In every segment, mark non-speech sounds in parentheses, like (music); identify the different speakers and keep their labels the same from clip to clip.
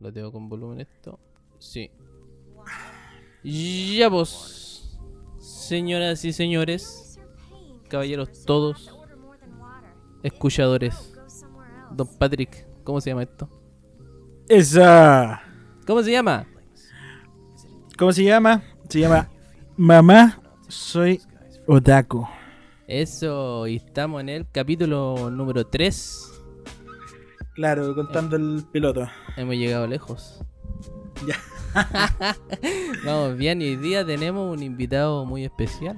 Speaker 1: Lo tengo con volumen esto. Sí. Ya vos, señoras y señores, caballeros todos, escuchadores. Don Patrick, ¿cómo se llama esto?
Speaker 2: Esa.
Speaker 1: ¿Cómo se llama?
Speaker 2: ¿Cómo se llama? Se llama Mamá, soy Otaku.
Speaker 1: Eso, y estamos en el capítulo número 3
Speaker 2: Claro, contando el piloto.
Speaker 1: Hemos llegado lejos. (laughs)
Speaker 2: Ya. (laughs)
Speaker 1: Vamos bien, y hoy día tenemos un invitado muy especial.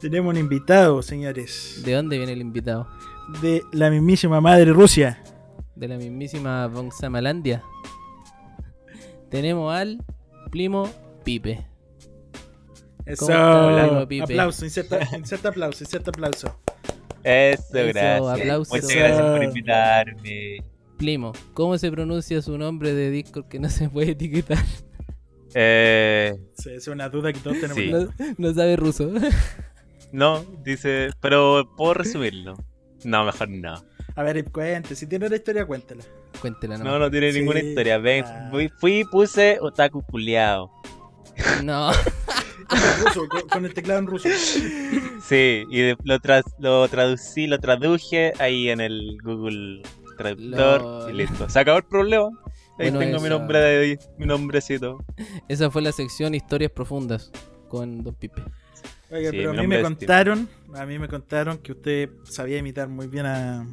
Speaker 2: Tenemos un invitado, señores.
Speaker 1: ¿De dónde viene el invitado?
Speaker 2: De la mismísima madre Rusia.
Speaker 1: De la mismísima Samalandia. Tenemos al primo Pipe.
Speaker 2: Eso. Aplauso, inserta, inserta aplauso, inserta aplauso.
Speaker 3: Eso, gracias. Muchas gracias por invitarme.
Speaker 1: Plimo, ¿cómo se pronuncia su nombre de Discord que no se puede etiquetar?
Speaker 3: Eh...
Speaker 2: es una duda que todos tenemos.
Speaker 1: No, sabe ruso.
Speaker 3: No, dice, pero puedo resumirlo. No, mejor no.
Speaker 2: A ver, cuente, si tiene una historia, cuéntela.
Speaker 1: Cuéntela, no.
Speaker 3: No, no tiene ninguna historia. Ven, ah. fui, y puse otaku culiao.
Speaker 1: No. (laughs)
Speaker 2: con, el teclado en ruso.
Speaker 3: Sí, y lo, lo traducí, lo traduje ahí en el Google Traductor y listo. Se acabó el problema. Ahí tengo mi nombre de mi nombrecito.
Speaker 1: Esa fue la sección Historias Profundas con Don Pipe.
Speaker 2: Oiga, pero a mí me contaron, a mí me contaron que usted sabía imitar muy bien a,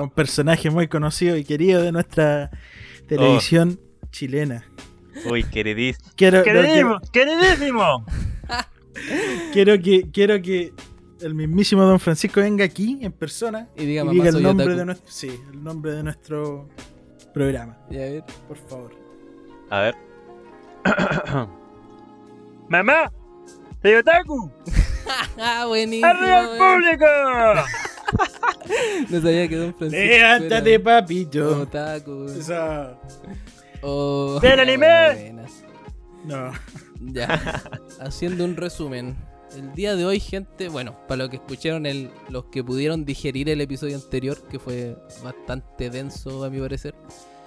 Speaker 2: un personaje muy conocido y querido de nuestra televisión chilena.
Speaker 3: Uy, queridísimo.
Speaker 2: Quiero,
Speaker 3: queridísimo, queridísimo. (laughs)
Speaker 2: quiero que quiero que el mismísimo Don Francisco venga aquí en persona
Speaker 1: y diga,
Speaker 2: el nombre de nuestro sí, el nombre de nuestro programa.
Speaker 1: Ya, a ver.
Speaker 2: Por favor.
Speaker 3: A ver. (coughs) Mamá, soy otaku. (laughs)
Speaker 1: Buenísimo.
Speaker 3: ¡Arriba al público! (laughs)
Speaker 1: no sabía que Don Francisco.
Speaker 2: Levántate, papito.
Speaker 1: Otaku.
Speaker 2: Esa.
Speaker 1: Oh,
Speaker 3: ¿Del anime?
Speaker 2: No.
Speaker 1: Ya. (laughs) Haciendo un resumen. El día de hoy, gente, bueno, para los que escucharon, el, los que pudieron digerir el episodio anterior, que fue bastante denso a mi parecer.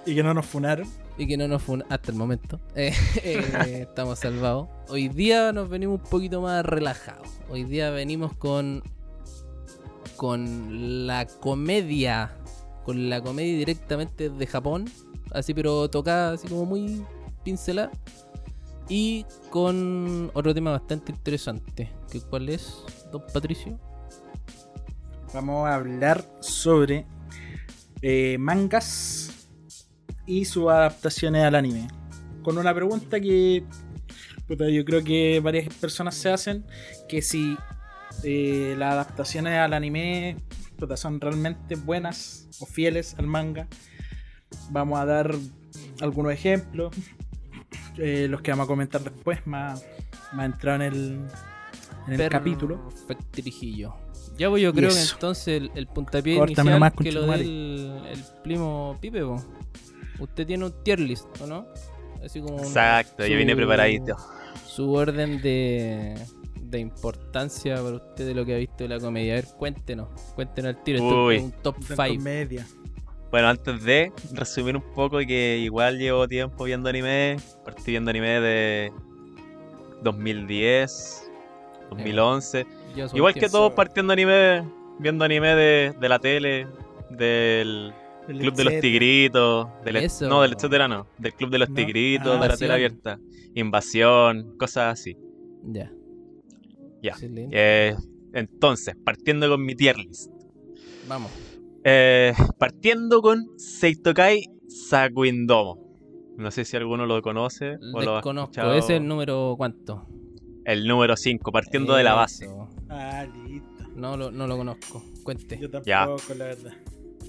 Speaker 2: Y que no nos funaron.
Speaker 1: Y que no nos funaron hasta el momento. (laughs) Eh, eh, estamos salvados. Hoy día nos venimos un poquito más relajados. Hoy día venimos con. con la comedia. Con la comedia directamente de Japón así pero tocada así como muy pincelada. Y con otro tema bastante interesante, que cuál es, don Patricio.
Speaker 2: Vamos a hablar sobre eh, mangas y sus adaptaciones al anime. Con una pregunta que yo creo que varias personas se hacen, que si eh, las adaptaciones al anime son realmente buenas o fieles al manga Vamos a dar algunos ejemplos, eh, los que vamos a comentar después, más, más entrado en el, en el capítulo.
Speaker 1: Perfectirijillo. Ya voy, yo creo que entonces el, puntapié inicial que lo del el primo Pipe, Usted tiene un tier list, ¿o no?
Speaker 3: Así como Exacto, yo vine preparadito.
Speaker 1: Su orden de, de importancia para usted de lo que ha visto de la comedia. A ver, cuéntenos. Cuéntenos el tiro. Esto
Speaker 3: Uy.
Speaker 1: es un top
Speaker 2: De
Speaker 1: 5.
Speaker 3: Bueno, antes de resumir un poco que igual llevo tiempo viendo anime, partí viendo anime de 2010, 2011. Igual que todos partiendo anime, viendo anime de, de la tele, del
Speaker 2: El
Speaker 3: Club de los. Tigritos, del,
Speaker 1: Eso.
Speaker 3: no, del etcétera no, del Club de los
Speaker 2: No.
Speaker 3: Tigritos,
Speaker 2: Ah,
Speaker 3: de la tele abierta, Invasión, cosas así.
Speaker 1: Ya.
Speaker 3: Ya. Eh, entonces, partiendo con mi tier list.
Speaker 1: Vamos.
Speaker 3: Eh, partiendo con Seitokai Sakuindomo. No sé si alguno lo conoce o lo ha
Speaker 1: Desconozco.
Speaker 3: escuchado.
Speaker 1: ¿Ese es el número cuánto?
Speaker 3: El número 5, partiendo de la base.
Speaker 2: Ah, listo.
Speaker 1: No lo, no lo conozco. Cuente.
Speaker 2: Yo tampoco,
Speaker 3: Ya.
Speaker 2: la verdad.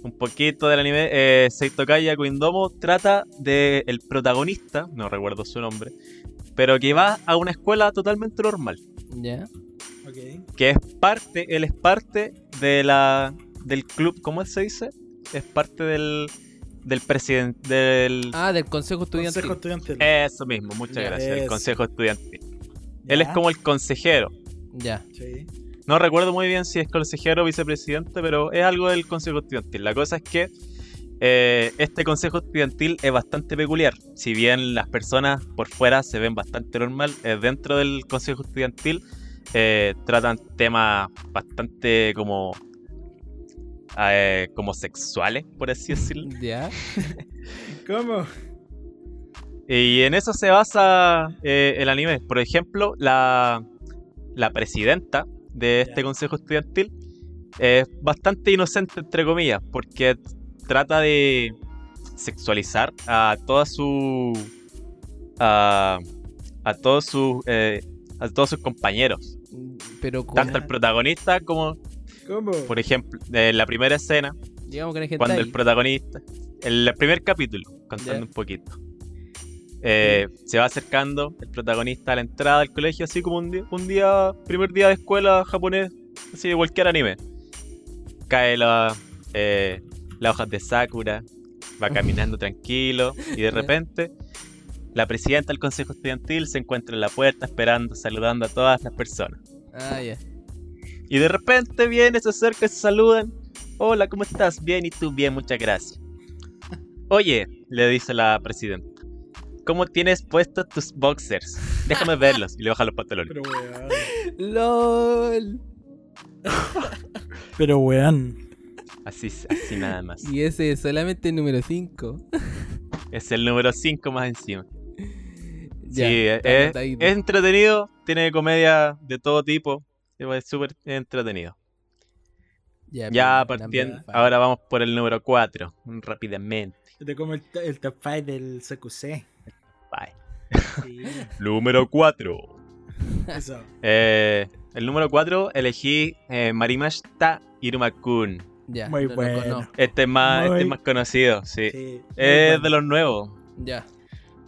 Speaker 3: Un poquito del anime. Eh, Seitokai Sakuindomo trata de el protagonista, no recuerdo su nombre, pero que va a una escuela totalmente normal.
Speaker 1: Ya.
Speaker 2: Ok.
Speaker 3: Que es parte, él es parte de la del club, ¿cómo se dice? Es parte del del presidente del
Speaker 1: Ah, del Consejo Estudiantil.
Speaker 2: Consejo estudiantil.
Speaker 3: Eso mismo, muchas
Speaker 1: Ya.
Speaker 3: gracias, el consejo estudiantil. Él es como el consejero.
Speaker 1: Ya.
Speaker 2: Sí.
Speaker 3: No recuerdo muy bien si es consejero o vicepresidente, pero es algo del consejo estudiantil. La cosa es que eh, este consejo estudiantil es bastante peculiar. Si bien las personas por fuera se ven bastante normal, eh, dentro del consejo estudiantil eh, tratan temas bastante como eh, como sexuales, por así decirlo. (laughs)
Speaker 1: Ya. (laughs)
Speaker 2: ¿Cómo?
Speaker 3: Y en eso se basa eh, el anime. Por ejemplo, la, la presidenta de este
Speaker 2: Ya.
Speaker 3: consejo estudiantil es bastante inocente, entre comillas, porque trata de sexualizar a toda su. a, a todos sus. eh, a todos sus compañeros.
Speaker 1: Pero
Speaker 3: Tanto el protagonista como,
Speaker 2: ¿Cómo?
Speaker 3: por ejemplo, en la primera escena,
Speaker 1: digamos que
Speaker 3: cuando el protagonista, el primer capítulo, contando
Speaker 1: Ya.
Speaker 3: un poquito, eh, se va acercando el protagonista a la entrada del colegio, así como un día, un día primer día de escuela japonés, así de cualquier anime. Cae la, eh, las hojas de Sakura, va (laughs) caminando tranquilo y de repente la presidenta del consejo estudiantil se encuentra en la puerta esperando, saludando a todas las personas.
Speaker 1: Ah, ya.
Speaker 3: Y de repente viene, se acerca, se saludan. Hola, ¿cómo estás? Bien, ¿y tú? Bien, muchas gracias. Oye, le dice la presidenta, ¿cómo tienes puestos tus boxers? Déjame verlos. Y le baja los pantalones.
Speaker 2: Pero weón.
Speaker 1: LOL. (laughs)
Speaker 2: Pero weón.
Speaker 3: Así, así nada más.
Speaker 1: Y ese es solamente el número 5.
Speaker 3: Es el número 5 más encima.
Speaker 1: Ya.
Speaker 3: sí, es entretenido, tiene comedia de todo tipo. Es súper entretenido.
Speaker 1: Ya,
Speaker 3: partiendo, ahora vamos por el número 4, rápidamente.
Speaker 2: Yo te como el, el top 5 del CQC.
Speaker 3: Bye.
Speaker 2: Sí, (laughs)
Speaker 3: Número 4. (laughs)
Speaker 2: eso.
Speaker 3: Eh, el número 4 elegí eh, Marimashita Irumakun.
Speaker 1: Ya,
Speaker 2: Muy bueno.
Speaker 3: Este es más, este es
Speaker 2: Muy-
Speaker 3: más conocido, sí.
Speaker 2: Sí. muy
Speaker 3: es
Speaker 2: bueno.
Speaker 3: de los nuevos.
Speaker 1: Ya.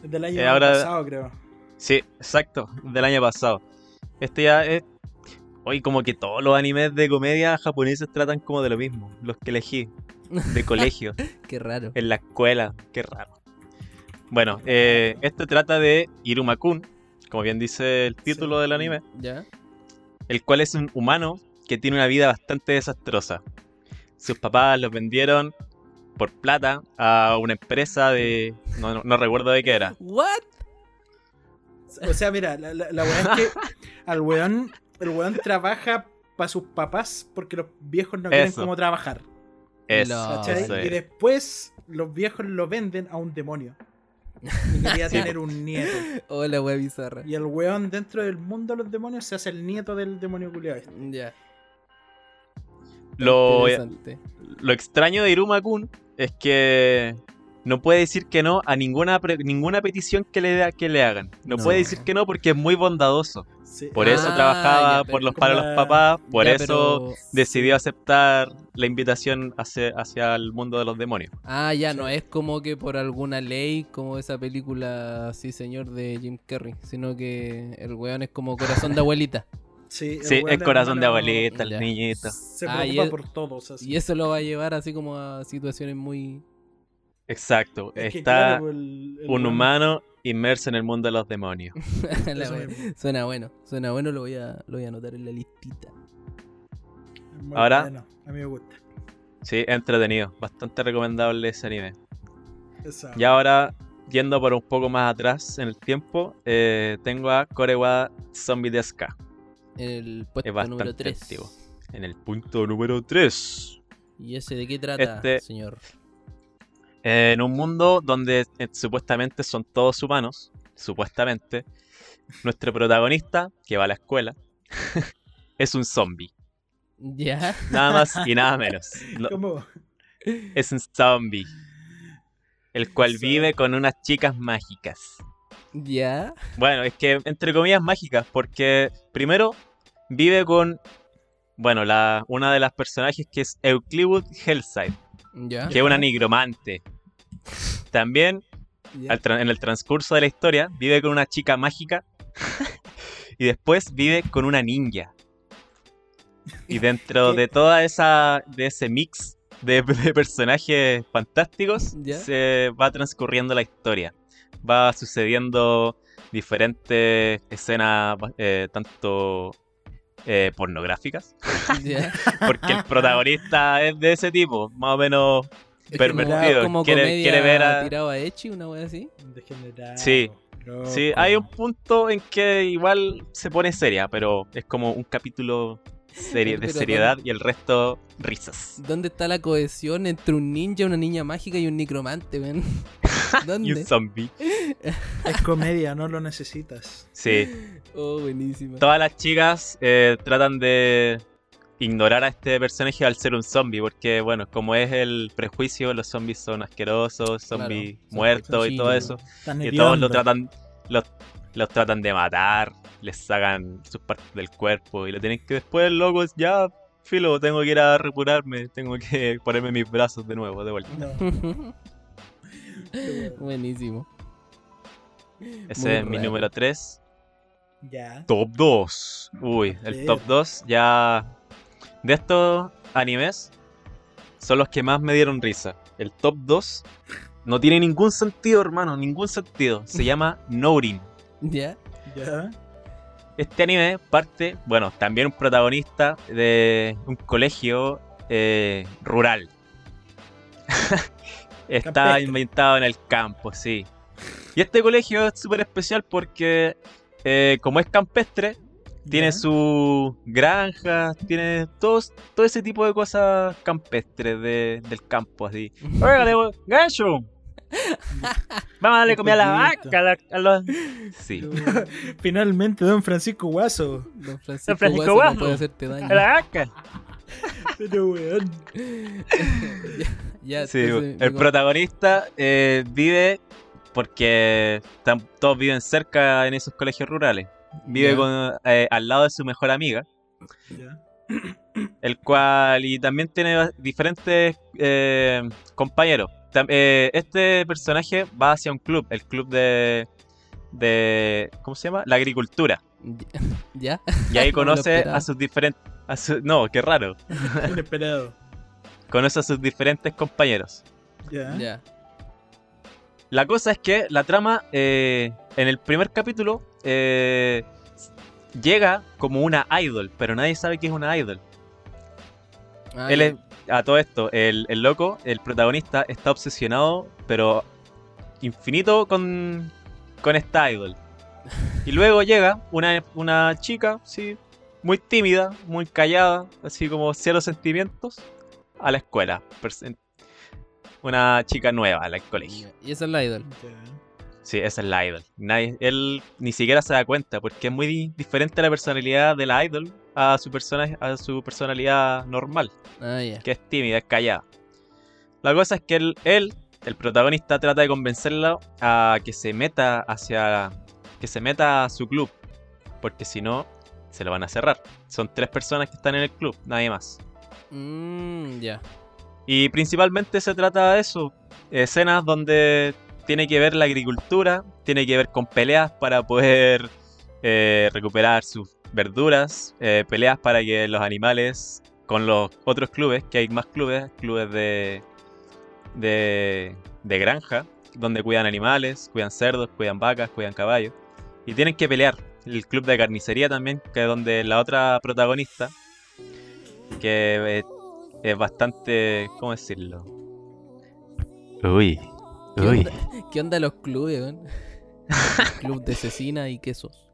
Speaker 2: Es del año
Speaker 3: eh, ahora-
Speaker 2: pasado, creo.
Speaker 3: Sí, exacto, del año pasado. Este ya es. Hoy, como que todos los animes de comedia japoneses tratan como de lo mismo. Los que elegí, de (laughs) colegio,
Speaker 1: Qué raro.
Speaker 3: en la escuela. Qué raro. Bueno, eh, este trata de Irumakun, como bien dice el título
Speaker 2: Sí.
Speaker 3: del anime.
Speaker 1: Ya.
Speaker 3: el cual es un humano que tiene una vida bastante desastrosa. Sus papás los vendieron por plata a una empresa de... No, no- no recuerdo de qué era.
Speaker 1: What?
Speaker 2: O sea, mira, la, la, la weá es que (laughs) al weón, el weón trabaja para sus papás porque los viejos no quieren cómo trabajar.
Speaker 3: Eso,
Speaker 2: Y
Speaker 3: es.
Speaker 2: después los viejos lo venden a un demonio. Y quería (laughs)
Speaker 3: Sí.
Speaker 2: tener un nieto.
Speaker 1: Hola, wea bizarra.
Speaker 2: Y el weón dentro del mundo de los demonios se hace el nieto del demonio culiado. este.
Speaker 1: Ya.
Speaker 3: Lo,
Speaker 1: Interesante.
Speaker 3: lo extraño de Iruma-kun es que no puede decir que no a ninguna, pre- ninguna petición que le, da- que le hagan. No,
Speaker 2: No.
Speaker 3: puede decir que no porque es muy bondadoso.
Speaker 2: Sí.
Speaker 3: Por eso
Speaker 1: Ah,
Speaker 3: trabajaba
Speaker 1: ya,
Speaker 3: por los, para
Speaker 2: la-
Speaker 3: los papás, por
Speaker 1: Ya,
Speaker 3: eso
Speaker 1: pero-
Speaker 3: decidió aceptar la invitación hacia, hacia el mundo de los demonios.
Speaker 1: Ah, ya, no es como que por alguna ley, como esa película Sí Señor de Jim Carrey, sino que el weón es como corazón de abuelita. (laughs)
Speaker 2: Sí, el
Speaker 3: Sí,
Speaker 2: del
Speaker 3: corazón de abuelita, el
Speaker 1: Ya.
Speaker 3: niñito.
Speaker 2: Se
Speaker 1: Ah,
Speaker 2: preocupa
Speaker 1: y
Speaker 2: por todos. así.
Speaker 1: Y eso lo va a llevar así como a situaciones muy...
Speaker 3: Exacto.
Speaker 2: Es que,
Speaker 3: Está
Speaker 2: claro, el- el
Speaker 3: un humano inmerso en el mundo de los demonios. (laughs)
Speaker 1: Suena bueno, suena bueno, lo voy a, lo voy a anotar en la listita.
Speaker 2: Muy
Speaker 3: Ahora-
Speaker 2: bueno, a mí me gusta.
Speaker 3: Sí, entretenido. Bastante recomendable ese anime. Y ahora, yendo por un poco más atrás en el tiempo, eh, tengo a Korewa Zombie Deska.
Speaker 1: En el
Speaker 3: Es
Speaker 1: puesto
Speaker 3: bastante
Speaker 1: número 3.
Speaker 3: antiguo. En el punto número 3.
Speaker 1: ¿Y ese de qué trata,
Speaker 3: Este-
Speaker 1: señor?
Speaker 3: En un mundo donde eh, supuestamente son todos humanos, supuestamente, nuestro protagonista, que va a la escuela, (laughs) es un zombie.
Speaker 1: ¿Ya?
Speaker 3: Nada más y (laughs) nada menos. No,
Speaker 2: ¿Cómo?
Speaker 3: es un zombie. El cual
Speaker 2: Zombie.
Speaker 3: vive con unas chicas mágicas.
Speaker 1: ¿Ya?
Speaker 3: Bueno, es que entre comillas mágicas, porque primero vive con, bueno, la, una de las personajes que es Euclid Hellside,
Speaker 1: ¿Ya?
Speaker 3: que es una nigromante. También en el transcurso de la historia, vive con una chica mágica (laughs) y después vive con una ninja. Y dentro
Speaker 2: ¿Qué?
Speaker 3: de toda esa, de ese mix de, de personajes fantásticos,
Speaker 1: Ya.
Speaker 3: se va transcurriendo la historia. Va sucediendo diferentes escenas, eh, tanto eh, pornográficas, (laughs) (laughs) porque el protagonista es de ese tipo, más o menos
Speaker 1: Es
Speaker 3: Pervertido,
Speaker 1: Como, como
Speaker 3: quiere- quiere ver a-
Speaker 1: tirado a Echi, una wea así.
Speaker 2: Degenerado.
Speaker 3: Sí.
Speaker 2: loco.
Speaker 3: Sí, hay un punto en que igual se pone seria, pero es como un capítulo serie, (laughs) de seriedad y el resto risas.
Speaker 1: ¿Dónde está la cohesión entre un ninja, una niña mágica y un necromante, ven?
Speaker 3: Y
Speaker 1: ¿Dónde?
Speaker 3: un zombie.
Speaker 2: Es comedia, no lo necesitas.
Speaker 3: Sí,
Speaker 1: Oh, buenísima.
Speaker 3: todas las chicas eh, tratan de ignorar a este personaje al ser un zombie, porque bueno, como es el prejuicio, los zombies son asquerosos, zombies
Speaker 1: son
Speaker 3: muertos y todo eso. Y todos lo tratan, los, los tratan de matar, les sacan sus partes del cuerpo y lo tienen que después, locos, ya, filo, tengo que ir a repurarme, tengo que (laughs) ponerme mis brazos de nuevo, de vuelta.
Speaker 2: No, (laughs)
Speaker 1: buenísimo.
Speaker 3: Ese
Speaker 1: Muy
Speaker 3: es mi número 3.
Speaker 2: Ya.
Speaker 3: Top 2. Uy, el top 2 ya... De estos animes, son los que más me dieron risa. El top 2 no tiene ningún sentido, hermano, ningún sentido. Se (laughs) llama Nourin.
Speaker 1: ¿Ya?
Speaker 2: Ya.
Speaker 3: Este anime parte, bueno, también un protagonista de un colegio eh, rural. (laughs) Está inventado en el campo, sí. Y este colegio es súper especial porque, eh, como es campestre, tiene
Speaker 2: Ya.
Speaker 3: su granja, tiene todos, todo ese tipo de cosas campestres de- del campo, así. (laughs) ¡Órale, gancho! Vamos a darle comida a la vaca, a, la- a los... Sí.
Speaker 2: Finalmente, don Francisco Guaso.
Speaker 1: Don Francisco,
Speaker 3: Francisco
Speaker 1: Guaso
Speaker 3: Guaso.
Speaker 1: no puede hacerte daño.
Speaker 3: A la vaca. (laughs)
Speaker 2: Pero, weón. (laughs)
Speaker 1: ya,
Speaker 3: Sí,
Speaker 1: entonces,
Speaker 3: el
Speaker 1: digo,
Speaker 3: protagonista eh, vive porque todos viven cerca en esos colegios rurales. Vive con, eh, al lado de su mejor amiga,
Speaker 2: Ya. (clears throat)
Speaker 3: el cual y también tiene diferentes eh, compañeros. Tam- eh, este personaje va hacia un club, el club de, de ¿cómo se llama? La agricultura. (laughs)
Speaker 1: ¿Ya?
Speaker 3: Y ahí (laughs) conoce a sus diferentes, a su- no, qué raro. (laughs)
Speaker 2: Inesperado.
Speaker 3: Conoce a sus diferentes compañeros.
Speaker 2: Ya.
Speaker 1: Ya.
Speaker 3: La cosa es que la trama eh, en el primer capítulo eh, llega como una idol, pero nadie sabe que es una idol.
Speaker 1: Ah,
Speaker 3: Él es, a todo esto, el, el loco, el protagonista, está obsesionado, pero infinito con, con esta idol. Y luego llega una, una chica, sí, muy tímida, muy callada, así como cero sentimientos, a la escuela. Una chica nueva al colegio.
Speaker 1: Y esa es la idol.
Speaker 3: Sí, esa es la idol. Nadie, él ni siquiera se da cuenta porque es muy di- diferente la personalidad de la idol a su, persona, a su personalidad normal,
Speaker 1: Ah, ya.
Speaker 3: que es tímida, es callada. La cosa es que él, él, el protagonista, trata de convencerla a que se meta hacia. que se meta a su club. Porque si no, se lo van a cerrar. Son tres personas que están en el club, nadie más.
Speaker 1: Mm, ya.
Speaker 3: Y principalmente se trata de eso, escenas donde tiene que ver la agricultura, tiene que ver con peleas para poder eh, recuperar sus verduras, eh, peleas para que los animales con los otros clubes, que hay más clubes, clubes de, de, granja, donde cuidan animales, cuidan cerdos, cuidan vacas, cuidan caballos. Y tienen que pelear. El club de carnicería también, que es donde la otra protagonista, que es, es bastante, ¿cómo decirlo? Uy,
Speaker 1: ¿Qué
Speaker 3: uy.
Speaker 1: onda, ¿Qué onda los clubes, weón? (laughs) Club de cecina y quesos.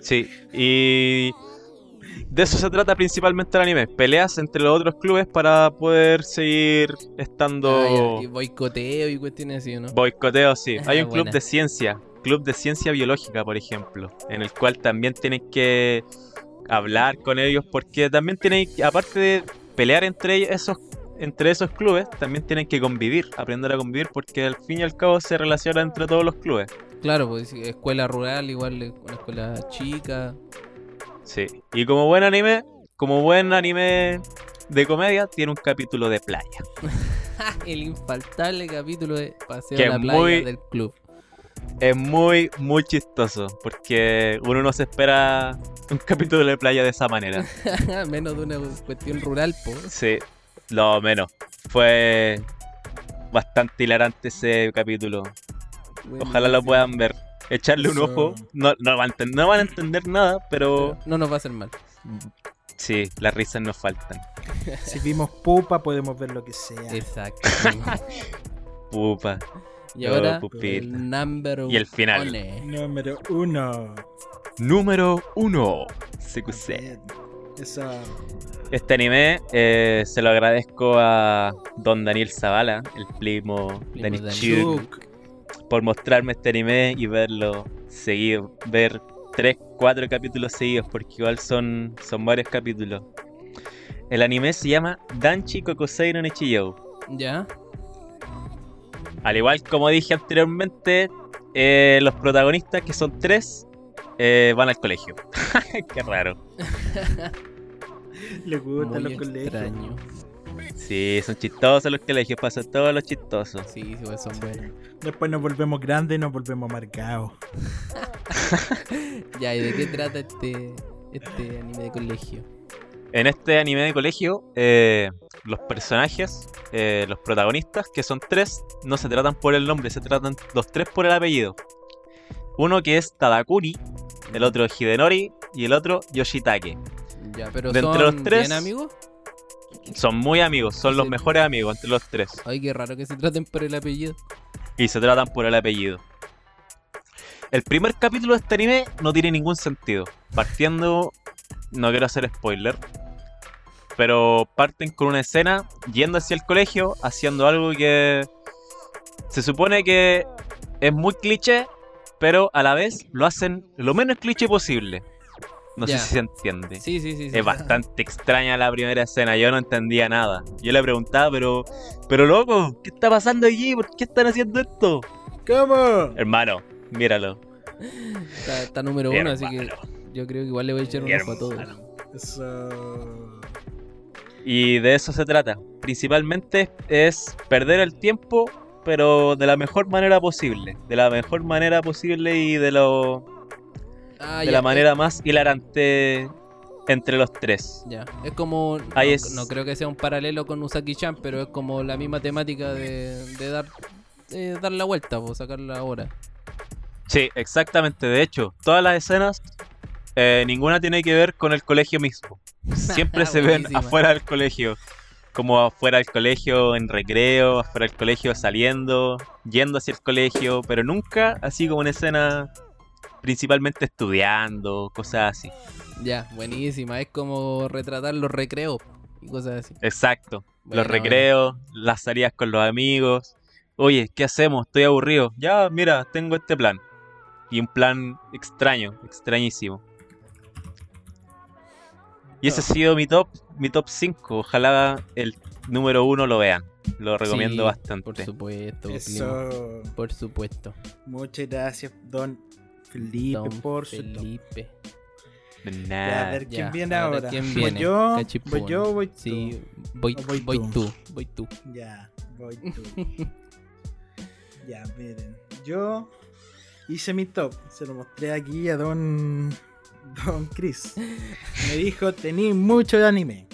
Speaker 3: Sí, y de eso se trata principalmente el anime. Peleas entre los otros clubes para poder seguir estando...
Speaker 1: Ah, y boicoteo y cuestiones así, ¿no?
Speaker 3: Boicoteo, sí. (laughs) Hay un club
Speaker 1: Buena.
Speaker 3: de ciencia, club de ciencia biológica, por ejemplo, en el cual también tienen que hablar con ellos porque también tienen, aparte de pelear entre esos entre esos clubes, también tienen que convivir, aprender a convivir porque al fin y al cabo se relaciona entre todos los clubes.
Speaker 1: Claro, pues escuela rural, igual es una escuela chica.
Speaker 3: Sí. Y como buen anime, como buen anime de comedia, tiene un capítulo de playa. (laughs)
Speaker 1: El infaltable capítulo de Paseo
Speaker 3: Que
Speaker 1: a la playa
Speaker 3: muy-
Speaker 1: del club.
Speaker 3: Es muy, muy chistoso porque uno no se espera un capítulo de playa de esa manera. (laughs)
Speaker 1: Menos de una cuestión rural, po.
Speaker 3: Sí, lo menos. Fue bastante hilarante ese capítulo. Ojalá lo puedan ver. Echarle un ojo. No, no, van a no van a entender nada, pero
Speaker 1: Pero No nos va a hacer mal.
Speaker 3: sí, las risas nos faltan.
Speaker 2: Si vimos pupa, podemos ver lo que sea.
Speaker 1: Exacto. (laughs)
Speaker 3: Pupa.
Speaker 1: Y ahora, el number
Speaker 3: Y el final.
Speaker 1: one.
Speaker 2: Número uno.
Speaker 3: Número 1. CQC.
Speaker 2: Bien. Eso.
Speaker 3: Este anime eh, se lo agradezco a Don Daniel Zavala, el primo Daniel. Chuk, por mostrarme este anime y verlo seguido. Ver tres, cuatro capítulos seguidos, porque igual son, son varios capítulos. El anime se llama Danchi Kokosei no Nichijou.
Speaker 1: ¿Ya?
Speaker 3: Al igual como dije anteriormente, eh, los protagonistas, que son tres, eh, van al colegio. (laughs) Qué raro. (laughs)
Speaker 2: Le gustan los
Speaker 1: Muy
Speaker 2: colegios.
Speaker 1: extraño.
Speaker 3: Sí, son chistosos los colegios, pasan todos los chistosos.
Speaker 1: Sí, sí, pues son buenos.
Speaker 2: Después nos volvemos grandes y nos volvemos marcados. (laughs)
Speaker 1: Ya, ¿y de qué trata este, este anime de colegio?
Speaker 3: En este anime de colegio, eh, los personajes, eh, los protagonistas, que son tres, no se tratan por el nombre, se tratan los tres por el apellido. Uno que es Tadakuri, el otro Hidenori y el otro Yoshitake.
Speaker 1: Ya, pero
Speaker 3: De entre
Speaker 1: son
Speaker 3: los tres-
Speaker 1: bien amigos.
Speaker 3: Son muy amigos, son los mejores amigos entre los tres.
Speaker 1: Ay, qué raro que se traten por el apellido.
Speaker 3: Y se tratan por el apellido. El primer capítulo de este anime no tiene ningún sentido. Partiendo, no quiero hacer spoiler, pero parten con una escena yendo hacia el colegio, haciendo algo que se supone que es muy cliché, pero a la vez lo hacen lo menos cliché posible. No sé si se entiende.
Speaker 1: Sí, sí, sí. sí.
Speaker 3: Es bastante extraña la primera escena, yo no entendía nada. Yo le preguntaba, pero, pero loco, ¿qué está pasando aquí? ¿Por qué están haciendo esto?
Speaker 2: ¿Cómo?
Speaker 3: Hermano, míralo.
Speaker 1: Está, está número uno, así que yo creo que igual le voy a echar un ojo a todos.
Speaker 2: Eso.
Speaker 3: Y de eso se trata. Principalmente es perder el tiempo, pero de la mejor manera posible. De la mejor manera posible y de, lo,
Speaker 1: Ah,
Speaker 3: de
Speaker 1: ya,
Speaker 3: la
Speaker 1: eh,
Speaker 3: manera más hilarante entre los tres.
Speaker 1: Ya, es como.
Speaker 3: Ahí
Speaker 1: no,
Speaker 3: es-
Speaker 1: no creo que sea un paralelo con Usaki-chan, pero es como la misma temática de, de dar eh, dar la vuelta, o sacarla ahora.
Speaker 3: Sí, exactamente. De hecho, todas las escenas, eh, ninguna tiene que ver con el colegio mismo. (laughs) Siempre se ven afuera del colegio. Como afuera del colegio en recreo, afuera del colegio saliendo, yendo hacia el colegio, pero nunca así como una escena principalmente estudiando, cosas así.
Speaker 1: Ya, buenísima. Es como retratar los recreos y cosas así.
Speaker 3: Exacto. Los recreos, las salidas con los amigos. Oye, ¿qué hacemos? Estoy aburrido. Ya, mira, tengo este plan. Y un plan extraño, extrañísimo. Y ese ha sido mi top, mi top 5. Ojalá el número uno lo vean. Lo recomiendo
Speaker 1: Sí,
Speaker 3: bastante.
Speaker 1: Por supuesto.
Speaker 2: Eso.
Speaker 1: Por supuesto.
Speaker 2: Muchas gracias, don Felipe,
Speaker 1: Don
Speaker 2: por su top.
Speaker 1: Felipe.
Speaker 2: Ya,
Speaker 3: nada.
Speaker 2: a ver quién
Speaker 1: Ya,
Speaker 2: viene
Speaker 1: ahora,
Speaker 2: ahora.
Speaker 1: ¿quién (laughs)
Speaker 2: ¿Voy
Speaker 1: viene?
Speaker 2: yo? ¿Voy yo o voy tú?
Speaker 1: Sí, voy,
Speaker 2: ¿O voy
Speaker 1: voy
Speaker 2: tú?
Speaker 1: tú, voy tú.
Speaker 2: Ya, voy tú. (laughs) ya, miren. Yo hice mi top. Se lo mostré aquí a don. Don Chris. Me dijo: Tení mucho de anime.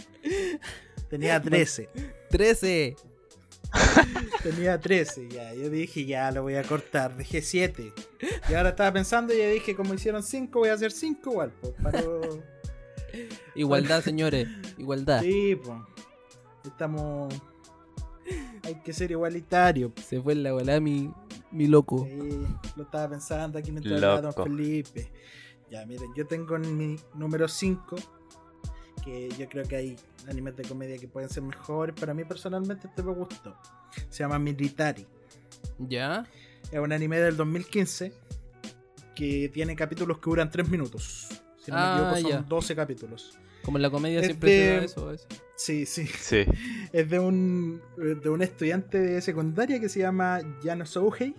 Speaker 2: Tenía 13.
Speaker 1: 13.
Speaker 2: Tenía 13, ya. Yo dije, ya lo voy a cortar. Dejé 7. Y ahora estaba pensando y ya dije, como hicieron 5, voy a hacer 5 igual. Pues, para... (laughs)
Speaker 1: Igualdad, señores. Igualdad.
Speaker 2: Sí, pues. Estamos. Hay que ser igualitario.
Speaker 1: Se fue en la volada mi, mi loco.
Speaker 2: Sí, lo estaba pensando aquí mientras hablaba. Don Felipe. Ya, miren, yo tengo en mi número 5. Que yo creo que hay animes de comedia que pueden ser mejores. Para mí, personalmente, este me gustó. Se llama Military.
Speaker 1: ¿Ya?
Speaker 2: Es un anime del 2015 que tiene capítulos que duran 3 minutos. Si no
Speaker 1: Ah,
Speaker 2: me equivoco, son
Speaker 1: ya.
Speaker 2: 12 capítulos.
Speaker 1: Como en la comedia
Speaker 2: Es
Speaker 1: siempre se
Speaker 2: de-
Speaker 1: da eso. eso.
Speaker 2: Sí, sí.
Speaker 3: Sí. (laughs)
Speaker 2: Es de un, de un estudiante de secundaria que se llama Jano Souhei,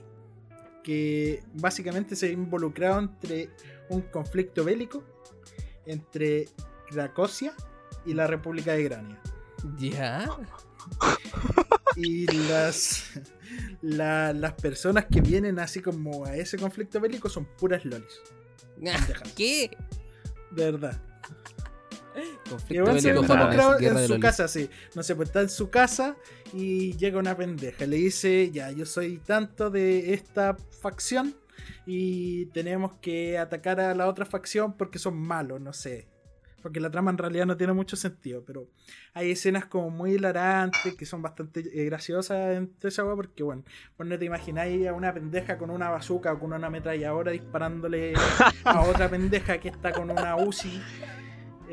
Speaker 2: que básicamente se ha involucrado entre un conflicto bélico entre Cracosia y la República de Grania.
Speaker 1: ¿Ya?
Speaker 2: Y las, la- las personas que vienen así como a ese conflicto bélico son puras lolis. Pendejas.
Speaker 1: ¿Qué?
Speaker 2: De verdad.
Speaker 1: Conflicto
Speaker 2: igual se
Speaker 1: guerra
Speaker 2: en su
Speaker 1: lolis.
Speaker 2: casa, sí. No sé, pues está en su casa y llega una pendeja. Le dice, ya, yo soy tanto de esta facción y tenemos que atacar a la otra facción porque son malos, no sé. Porque la trama en realidad no tiene mucho sentido, pero hay escenas como muy hilarantes que son bastante eh, graciosas entre esa weá porque, bueno, pues no te imagináis a una pendeja con una bazooka o con una ametralladora disparándole a (laughs) otra pendeja que está con una UCI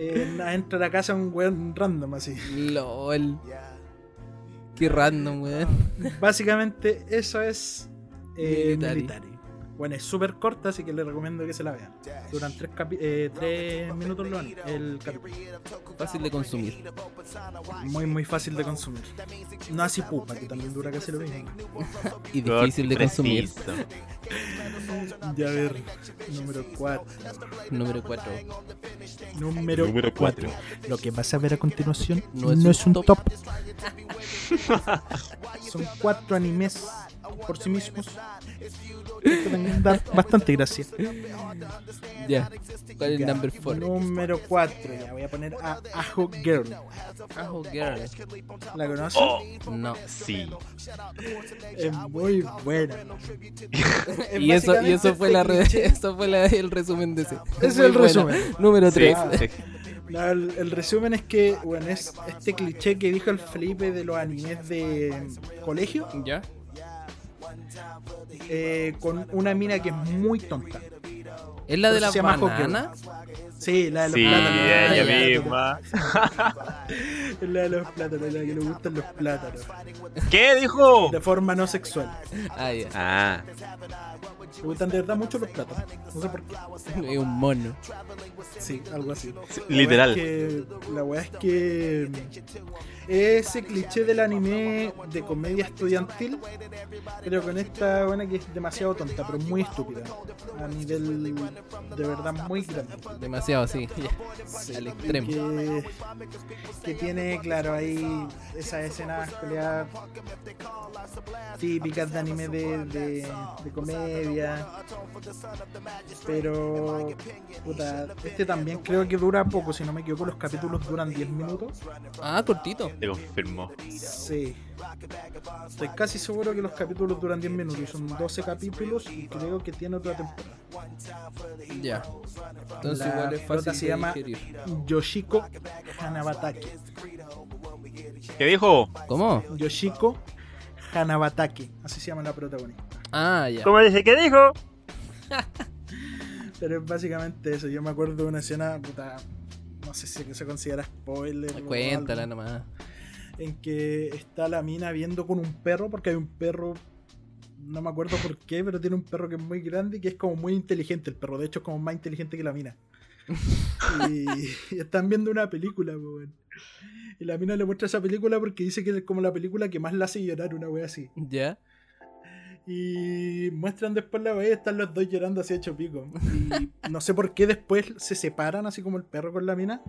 Speaker 2: eh, entra a la casa un weón random así.
Speaker 1: LOL. Qué random, weón.
Speaker 2: Básicamente eso es eh,
Speaker 1: Military.
Speaker 2: Bueno, es súper corta, así que les recomiendo que se la vean. Duran tres, capi- eh, tres minutos lo- el capítulo.
Speaker 1: Fácil de consumir.
Speaker 2: Muy, muy fácil de consumir. No así pupa, que también dura casi lo mismo. (laughs)
Speaker 1: Y difícil de consumir.
Speaker 2: Ya a ver, número 4.
Speaker 1: Número 4.
Speaker 2: Número
Speaker 3: Número
Speaker 2: 4. Lo que vas a ver a continuación
Speaker 1: No
Speaker 2: no
Speaker 1: es un top.
Speaker 2: top. (laughs) Son cuatro animes por sí mismos. También da bastante gracia.
Speaker 1: Ya. ¿Cuál es el number 4?
Speaker 2: Número 4. Ya voy a poner a Ajo Girl.
Speaker 1: Ajo Girl.
Speaker 2: ¿La conoces?
Speaker 3: Oh,
Speaker 1: No.
Speaker 3: sí.
Speaker 2: Es muy buena. Es (laughs)
Speaker 1: Y eso, y eso fue la re- (laughs) eso fue la- el resumen de ese.
Speaker 2: es
Speaker 1: Muy
Speaker 2: el
Speaker 1: buena.
Speaker 2: resumen.
Speaker 1: Número
Speaker 3: Sí,
Speaker 1: 3.
Speaker 3: sí.
Speaker 2: No, el, el resumen es que, bueno, es este cliché que dijo el Felipe de los animes de colegio,
Speaker 1: ¿Ya?
Speaker 2: Eh, con una mina que es muy tonta.
Speaker 1: ¿Es la de la banana?
Speaker 2: Sí, la de los
Speaker 3: Sí,
Speaker 2: plátanos.
Speaker 3: ella misma.
Speaker 2: Es (laughs) la de los plátanos, la que le gustan los plátanos.
Speaker 3: ¿Qué dijo?
Speaker 2: De forma no sexual.
Speaker 1: Ah, ya.
Speaker 3: Ah,
Speaker 2: Le gustan de verdad mucho los plátanos. No sé por qué. (laughs)
Speaker 1: Es un mono.
Speaker 2: Sí, algo así.
Speaker 3: sí,
Speaker 2: La
Speaker 3: literal.
Speaker 2: weá es que- la weá es que mm, ese cliché del anime de comedia estudiantil, pero con esta buena que es demasiado tonta, pero muy estúpida. A nivel de verdad muy grande.
Speaker 1: Demasiado, sí. ya. Al extremo.
Speaker 2: Que, que tiene, claro, ahí esas escenas típicas de anime de, de, de comedia. Pero, puta, este también creo que dura poco, si no me equivoco, los capítulos duran 10 minutos.
Speaker 1: Ah, cortito.
Speaker 3: Te confirmó.
Speaker 2: Sí. Estoy casi seguro que los capítulos duran 10 minutos y son 12 capítulos y creo que tiene otra temporada.
Speaker 1: Ya. Entonces
Speaker 2: La
Speaker 1: igual es fácil
Speaker 2: se
Speaker 1: de
Speaker 2: llama
Speaker 1: digerir.
Speaker 2: Yoshiko Hanabatake.
Speaker 3: ¿Qué dijo?
Speaker 1: ¿Cómo?
Speaker 2: Yoshiko Hanabatake, así se llama la protagonista.
Speaker 1: Ah, ya.
Speaker 3: ¿Cómo dice? ¿Qué dijo? (laughs)
Speaker 2: Pero es básicamente eso. Yo me acuerdo de una escena, puta, no sé si se considera spoiler.
Speaker 1: Cuéntala nomás.
Speaker 2: En que está la mina viendo con un perro, porque hay un perro, no me acuerdo por qué, pero tiene un perro que es muy grande y que es como muy inteligente. El perro, de hecho, es como más inteligente que la mina. (laughs) y, y están viendo una película, weón. Y la mina le muestra esa película porque dice que es como la película que más la hace llorar, una wea así.
Speaker 1: ¿Ya?
Speaker 2: Y muestran después la y están los dos llorando así hecho pico. Y no sé por qué después se separan, así como el perro con la mina.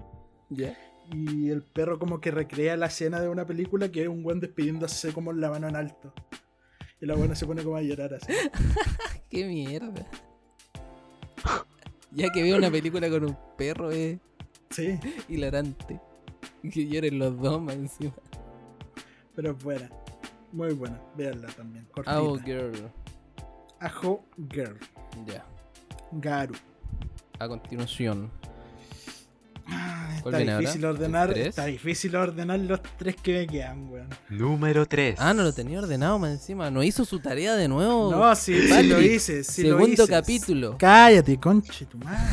Speaker 1: ¿Ya?
Speaker 2: Y el perro como que recrea la escena de una película que es un buen despidiéndose como la mano en alto. Y la buena se pone como a llorar así. (laughs)
Speaker 1: ¡Qué mierda! Ya que veo una película con un perro es
Speaker 2: Sí,
Speaker 1: hilarante. Que lloren los dos más encima.
Speaker 2: pero es buena. Muy buena, véanla también. Cortita.
Speaker 1: Ao Girl.
Speaker 2: Ajo Girl.
Speaker 1: Ya.
Speaker 2: Garu.
Speaker 1: A continuación.
Speaker 2: Ah,
Speaker 1: ¿Cuál
Speaker 2: Está
Speaker 1: ahora?
Speaker 2: difícil ordenar. Está difícil ordenar los tres que me quedan, weón.
Speaker 3: Número 3.
Speaker 1: Ah, no lo tenía ordenado más encima. No hizo su tarea de nuevo.
Speaker 2: No, sí, sí lo hice. Sí lo
Speaker 1: Segundo
Speaker 2: hice.
Speaker 1: capítulo.
Speaker 2: Cállate, conche tu madre,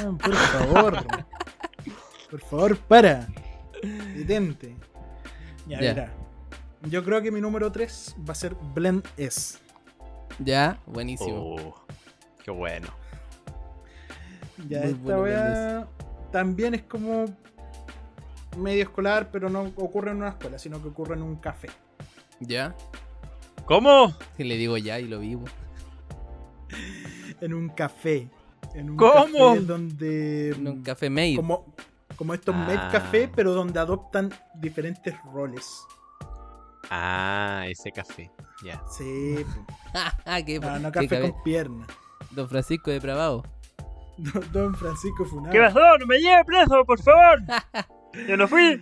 Speaker 2: weón, por favor. (laughs) por favor, para. Detente. Ya,
Speaker 1: Ya.
Speaker 2: mira. Yo creo que mi número 3 va a ser Blend S.
Speaker 1: Ya, buenísimo.
Speaker 3: Oh, qué bueno.
Speaker 2: Ya,
Speaker 1: Muy
Speaker 2: esta
Speaker 1: bueno
Speaker 2: wea también es como medio escolar, pero no ocurre en una escuela, sino que ocurre en un café.
Speaker 1: Ya.
Speaker 3: ¿Cómo?
Speaker 1: Que le digo ya y lo vivo.
Speaker 2: En un café. En un
Speaker 3: ¿Cómo?
Speaker 2: café donde.
Speaker 1: En un café made.
Speaker 2: Como, como estos
Speaker 3: Ah.
Speaker 2: Made Café, pero donde adoptan diferentes roles.
Speaker 3: Ah, ese café. Ya.
Speaker 2: Sí.
Speaker 1: Ah, (laughs) qué,
Speaker 2: no, no café con piernas.
Speaker 1: Don Francisco de Pravado. (laughs)
Speaker 2: Don- Don Francisco Funado.
Speaker 3: ¿Qué pasó? ¡No me lleve preso, por favor! (laughs) ¡Yo no fui!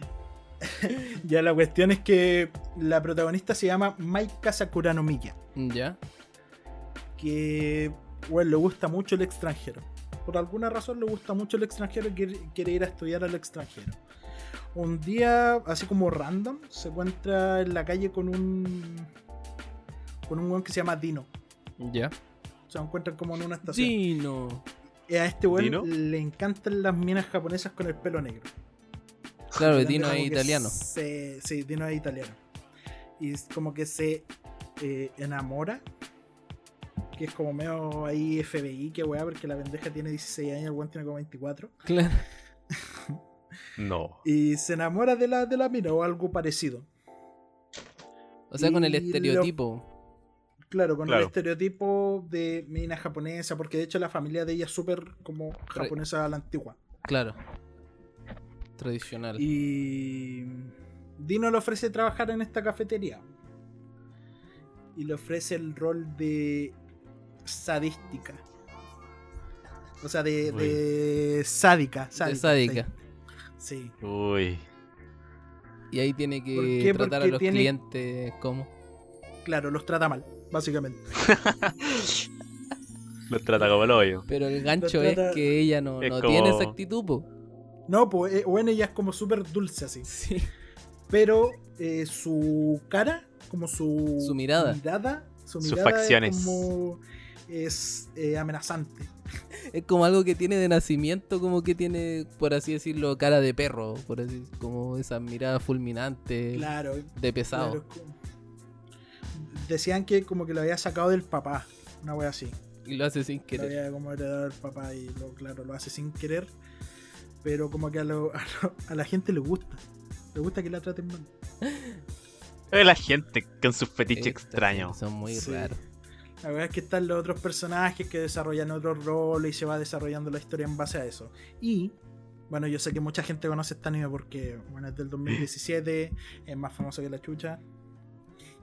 Speaker 2: Ya la cuestión es que la protagonista se llama Maika Sakuranomiya.
Speaker 1: Ya.
Speaker 2: que bueno, le gusta mucho el extranjero. Por alguna razón le gusta mucho el extranjero y quiere, quiere ir a estudiar al extranjero. Un día, así como random, se encuentra en la calle con un con un weón que se llama Dino.
Speaker 1: Ya.
Speaker 2: Se encuentran como en una estación.
Speaker 1: Sí, no.
Speaker 2: Y a este weón
Speaker 3: ¿Dino?
Speaker 2: le encantan las minas japonesas con el pelo negro.
Speaker 1: Claro,
Speaker 2: Grande
Speaker 1: Dino es italiano.
Speaker 2: se- sí, Dino es italiano. Y es como que se eh, enamora. Que es como medio ahí FBI, que weá, porque la pendeja tiene 16 años, el weón tiene como 24.
Speaker 1: Claro. (laughs)
Speaker 3: No. (laughs)
Speaker 2: Y se enamora de la, de la mina o algo parecido.
Speaker 1: O sea, con el
Speaker 2: lo-
Speaker 1: estereotipo.
Speaker 2: Claro, con
Speaker 3: Claro.
Speaker 2: el estereotipo de mina japonesa, porque de hecho la familia de ella es súper como japonesa a la antigua.
Speaker 1: Claro. Tradicional.
Speaker 2: Y Dino le ofrece trabajar en esta cafetería. Y le ofrece el rol de sadística. O sea, de, de sádica, sádica.
Speaker 1: sádica.
Speaker 2: Sí.
Speaker 3: Uy.
Speaker 1: Y ahí tiene
Speaker 2: ¿Por
Speaker 1: que
Speaker 2: qué?
Speaker 1: tratar a los
Speaker 2: tiene-
Speaker 1: clientes como.
Speaker 2: claro, los trata mal, básicamente. (laughs)
Speaker 3: Los trata como el hoyo.
Speaker 1: Pero el gancho
Speaker 2: trata-
Speaker 1: es que ella no,
Speaker 3: Es
Speaker 1: no
Speaker 3: como-
Speaker 1: tiene esa actitud, po.
Speaker 2: No, pues bueno, ella es como súper dulce así.
Speaker 1: Sí.
Speaker 2: Pero eh, su cara, como su,
Speaker 1: Su mirada.
Speaker 2: su
Speaker 3: Sus
Speaker 2: mirada
Speaker 3: facciones.
Speaker 2: es como es eh, amenazante. (laughs)
Speaker 1: Es como algo que tiene de nacimiento, como que tiene, por así decirlo, cara de perro. Por así, como esa mirada fulminante
Speaker 2: Claro,
Speaker 1: de pesado.
Speaker 2: Claro, Decían que como que lo había sacado del papá, una wea así.
Speaker 1: Y lo hace sin
Speaker 2: Lo
Speaker 1: querer.
Speaker 2: había como heredado del papá y lo, claro, lo hace sin querer. Pero como que a, lo- a lo- a la gente le gusta. Le gusta que la traten mal.
Speaker 3: Es la gente con sus fetiches extraños.
Speaker 1: Son muy
Speaker 2: Sí.
Speaker 1: raros.
Speaker 2: La verdad es que están los otros personajes que desarrollan otros roles y se va desarrollando la historia en base a eso. Y, bueno, yo sé que mucha gente conoce este anime porque, bueno, es del 2017, (laughs) es más famoso que la chucha.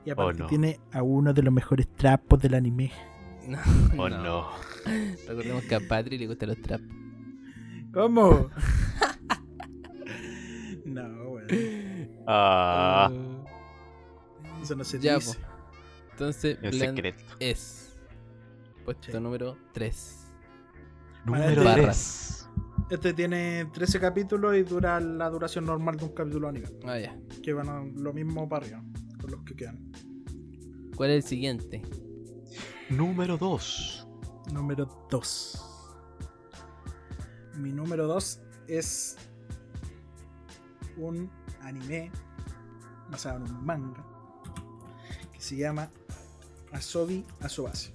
Speaker 2: Y aparte
Speaker 3: Oh, no.
Speaker 2: tiene a uno de los mejores trapos del anime. (laughs)
Speaker 1: No,
Speaker 3: Oh
Speaker 1: no.
Speaker 3: no.
Speaker 1: Recordemos que a Patri le gustan los traps.
Speaker 2: ¿Cómo? (laughs) no, bueno.
Speaker 3: Ah,
Speaker 2: Eso no se
Speaker 1: Ya,
Speaker 2: dice.
Speaker 1: po. Entonces,
Speaker 3: en
Speaker 1: Blend
Speaker 3: secreto.
Speaker 1: es. Puesto
Speaker 2: Sí.
Speaker 1: número 3.
Speaker 3: Número
Speaker 1: Barras.
Speaker 3: 3.
Speaker 2: Este tiene 13 capítulos y dura la duración normal de un capítulo anime.
Speaker 1: Ah, ya.
Speaker 2: Que van a lo mismo para arriba, con los que quedan.
Speaker 1: ¿Cuál es el siguiente?
Speaker 3: Número 2.
Speaker 2: Número 2. Mi número 2 es un anime basado en un manga que se llama Asobi Asobase.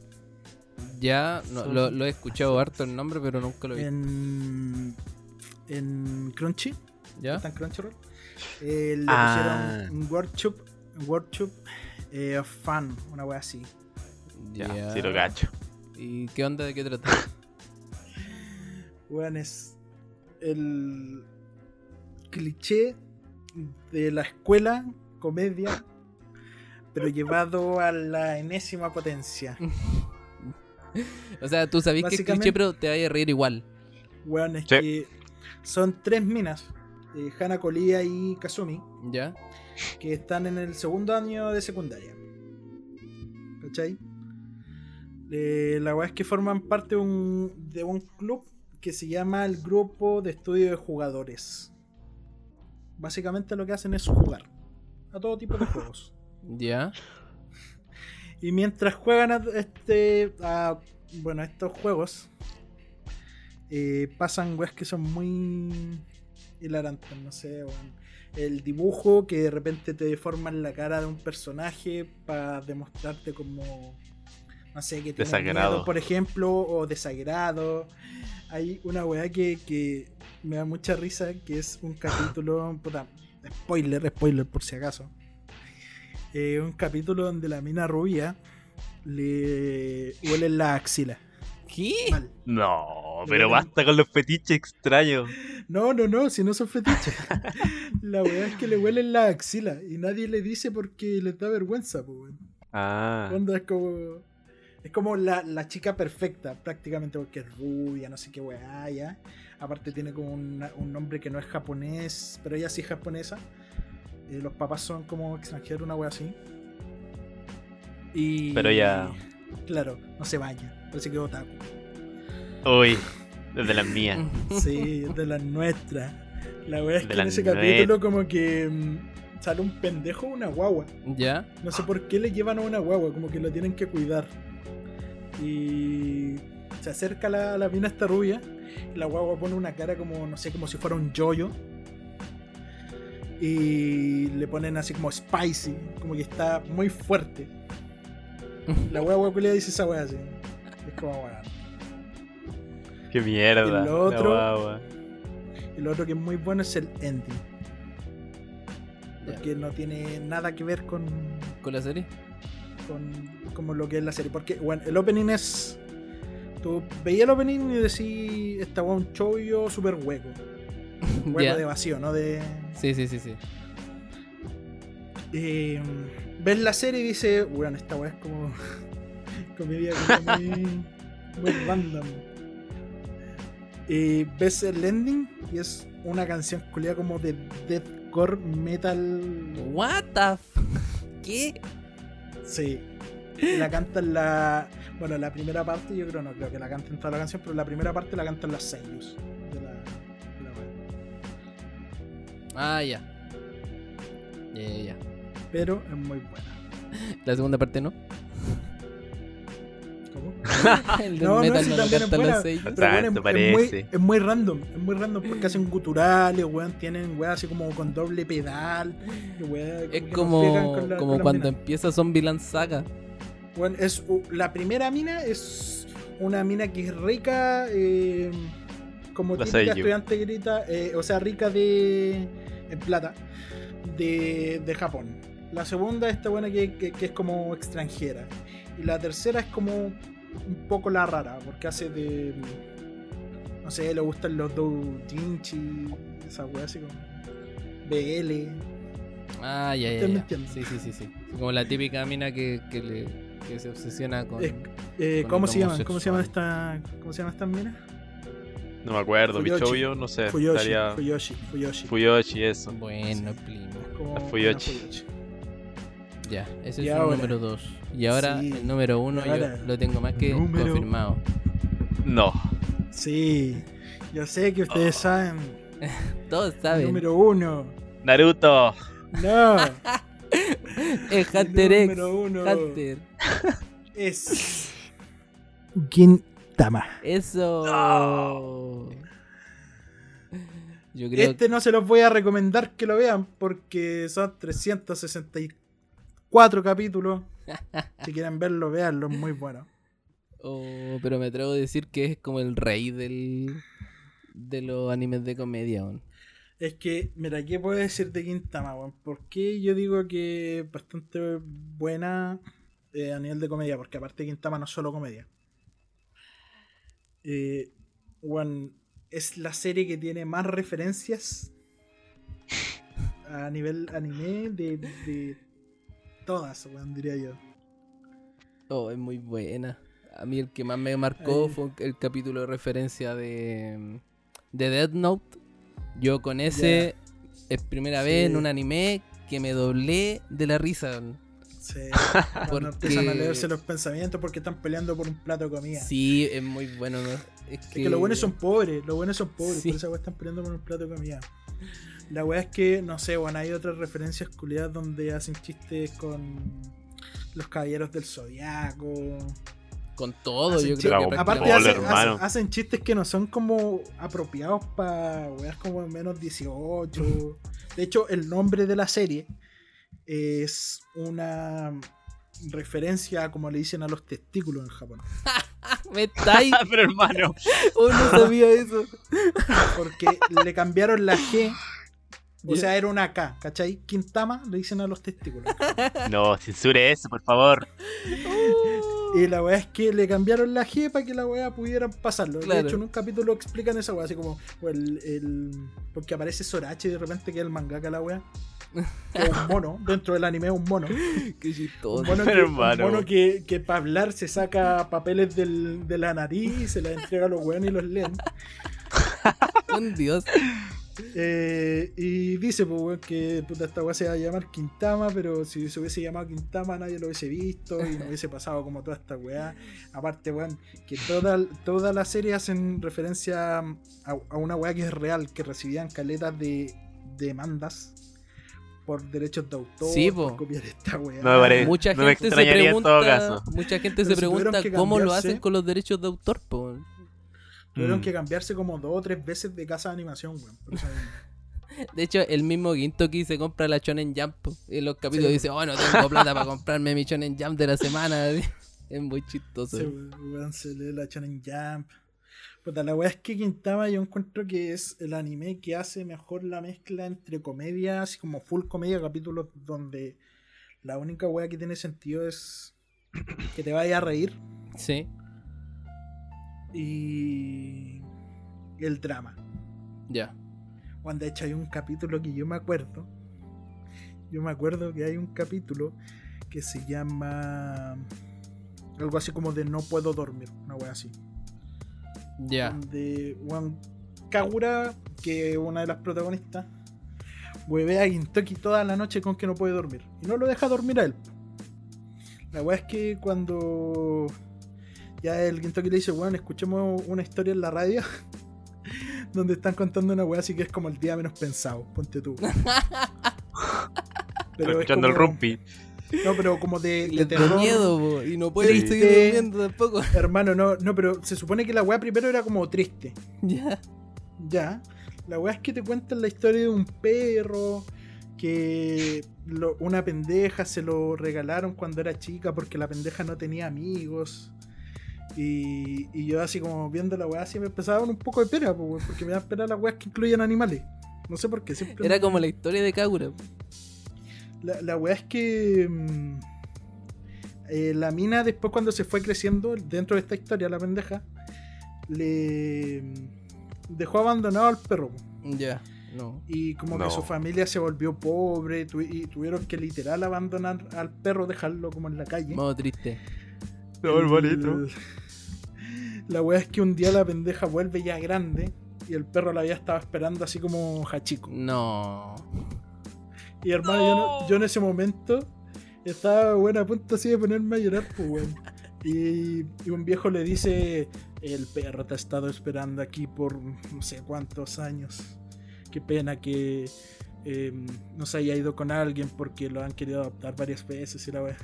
Speaker 1: Ya, no, lo, lo he escuchado harto el nombre, pero nunca lo he visto.
Speaker 2: En, en Crunchy,
Speaker 1: ¿Ya?
Speaker 2: está en Crunchyroll, eh, le
Speaker 3: Ah.
Speaker 2: pusieron un workshop, un workshop eh, of fun, una wea así.
Speaker 3: Ya, sí lo cacho.
Speaker 1: ¿Y qué onda? ¿De qué trata? (laughs)
Speaker 2: Weón, es el cliché de la escuela, comedia, pero llevado a la enésima potencia. (laughs)
Speaker 1: O sea, tú sabes que es cliché, pero te vayas a reír igual.
Speaker 2: Weón, es
Speaker 3: Sí.
Speaker 2: que son tres minas, eh, Hana Kolia y Kazumi,
Speaker 1: ¿Ya?
Speaker 2: que están en el segundo año de secundaria. ¿cachai? Eh, la weá es que forman parte de un, de un club que se llama el Grupo de Estudio de Jugadores. Básicamente lo que hacen es jugar a todo tipo de juegos.
Speaker 1: Ya.
Speaker 2: Y mientras juegan a este a, bueno, a estos juegos, eh, pasan weas que son muy hilarantes, no sé. El dibujo que de repente te deforman la cara de un personaje para demostrarte como, no sé, que tiene miedo, por ejemplo, o desagrado. Hay una weá que, que me da mucha risa, que es un capítulo, puta, spoiler, spoiler por si acaso. Eh, un capítulo donde la mina rubia le huele la axila.
Speaker 1: ¿Qué?
Speaker 2: Mal.
Speaker 3: No, pero basta con los fetiches extraños.
Speaker 2: No, no, no, si no son fetiches. (laughs) la weá es que le huelen la axila y nadie le dice porque les da vergüenza, pues.
Speaker 3: Ah,
Speaker 2: Onda es como. Es como la, la chica perfecta, prácticamente, porque es rubia, no sé qué weá, ya. Aparte tiene como una- un nombre que no es japonés, pero ella sí es japonesa. Eh, los papás son como extranjeros, una weá así. Y.
Speaker 3: Pero ella-
Speaker 2: Claro, no se baña. Parece que es otaku.
Speaker 3: uy, desde las mías. (laughs)
Speaker 2: Sí, de las nuestras. La weá es
Speaker 3: De
Speaker 2: que en ese capítulo, como que. mm, sale un pendejo, una guagua.
Speaker 1: Ya.
Speaker 2: No sé por qué le llevan a una guagua, como que lo tienen que cuidar. Y se acerca la, la mina esta rubia. Y la guagua pone una cara como, no sé, como si fuera un yoyo. Y le ponen así como spicy, como que está muy fuerte. (laughs) La guagua culia dice esa wea así. Es como, weón.
Speaker 3: Qué mierda.
Speaker 2: Y lo
Speaker 3: la
Speaker 2: otro- lo otro que es muy bueno es el ending. Porque no tiene nada que ver con,
Speaker 1: ¿Con la serie?
Speaker 2: con como lo que es la serie. Porque, bueno, el opening es. Tú veías el opening y decís, esta weá es un chollo súper hueco. (laughs) Hueco
Speaker 1: Ya.
Speaker 2: de vacío, ¿no? De.
Speaker 1: Sí, sí, sí, sí.
Speaker 2: Eh, ves la serie y dices, weón, esta weá es como. (laughs) comedia como muy. (laughs) muy random. Y ves el ending y es una canción culiada como de deathcore metal.
Speaker 1: What the f ¿Qué?
Speaker 2: Sí. La cantan la. Bueno, la primera parte yo creo, no creo que la canten toda la canción, pero la primera parte la cantan las sellos
Speaker 1: Ah, ya. Ya, ya, ya.
Speaker 2: Pero es muy buena.
Speaker 1: La segunda parte no.
Speaker 2: ¿Cómo? (laughs)
Speaker 1: El
Speaker 2: No, no,
Speaker 1: metal
Speaker 2: sí,
Speaker 1: no,
Speaker 2: también es buena. bueno, es, es muy,
Speaker 3: parece.
Speaker 2: es muy random, es muy random porque hacen guturales, weón, tienen weón así como con doble pedal. weón,
Speaker 1: Es como,
Speaker 2: la-
Speaker 1: cuando
Speaker 2: minas.
Speaker 1: empieza Zombieland Saga.
Speaker 2: Bueno, es la primera mina es una mina que es rica, eh, como
Speaker 3: La
Speaker 2: típica estudiante grita, eh, o sea, rica de en plata de, de Japón. La segunda esta buena que, que- que es como extranjera y la tercera es como un poco la rara porque hace de no sé, le gustan los doujinshi, esa wea así como BL.
Speaker 1: Ah, ya, ya, ya. Sí, sí, sí, sí. Como la típica mina que, que, le, que se obsesiona con...
Speaker 2: Es- Eh,
Speaker 1: Con
Speaker 2: ¿Cómo se llaman? ¿Cómo se llaman esta, cómo se llaman estas minas?
Speaker 3: No me acuerdo. Bichouyo, no sé.
Speaker 2: Fuyoshi,
Speaker 3: estaría
Speaker 2: Fuyoshi, Fuyoshi.
Speaker 3: Fuyoshi, eso.
Speaker 1: Bueno, primo.
Speaker 3: La
Speaker 2: una
Speaker 3: Fuyoshi.
Speaker 1: Ya, ese
Speaker 2: Y
Speaker 1: es
Speaker 2: ahora-
Speaker 1: el número 2. Y ahora
Speaker 2: Sí,
Speaker 1: el número 1
Speaker 2: y ahora-
Speaker 1: yo lo tengo más que
Speaker 2: Número-
Speaker 1: confirmado.
Speaker 3: No.
Speaker 2: Sí, yo sé que ustedes saben. (laughs)
Speaker 1: Todos saben.
Speaker 2: Número uno.
Speaker 3: Naruto.
Speaker 2: No, (laughs)
Speaker 1: Es Hunter X.
Speaker 2: número uno.
Speaker 1: Hunter.
Speaker 2: es. Gintama.
Speaker 1: Eso.
Speaker 3: No.
Speaker 1: Yo creo
Speaker 2: Este no se los voy a recomendar que lo vean porque son 364 capítulos. (laughs) Si quieren verlo, veanlo, es muy bueno.
Speaker 1: Oh, pero me atrevo a decir que es como el rey del de los animes de comedia. weón.
Speaker 2: Es que, mira, ¿qué puedo decir de Gintama, weón? ¿Por qué yo digo que es bastante buena eh, a nivel de comedia? Porque aparte Gintama no es solo comedia. Eh, es la serie que tiene más referencias a nivel anime de, de todas, diría yo.
Speaker 1: Oh, es muy buena. A mí el que más me marcó
Speaker 2: Ay.
Speaker 1: fue el capítulo de referencia de, de Death Note. Yo con ese es primera vez en un anime que me doblé de la risa.
Speaker 2: Sí, (laughs)
Speaker 1: Porque-
Speaker 2: empiezan a leerse los pensamientos porque están peleando por un plato de comida.
Speaker 1: Sí, es muy bueno, ¿no? Es
Speaker 2: Es
Speaker 1: que,
Speaker 2: los buenos son pobres, los buenos son pobres,
Speaker 1: Sí.
Speaker 2: por weá están peleando por un plato de comida. La weá es que, no sé, bueno, hay otras referencias culiadas donde hacen chistes con los caballeros del zodiaco.
Speaker 1: Con todo,
Speaker 2: Hacen
Speaker 1: yo creo que
Speaker 2: aparte
Speaker 3: Ball,
Speaker 2: hacen- hacen chistes que no son como apropiados para weas como menos 18. De hecho, el nombre de la serie es una referencia a como le dicen a los testículos en Japón. (laughs)
Speaker 1: Me estáis. (laughs)
Speaker 3: Pero hermano, (laughs)
Speaker 1: Oh, no sabía eso.
Speaker 2: Porque le cambiaron la G. O sea, era una K, ¿cachai? Quintama le dicen a los testículos.
Speaker 3: no, censure eso, por favor.
Speaker 2: Y la weá es que le cambiaron la G para que la weá pudieran pasarlo.
Speaker 1: Claro.
Speaker 2: De hecho, en un capítulo explican esa weá, así como el, el- Porque aparece Sorachi de repente que es el mangaka la weá. Que es un mono, dentro del anime es un mono. (laughs)
Speaker 1: Qué chistoso.
Speaker 2: Un mono, que, un
Speaker 3: hermano.
Speaker 2: mono que, que para hablar se saca papeles del- de la nariz y se la entrega a los weones y los leen. (laughs)
Speaker 1: Un dios.
Speaker 2: Eh, y dice pues, weón, que puta, esta weá se va a llamar Quintama, pero si se hubiese llamado Quintama nadie lo hubiese visto y no hubiese pasado como toda esta weá. Aparte, weón, que toda, toda la serie hacen referencia a, a una weá que es real, que recibían caletas de demandas por derechos de autor,
Speaker 1: Sí,
Speaker 2: por
Speaker 1: po.
Speaker 2: copiar esta weá.
Speaker 3: No me parece-
Speaker 1: Mucha
Speaker 3: no me
Speaker 1: gente se
Speaker 3: extrañaría en todo
Speaker 1: pregunta,
Speaker 3: caso.
Speaker 1: mucha gente
Speaker 2: Pero
Speaker 1: se pregunta cómo lo hacen con los derechos de autor, po.
Speaker 2: Tuvieron
Speaker 3: Mm.
Speaker 2: que cambiarse como dos o tres veces de casa de animación, weón. (laughs)
Speaker 1: De hecho, el mismo Gintoki se compra la Shonen Jump y en los capítulos
Speaker 2: Sí.
Speaker 1: dice, oh, no tengo plata para comprarme mi Shonen Jump de la semana. (laughs) Es muy chistoso.
Speaker 2: Sí, weón, se lee la Shonen Jump. Puta, la weá es que Quintama yo encuentro que es el anime que hace mejor la mezcla entre comedia, así como full comedia, capítulos donde la única weá que tiene sentido es que te vaya a reír
Speaker 1: Sí,
Speaker 2: y el drama.
Speaker 1: ya.
Speaker 2: Cuando de hecho hay un capítulo que yo me acuerdo. Yo me acuerdo que hay un capítulo que se llama algo así como de no puedo dormir, una wea así.
Speaker 1: Ya.
Speaker 2: Donde weón, Kagura, que es una de las protagonistas, huevea a Gintoki toda la noche con que no puede dormir. Y no lo deja dormir a él. La wea es que cuando ya el Gintoki le dice, weón, escuchemos una historia en la radio. (laughs) donde están contando una wea así que es como el día menos pensado, ponte tú. (laughs) Pero es
Speaker 3: escuchando el rumpi.
Speaker 2: No, pero como de, de terror.
Speaker 1: miedo, po, y no puede
Speaker 2: Triste.
Speaker 1: seguir durmiendo tampoco. (laughs)
Speaker 2: Hermano, no, no, pero se supone que la weá primero era como triste.
Speaker 1: ya.
Speaker 2: Ya. La weá es que te cuentan la historia de un perro que lo- una pendeja se lo regalaron cuando era chica porque la pendeja no tenía amigos. Y, y yo así como viendo la weá así me empezaba a dar un poco de pena, porque me da pena las weas que incluyen animales. No sé por qué. Siempre
Speaker 1: Era como la historia de Kagura.
Speaker 2: La, la weá es que mm, eh, la mina después cuando se fue creciendo dentro de esta historia, la pendeja, le mm, dejó abandonado al perro.
Speaker 1: Ya. No.
Speaker 2: Y como
Speaker 3: No.
Speaker 2: que su familia se volvió pobre tu- y tuvieron que literal abandonar al perro, dejarlo como en la calle.
Speaker 1: Modo triste.
Speaker 3: No, hermanito. (laughs)
Speaker 2: La weá es que un día la pendeja vuelve ya grande y el perro la había estado esperando así como Hachiko.
Speaker 1: No.
Speaker 2: Y hermano, yo, no- yo en ese momento estaba bueno, a punto así de ponerme a llorar, pues. Y, y un viejo le dice, el perro te ha estado esperando aquí por no sé cuántos años. Qué pena que eh, no se haya ido con alguien porque lo han querido adoptar varias veces y la wea.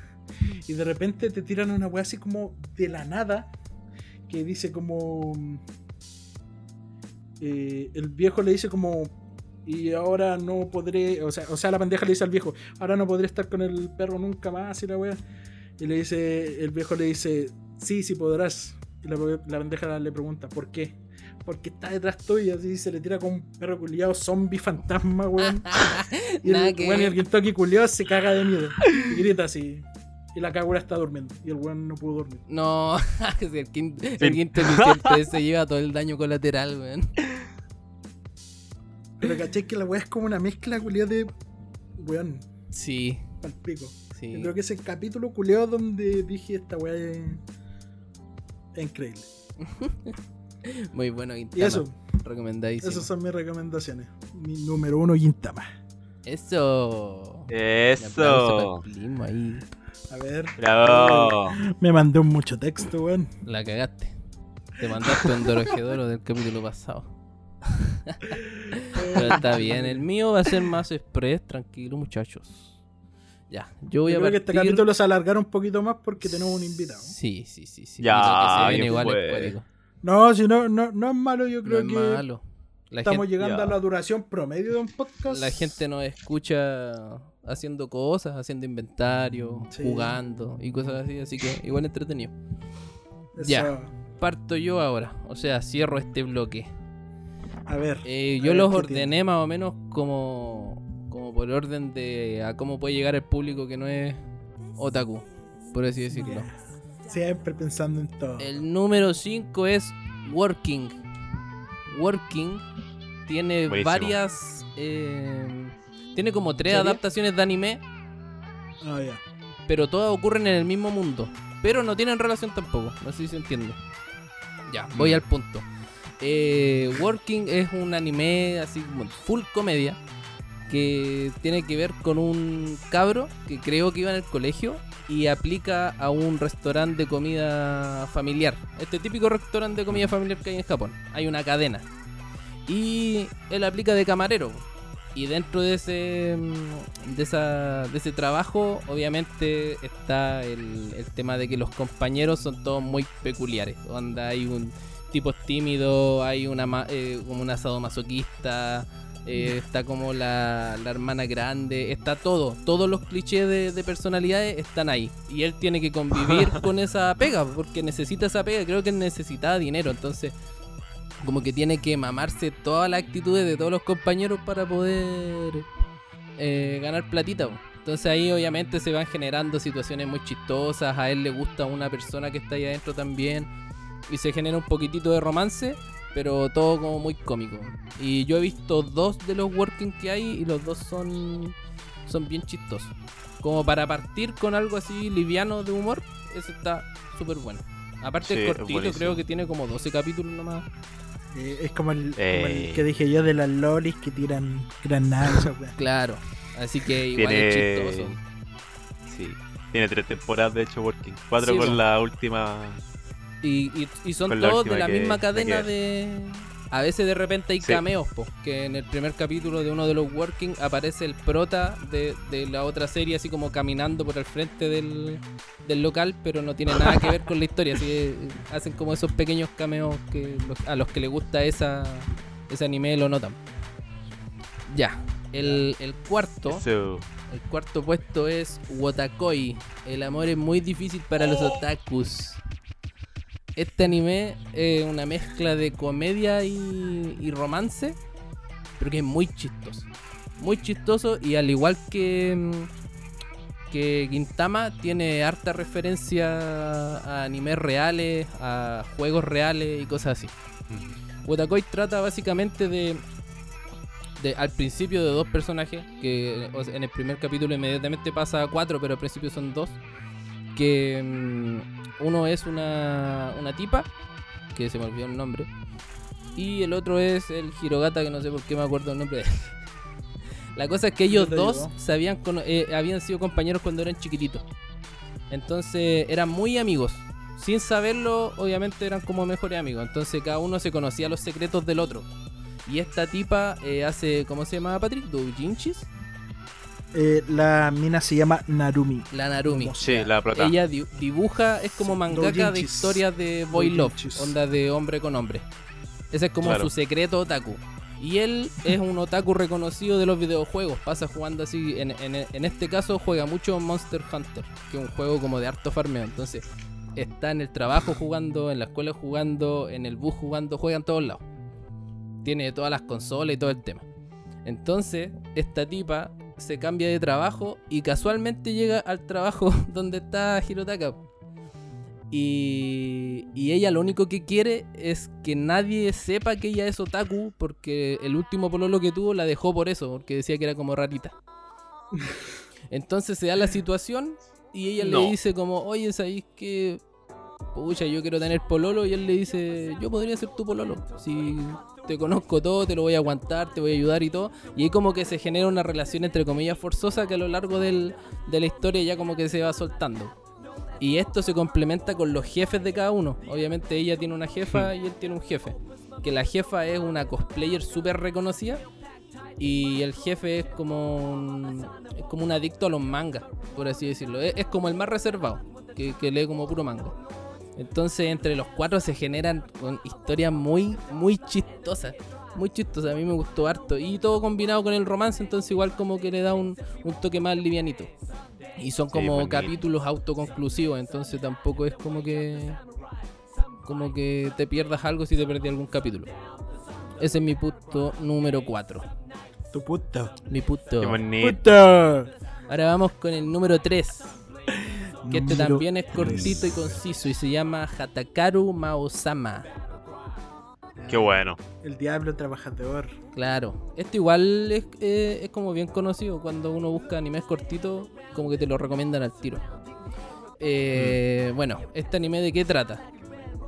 Speaker 2: Y de repente te tiran una wea así como de la nada, que dice como... eh, el viejo le dice como y ahora no podré, o sea, o sea, la pendeja le dice al viejo, ahora no podré estar con el perro nunca más y la wea. Y le dice, el viejo le dice, sí, sí podrás. Y la, la pendeja le pregunta, ¿por qué? Porque está detrás tuyo, así se le tira con un perro culiado zombie fantasma, weón. (laughs) Y el,
Speaker 1: que
Speaker 2: weón, y el Kentucky culiado se caga de miedo. Y grita así. Y la Kagura está durmiendo. Y el weón no pudo dormir.
Speaker 1: No, (laughs) el quinto, el quinto se lleva todo el daño colateral, weón.
Speaker 2: Pero caché que la weá es como una mezcla culiada de. Weón,
Speaker 1: Sí,
Speaker 2: pal pico.
Speaker 1: sí.
Speaker 2: Yo creo que es el capítulo culeado donde dije esta weá es, es increíble. (laughs)
Speaker 1: Muy bueno,
Speaker 2: Y
Speaker 1: Gintama.
Speaker 2: eso,
Speaker 1: Recomendadísimo.
Speaker 2: esas son mis recomendaciones. Mi número uno, Gintama.
Speaker 1: Eso. Un
Speaker 3: Eso.
Speaker 1: ahí.
Speaker 2: A ver.
Speaker 3: Bravo.
Speaker 2: Me mandó mucho texto, weón.
Speaker 1: La cagaste. Te mandaste un (laughs) Dorojedoro del capítulo pasado. Pero está bien, el mío va a ser más express, tranquilo muchachos. Ya, yo voy
Speaker 2: Yo
Speaker 1: a
Speaker 2: creo que este capítulo se alargará un poquito más porque tenemos un invitado.
Speaker 1: Sí, sí, sí, sí.
Speaker 3: Ya,
Speaker 1: que se igual.
Speaker 2: No, si no, no, no es malo, yo
Speaker 1: No
Speaker 2: creo
Speaker 1: es
Speaker 2: que
Speaker 1: malo. La
Speaker 2: estamos
Speaker 1: gente,
Speaker 2: llegando
Speaker 3: Ya.
Speaker 2: a la duración promedio de un podcast.
Speaker 1: la gente nos escucha haciendo cosas, haciendo inventario,
Speaker 2: Sí.
Speaker 1: jugando y cosas así, así que igual entretenido.
Speaker 2: Eso.
Speaker 1: ya. Parto yo ahora, o sea, cierro este bloque.
Speaker 2: A ver.
Speaker 1: Eh,
Speaker 2: A
Speaker 1: yo
Speaker 2: ver
Speaker 1: los ordené más o menos como, como por orden de a cómo puede llegar el público que no es otaku, por así decirlo.
Speaker 2: Siempre pensando en todo.
Speaker 1: El número 5 es Working. Working tiene
Speaker 3: Buenísimo.
Speaker 1: varias... eh, tiene como tres adaptaciones de anime,
Speaker 2: Ah, ya.
Speaker 1: pero todas ocurren en el mismo mundo. Pero no tienen relación tampoco, no sé si se entiende. Ya, voy al punto. Eh, Working es un anime así como full comedia que tiene que ver con un cabro que creo que iba en el colegio y aplica a un restaurante de comida familiar. Este típico restaurante de comida familiar que hay en Japón. Hay una cadena. Y él aplica de camarero. Y dentro de ese mm, de, esa, de ese trabajo, obviamente, está el, el tema de que los compañeros son todos muy peculiares. Onda, hay un tipo tímido, hay una ma- eh, como un asado masoquista, eh, está como la, la hermana grande, está todo, todos los clichés de, de personalidades están ahí. Y él tiene que convivir (laughs) con esa pega, porque necesita esa pega, creo que necesitaba dinero, entonces como que tiene que mamarse todas las actitudes de todos los compañeros para poder eh, ganar platita. Entonces ahí obviamente se van generando situaciones muy chistosas, a él le gusta una persona que está ahí adentro también y se genera un poquitito de romance, pero todo como muy cómico. Y yo he visto dos de los working que hay y los dos son, son bien chistosos. Como para partir con algo así liviano de humor, ese está súper bueno. Aparte
Speaker 3: Sí,
Speaker 1: es
Speaker 3: es
Speaker 1: cortito,
Speaker 3: buenísimo.
Speaker 1: creo que tiene como 12 capítulos nomás.
Speaker 2: Eh, es como el, como el
Speaker 3: Eh.
Speaker 2: que dije yo de las lolis que tiran granadas.
Speaker 1: Claro. Así que igual es
Speaker 3: Tiene.
Speaker 1: chistoso.
Speaker 3: Sí. Tiene tres temporadas de hecho Working. Cuatro
Speaker 1: Sí,
Speaker 3: con la última.
Speaker 1: Y, y, y son
Speaker 3: la
Speaker 1: todos de la
Speaker 3: que-
Speaker 1: misma cadena
Speaker 3: que-
Speaker 1: de... A veces de repente hay
Speaker 3: Sí.
Speaker 1: cameos, po, que en el primer capítulo de uno de los Working aparece el prota de, de la otra serie así como caminando por el frente del, del local, pero no tiene nada que ver con la historia, así que hacen como esos pequeños cameos que los- a los que les gusta esa, ese anime lo notan. Ya, el, el cuarto...
Speaker 3: Eso.
Speaker 1: El cuarto puesto es Wotakoi. El amor es muy difícil para los otakus. Este anime es una mezcla de comedia y, y romance, pero que es muy chistoso. Muy chistoso y al igual que, mm, que Gintama, tiene harta referencia a animes reales, a juegos reales y cosas así. Wotakoi trata básicamente de, de al principio de dos personajes, que en el primer capítulo inmediatamente pasa a cuatro, pero al principio son dos. Que mm, uno es una, una tipa, que se me olvidó el nombre, y el otro es el Hirogata, que no sé por qué me acuerdo el nombre de él. (laughs) La cosa es que ellos dos se habían, eh, habían sido compañeros cuando eran chiquititos. Entonces eran muy amigos. Sin saberlo, obviamente eran como mejores amigos. Entonces cada uno se conocía los secretos del otro. Y esta tipa eh, hace, ¿cómo se llama Patrick? ¿Doujinshis?
Speaker 2: Eh, la mina se llama Narumi.
Speaker 1: La Narumi.
Speaker 3: Sí, la prota.
Speaker 1: Ella di- dibuja, es como mangaka de historias de boy love, onda de hombre con hombre. Ese es como
Speaker 3: Claro.
Speaker 1: su secreto otaku. Y él es un otaku reconocido de los videojuegos. Pasa jugando así. En, en- en este caso juega mucho Monster Hunter, que es un juego como de harto farmeo. Entonces está en el trabajo jugando, en la escuela jugando, en el bus jugando, juega en todos lados. Tiene todas las consolas y todo el tema. Entonces, esta tipa se cambia de trabajo y casualmente llega al trabajo (laughs) donde está Hirotaka. Y, y ella lo único que quiere es que nadie sepa que ella es otaku porque el último pololo que tuvo la dejó por eso, porque decía que era como rarita. (laughs) Entonces se da la situación y ella
Speaker 3: No.
Speaker 1: le dice como, oye, ¿sabéis que... Pucha, yo quiero tener pololo y él le dice, yo podría ser tu pololo, si te conozco todo, te lo voy a aguantar, te voy a ayudar y todo. Y ahí como que se genera una relación entre comillas forzosa que a lo largo del- de la historia ya como que se va soltando. Y esto se complementa con los jefes de cada uno. Obviamente ella tiene una jefa y él tiene un jefe. Que la jefa es una cosplayer súper reconocida. Y el jefe es como un, es como un adicto a los mangas, por así decirlo. Es, es como el más reservado, que, que lee como puro manga. Entonces entre los cuatro se generan con historias muy, muy chistosas. Muy chistosas, a mí me gustó harto. Y todo combinado con el romance, entonces igual como que le da un, un toque más livianito. Y son como capítulos autoconclusivos, entonces tampoco es como que como que te pierdas algo si te perdí algún capítulo. Ese es mi punto número 4.
Speaker 2: Tu puto.
Speaker 1: Mi punto.
Speaker 3: Qué bonito.
Speaker 2: Puto.
Speaker 1: Ahora vamos con el número 3. Que este también es cortito y conciso y se llama Hatakaru Maosama.
Speaker 3: Qué bueno.
Speaker 2: El diablo trabajador.
Speaker 1: Claro, esto igual es, eh, es como bien conocido. Cuando uno busca animes cortitos, como que te lo recomiendan al tiro. Eh, Bueno, ¿este anime de qué trata?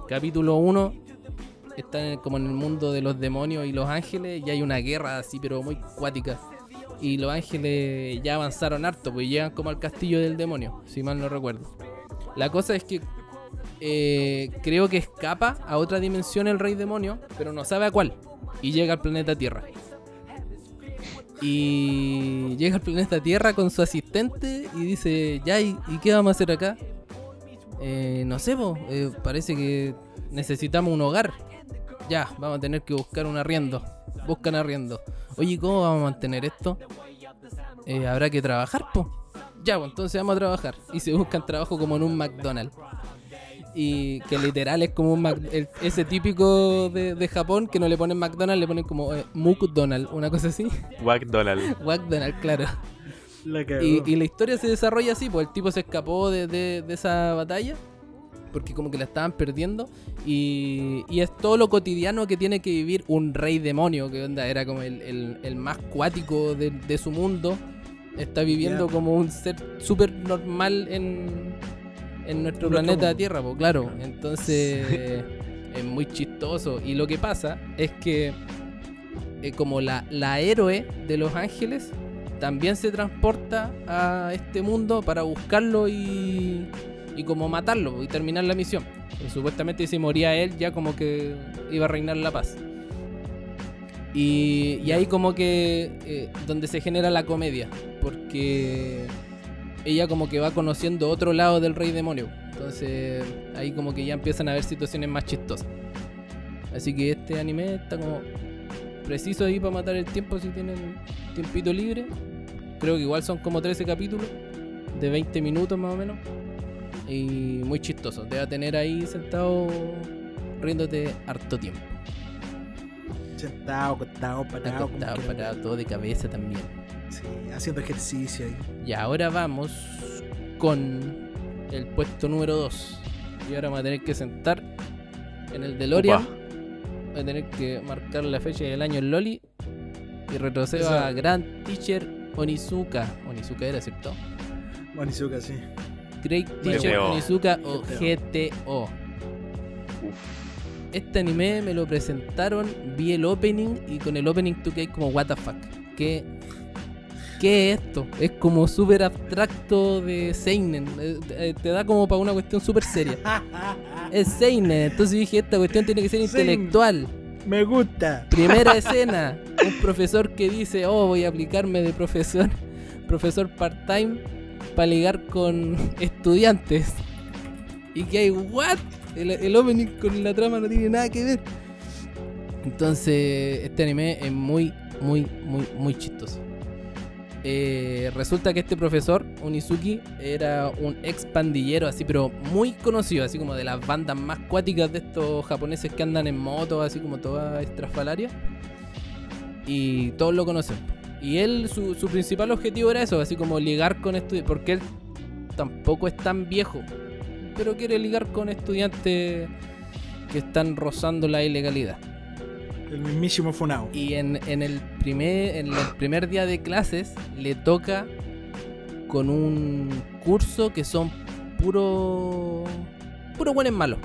Speaker 1: Capítulo 1 está en el- como en el mundo de los demonios y los ángeles y hay una guerra así, pero muy cuática. Y los ángeles ya avanzaron harto, pues llegan como al castillo del demonio, si mal no recuerdo. La cosa es que eh, creo que escapa a otra dimensión el rey demonio, pero no sabe a cuál. Y llega al planeta Tierra. Y llega al planeta Tierra con su asistente y dice, ya, ¿y, qué vamos a hacer acá? "Eh, no sé, eh, parece que necesitamos un hogar. Ya, vamos a tener que buscar un arriendo. Buscan arriendo. Oye, ¿cómo vamos a mantener esto? "Eh, Habrá que trabajar, po. Ya, pues entonces vamos a trabajar. Y se buscan trabajo como en un McDonald's. Y que literal es como un Mac- el- ese típico de, de Japón que no le ponen McDonald's, le ponen como eh, McDonald's, una cosa así.
Speaker 3: McDonald's. (laughs)
Speaker 1: McDonald's, claro.
Speaker 2: La.
Speaker 1: Y, y la historia se desarrolla así, pues el tipo se escapó de, de- de esa batalla. Porque como que la estaban perdiendo. Y, y es todo lo cotidiano que tiene que vivir un rey demonio. Que onda, era como el, el- el más cuático de, de su mundo. Está viviendo como un ser súper normal en, en nuestro
Speaker 2: otro
Speaker 1: planeta. Tierra, pues claro. Entonces (laughs) es muy chistoso. Y lo que pasa es que eh, como la, la héroe de los ángeles también se transporta a este mundo para buscarlo y, y como matarlo y terminar la misión. Y supuestamente si moría él ya como que iba a reinar la paz. Y, y ahí como que eh, donde se genera la comedia, porque ella como que va conociendo otro lado del rey demonio. Entonces ahí como que ya empiezan a haber situaciones más chistosas. Así que este anime está como preciso ahí para matar el tiempo si tienen tiempito libre. Creo que igual son como 13 capítulos de 20 minutos más o menos. Y muy chistoso. Te va a tener ahí sentado riéndote harto tiempo.
Speaker 2: Sentado, acostado, parado.
Speaker 1: Acostado,
Speaker 2: quieran.
Speaker 1: parado, todo de cabeza también.
Speaker 2: Sí, haciendo ejercicio ahí.
Speaker 1: Y ahora vamos con el puesto número 2. Y ahora vamos a tener que sentar en el DeLorean.
Speaker 3: Upa.
Speaker 1: Voy a tener que marcar la fecha del año en Loli. Y retrocedo
Speaker 2: Eso.
Speaker 1: a Grand Teacher Onizuka. Onizuka era, ¿cierto?
Speaker 2: Onizuka, sí.
Speaker 1: Great Teacher. Onizuka o
Speaker 2: GTO.
Speaker 1: Este anime me lo presentaron, vi el opening y con el opening tú que como what the fuck. ¿Qué, ¿Qué es esto? Es como súper abstracto de Seinen. Eh, eh, Te da como para una cuestión súper seria. (laughs) Es Seinen, entonces dije esta cuestión tiene que ser intelectual.
Speaker 2: Me gusta.
Speaker 1: Primera (laughs) escena, un profesor que dice, oh, voy a aplicarme de profesor, profesor part-time para ligar con estudiantes. Y que hay, what? El, el opening con la trama no tiene nada que ver. Entonces, este anime es muy, muy, muy, muy chistoso. Eh, resulta que este profesor, Unizuki, era un ex pandillero así, pero muy conocido, así como de las bandas más cuáticas de estos japoneses que andan en moto, así como toda estrafalaria. Y todos lo conocen. Y él, su, su principal objetivo era eso, así como ligar con estudiantes, porque él tampoco es tan viejo, pero quiere ligar con estudiantes que están rozando la ilegalidad.
Speaker 2: El mismísimo Funao.
Speaker 1: Y en, en el primer, en el primer día de clases le toca con un curso que son puro. puro buenos malos.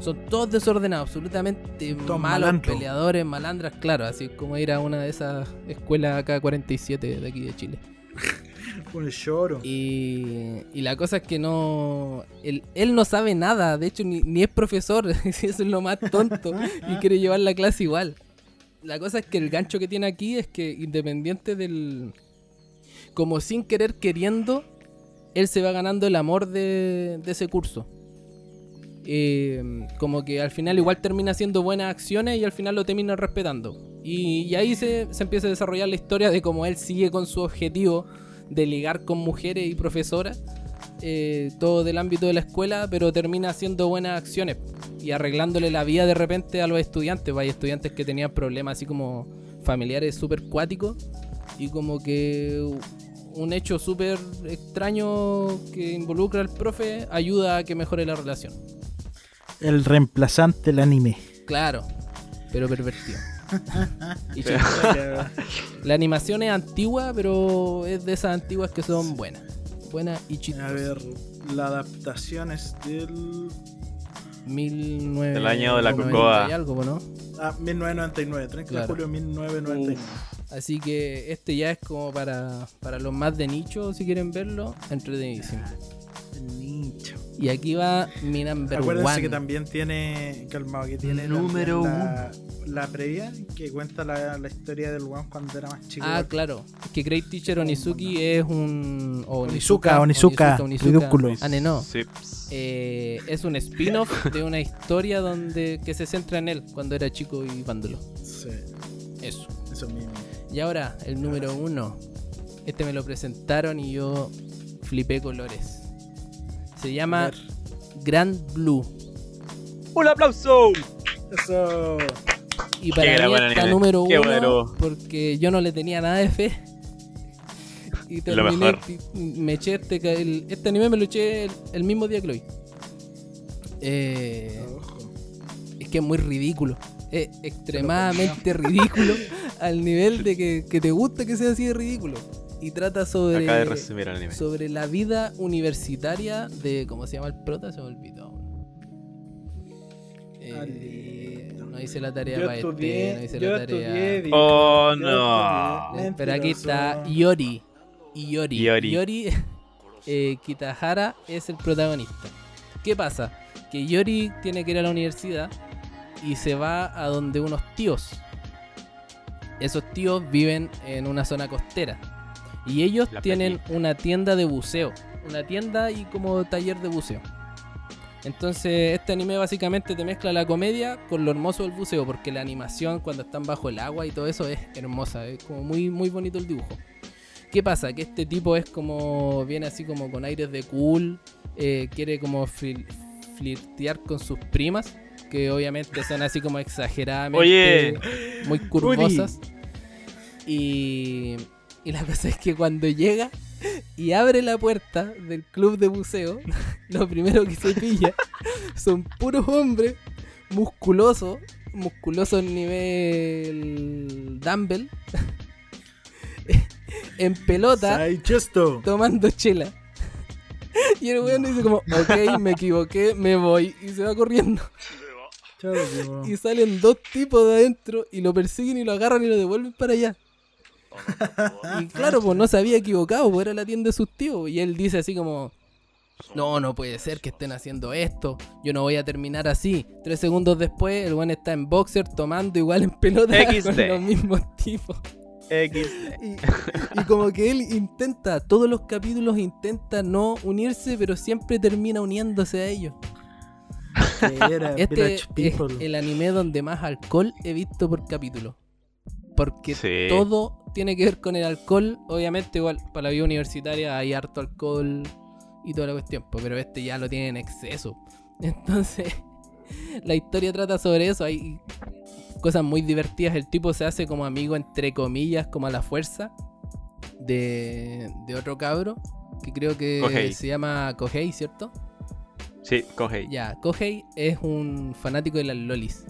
Speaker 1: Son todos desordenados, absolutamente malos, peleadores, malandras, claro, así como ir a una de esas escuelas acá 47 de aquí de Chile. (laughs)
Speaker 2: Un lloro.
Speaker 1: Y, y la cosa es que no. Él, él no sabe nada, de hecho, ni, ni es profesor. (laughs) Eso es lo más tonto. y quiere llevar la clase igual. La cosa es que el gancho que tiene aquí es que, independiente del. Como sin querer queriendo, él se va ganando el amor de, de ese curso. Eh, como que al final igual termina haciendo buenas acciones y al final lo termina respetando. Y, y ahí se, se empieza a desarrollar la historia de cómo él sigue con su objetivo de ligar con mujeres y profesoras, eh, todo del ámbito de la escuela, pero termina haciendo buenas acciones y arreglándole la vida de repente a los estudiantes. Hay estudiantes que tenían problemas así como familiares súper cuáticos y como que un hecho súper extraño que involucra al profe ayuda a que mejore la relación.
Speaker 2: El reemplazante del anime.
Speaker 1: Claro, pero pervertido. (laughs) Y chistoso. La animación es antigua, pero es de esas antiguas que son buenas. Buenas y
Speaker 2: A
Speaker 1: chistosas.
Speaker 2: ver, la adaptación es del.
Speaker 1: 1990
Speaker 3: Del año de la cocoa.
Speaker 1: y algo, ¿no?
Speaker 2: Ah, 1999, 30 de julio de 1999.
Speaker 1: Así que este ya es como para, para los más de nicho, si quieren verlo, entretenidísimo.
Speaker 2: El nicho.
Speaker 1: Y aquí va mi number
Speaker 2: Acuérdense
Speaker 1: one.
Speaker 2: que también tiene. Calmado, que tiene.
Speaker 3: Número
Speaker 2: la, la previa que cuenta la, la historia del one cuando era más chico.
Speaker 1: Ah, claro. Es que Great Teacher Onizuki es un. o
Speaker 2: Onizuka, Onizuka, ridículo.
Speaker 1: Ah, no.
Speaker 3: Sí.
Speaker 1: Eh, es un spin-off de una historia donde que se centra en él cuando era chico y vándolo.
Speaker 2: Sí,
Speaker 1: Eso.
Speaker 2: eso mismo.
Speaker 1: Y ahora, el número uno. Este me lo presentaron y yo flipé colores. Se llama. Grand Blue.
Speaker 3: ¡Un aplauso!
Speaker 2: Eso.
Speaker 1: Y para
Speaker 3: Qué
Speaker 1: mí está número
Speaker 3: Qué
Speaker 1: uno
Speaker 3: bueno.
Speaker 1: porque yo no le tenía nada de fe. Y
Speaker 3: Lo
Speaker 1: terminé, me eché este, ca- el- este anime me lo eché el, el mismo día que lo vi. Eh, es que es muy ridículo. Es extremadamente ridículo (laughs) al nivel de que, que te gusta que sea así de ridículo. Y trata sobre,
Speaker 3: de resumir el anime.
Speaker 1: sobre la vida universitaria de. ¿Cómo se llama el prota? Se me olvidó. Eh,
Speaker 2: Alito.
Speaker 1: no hice la tarea
Speaker 2: Yo
Speaker 1: para este, no hice
Speaker 2: yo
Speaker 1: la tarea.
Speaker 2: estudié,
Speaker 3: Oh,
Speaker 2: yo
Speaker 3: no.
Speaker 1: Pero aquí está. Iori. Iori.
Speaker 3: Iori.
Speaker 1: Iori (laughs) eh, Kitahara es el protagonista. ¿Qué pasa? Que Iori tiene que ir a la universidad y se va a donde unos tíos. Esos tíos viven en una zona costera. Y ellos
Speaker 3: La
Speaker 1: tienen una tienda de buceo. Una tienda y como taller de buceo. Entonces este anime básicamente te mezcla la comedia con lo hermoso del buceo, porque la animación cuando están bajo el agua y todo eso es hermosa, es como muy, muy bonito el dibujo. ¿Qué pasa? Que este tipo es como, viene así como con aires de cool, eh, quiere como flir- flirtear con sus primas, que obviamente son así como (laughs) exageradamente
Speaker 3: Oye.
Speaker 1: muy curvosas. Y, y la cosa es que cuando llega y abre la puerta del club de buceo, (laughs) lo primero que se pilla son puros hombres musculosos, musculosos nivel dumbbell, (laughs) en pelota, tomando chela. Y el weón dice como, ok, me equivoqué, me voy. Y se va corriendo. Y salen dos tipos de adentro y lo persiguen y lo agarran y lo devuelven para allá. Y claro, pues no se había equivocado, pues era la tienda de sus tíos. Y él dice así como, no, no puede ser que estén haciendo esto. Yo no voy a terminar así. Tres segundos después, el buen está en boxer tomando igual en pelota
Speaker 3: XD.
Speaker 1: con los mismos tipos.
Speaker 3: X.
Speaker 1: Y, y como que él intenta, todos los capítulos intenta no unirse, pero siempre termina uniéndose a ellos. Este es el anime donde más alcohol he visto por capítulo. Porque
Speaker 3: Sí.
Speaker 1: todo tiene que ver con el alcohol. Obviamente, igual para la vida universitaria hay harto alcohol y toda la cuestión. Pero este ya lo tiene en exceso. (laughs) Entonces, la historia trata sobre eso. Hay cosas muy divertidas. El tipo se hace como amigo, entre comillas, como a la fuerza de, de otro cabro. Que creo que
Speaker 3: Kohei.
Speaker 1: se llama Kohei, ¿cierto?
Speaker 3: Sí, coge.
Speaker 1: Ya, Kohei es un fanático de las lolis.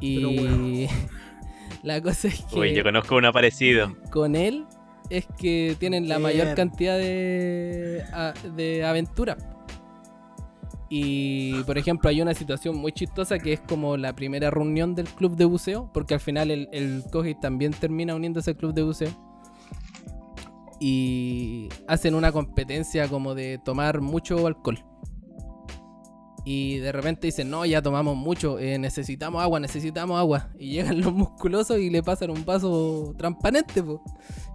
Speaker 1: Y
Speaker 2: Pero bueno. (laughs)
Speaker 1: la cosa es que
Speaker 3: Uy, yo conozco uno parecido.
Speaker 1: con él es que tienen la
Speaker 2: Bien.
Speaker 1: mayor cantidad de, de aventuras. Y por ejemplo, hay una situación muy chistosa que es como la primera reunión del club de buceo, porque al final el, el Koji también termina uniéndose al club de buceo. Y hacen una competencia como de tomar mucho alcohol. Y de repente dicen, no, ya tomamos mucho, eh, necesitamos agua, necesitamos agua. Y llegan los musculosos y le pasan un vaso transparente, po.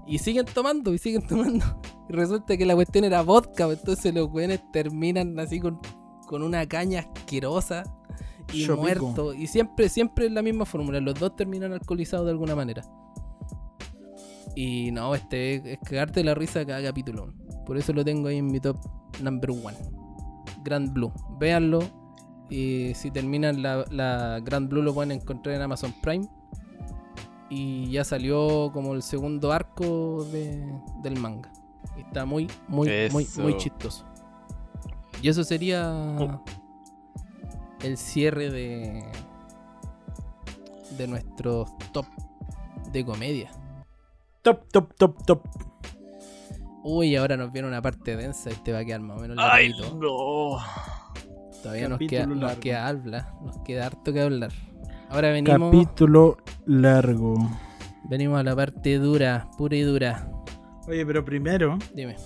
Speaker 1: Y siguen tomando, y siguen (laughs) tomando. Y resulta que la cuestión era vodka, po. entonces los güeyes terminan así con, con una caña asquerosa y
Speaker 2: Yo pico.
Speaker 1: muertos. Y siempre, siempre es la misma fórmula, los dos terminan alcoholizados de alguna manera. Y no, este es, es cagarte la risa cada capítulo. Por eso lo tengo ahí en mi top number one. Grand Blue. Véanlo. Y si terminan la, la Grand Blue lo pueden encontrar en Amazon Prime. Y ya salió como el segundo arco de- del manga. Y está muy, muy, muy,
Speaker 3: Eso.
Speaker 1: muy chistoso. Y eso sería
Speaker 3: Oh.
Speaker 1: el cierre de de nuestros top de comedia.
Speaker 2: Top, top, top, top.
Speaker 1: Uy, ahora nos viene una parte densa y te va a quedar más o menos
Speaker 3: ¡Ay, no!
Speaker 1: Todavía nos queda, nos queda habla, nos queda harto que hablar. Ahora venimos,
Speaker 2: Capítulo largo.
Speaker 1: venimos a la parte dura, pura y dura.
Speaker 2: Oye, pero primero,
Speaker 1: Dime.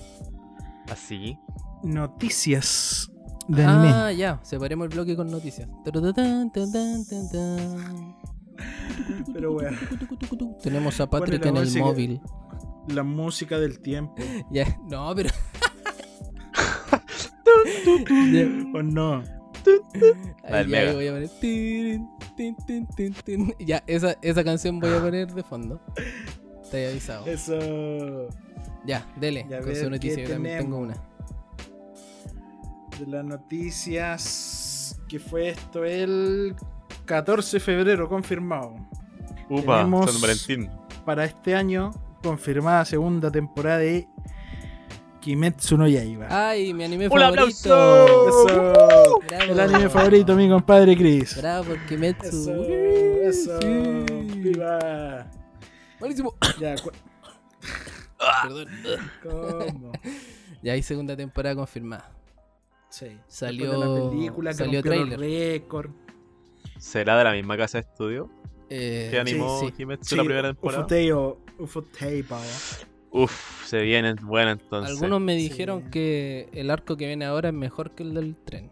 Speaker 3: Así.
Speaker 2: noticias de anime.
Speaker 1: Ah, ya, separemos el bloque con noticias.
Speaker 2: Pero bueno,
Speaker 1: Tenemos a Patrick en el móvil.
Speaker 2: La música del tiempo. (laughs)
Speaker 1: Ya, no, pero. (laughs)
Speaker 2: ¿O no?
Speaker 1: Ya voy a poner. Ya, esa, esa canción voy a poner de fondo. Te he avisado.
Speaker 2: Eso.
Speaker 1: Ya, dele,
Speaker 2: Ya
Speaker 1: con su
Speaker 2: ¿qué
Speaker 1: noticia, yo también tengo una.
Speaker 2: De las noticias que fue esto el 14 de febrero confirmado.
Speaker 3: Upa,
Speaker 2: Tenemos-
Speaker 3: San Valentín.
Speaker 2: Para este año confirmada segunda temporada de Kimetsu no Yaiba.
Speaker 1: ¡Ay, mi anime
Speaker 3: ¡Un
Speaker 1: favorito!
Speaker 3: aplauso!
Speaker 2: Eso.
Speaker 1: Bravo.
Speaker 2: El anime favorito, mi compadre Chris.
Speaker 1: Bravo por Kimetsu.
Speaker 2: Eso, eso.
Speaker 1: Sí.
Speaker 2: Viva.
Speaker 1: Buenísimo.
Speaker 2: Ya, (coughs)
Speaker 1: Perdón.
Speaker 2: ¿cómo? (laughs)
Speaker 1: Ya hay segunda temporada confirmada.
Speaker 2: Sí.
Speaker 1: Salió-
Speaker 2: de la película que
Speaker 1: salió tráiler.
Speaker 2: récords.
Speaker 3: ¿Será de la misma casa de estudio
Speaker 1: Eh,
Speaker 3: que animó
Speaker 1: sí.
Speaker 3: Kimetsu la primera temporada?
Speaker 2: Ufoteo, Ufotei, pa.
Speaker 3: Uf, se vienen buena entonces.
Speaker 1: Algunos me
Speaker 2: Sí.
Speaker 1: dijeron que el arco que viene ahora es mejor que el del tren.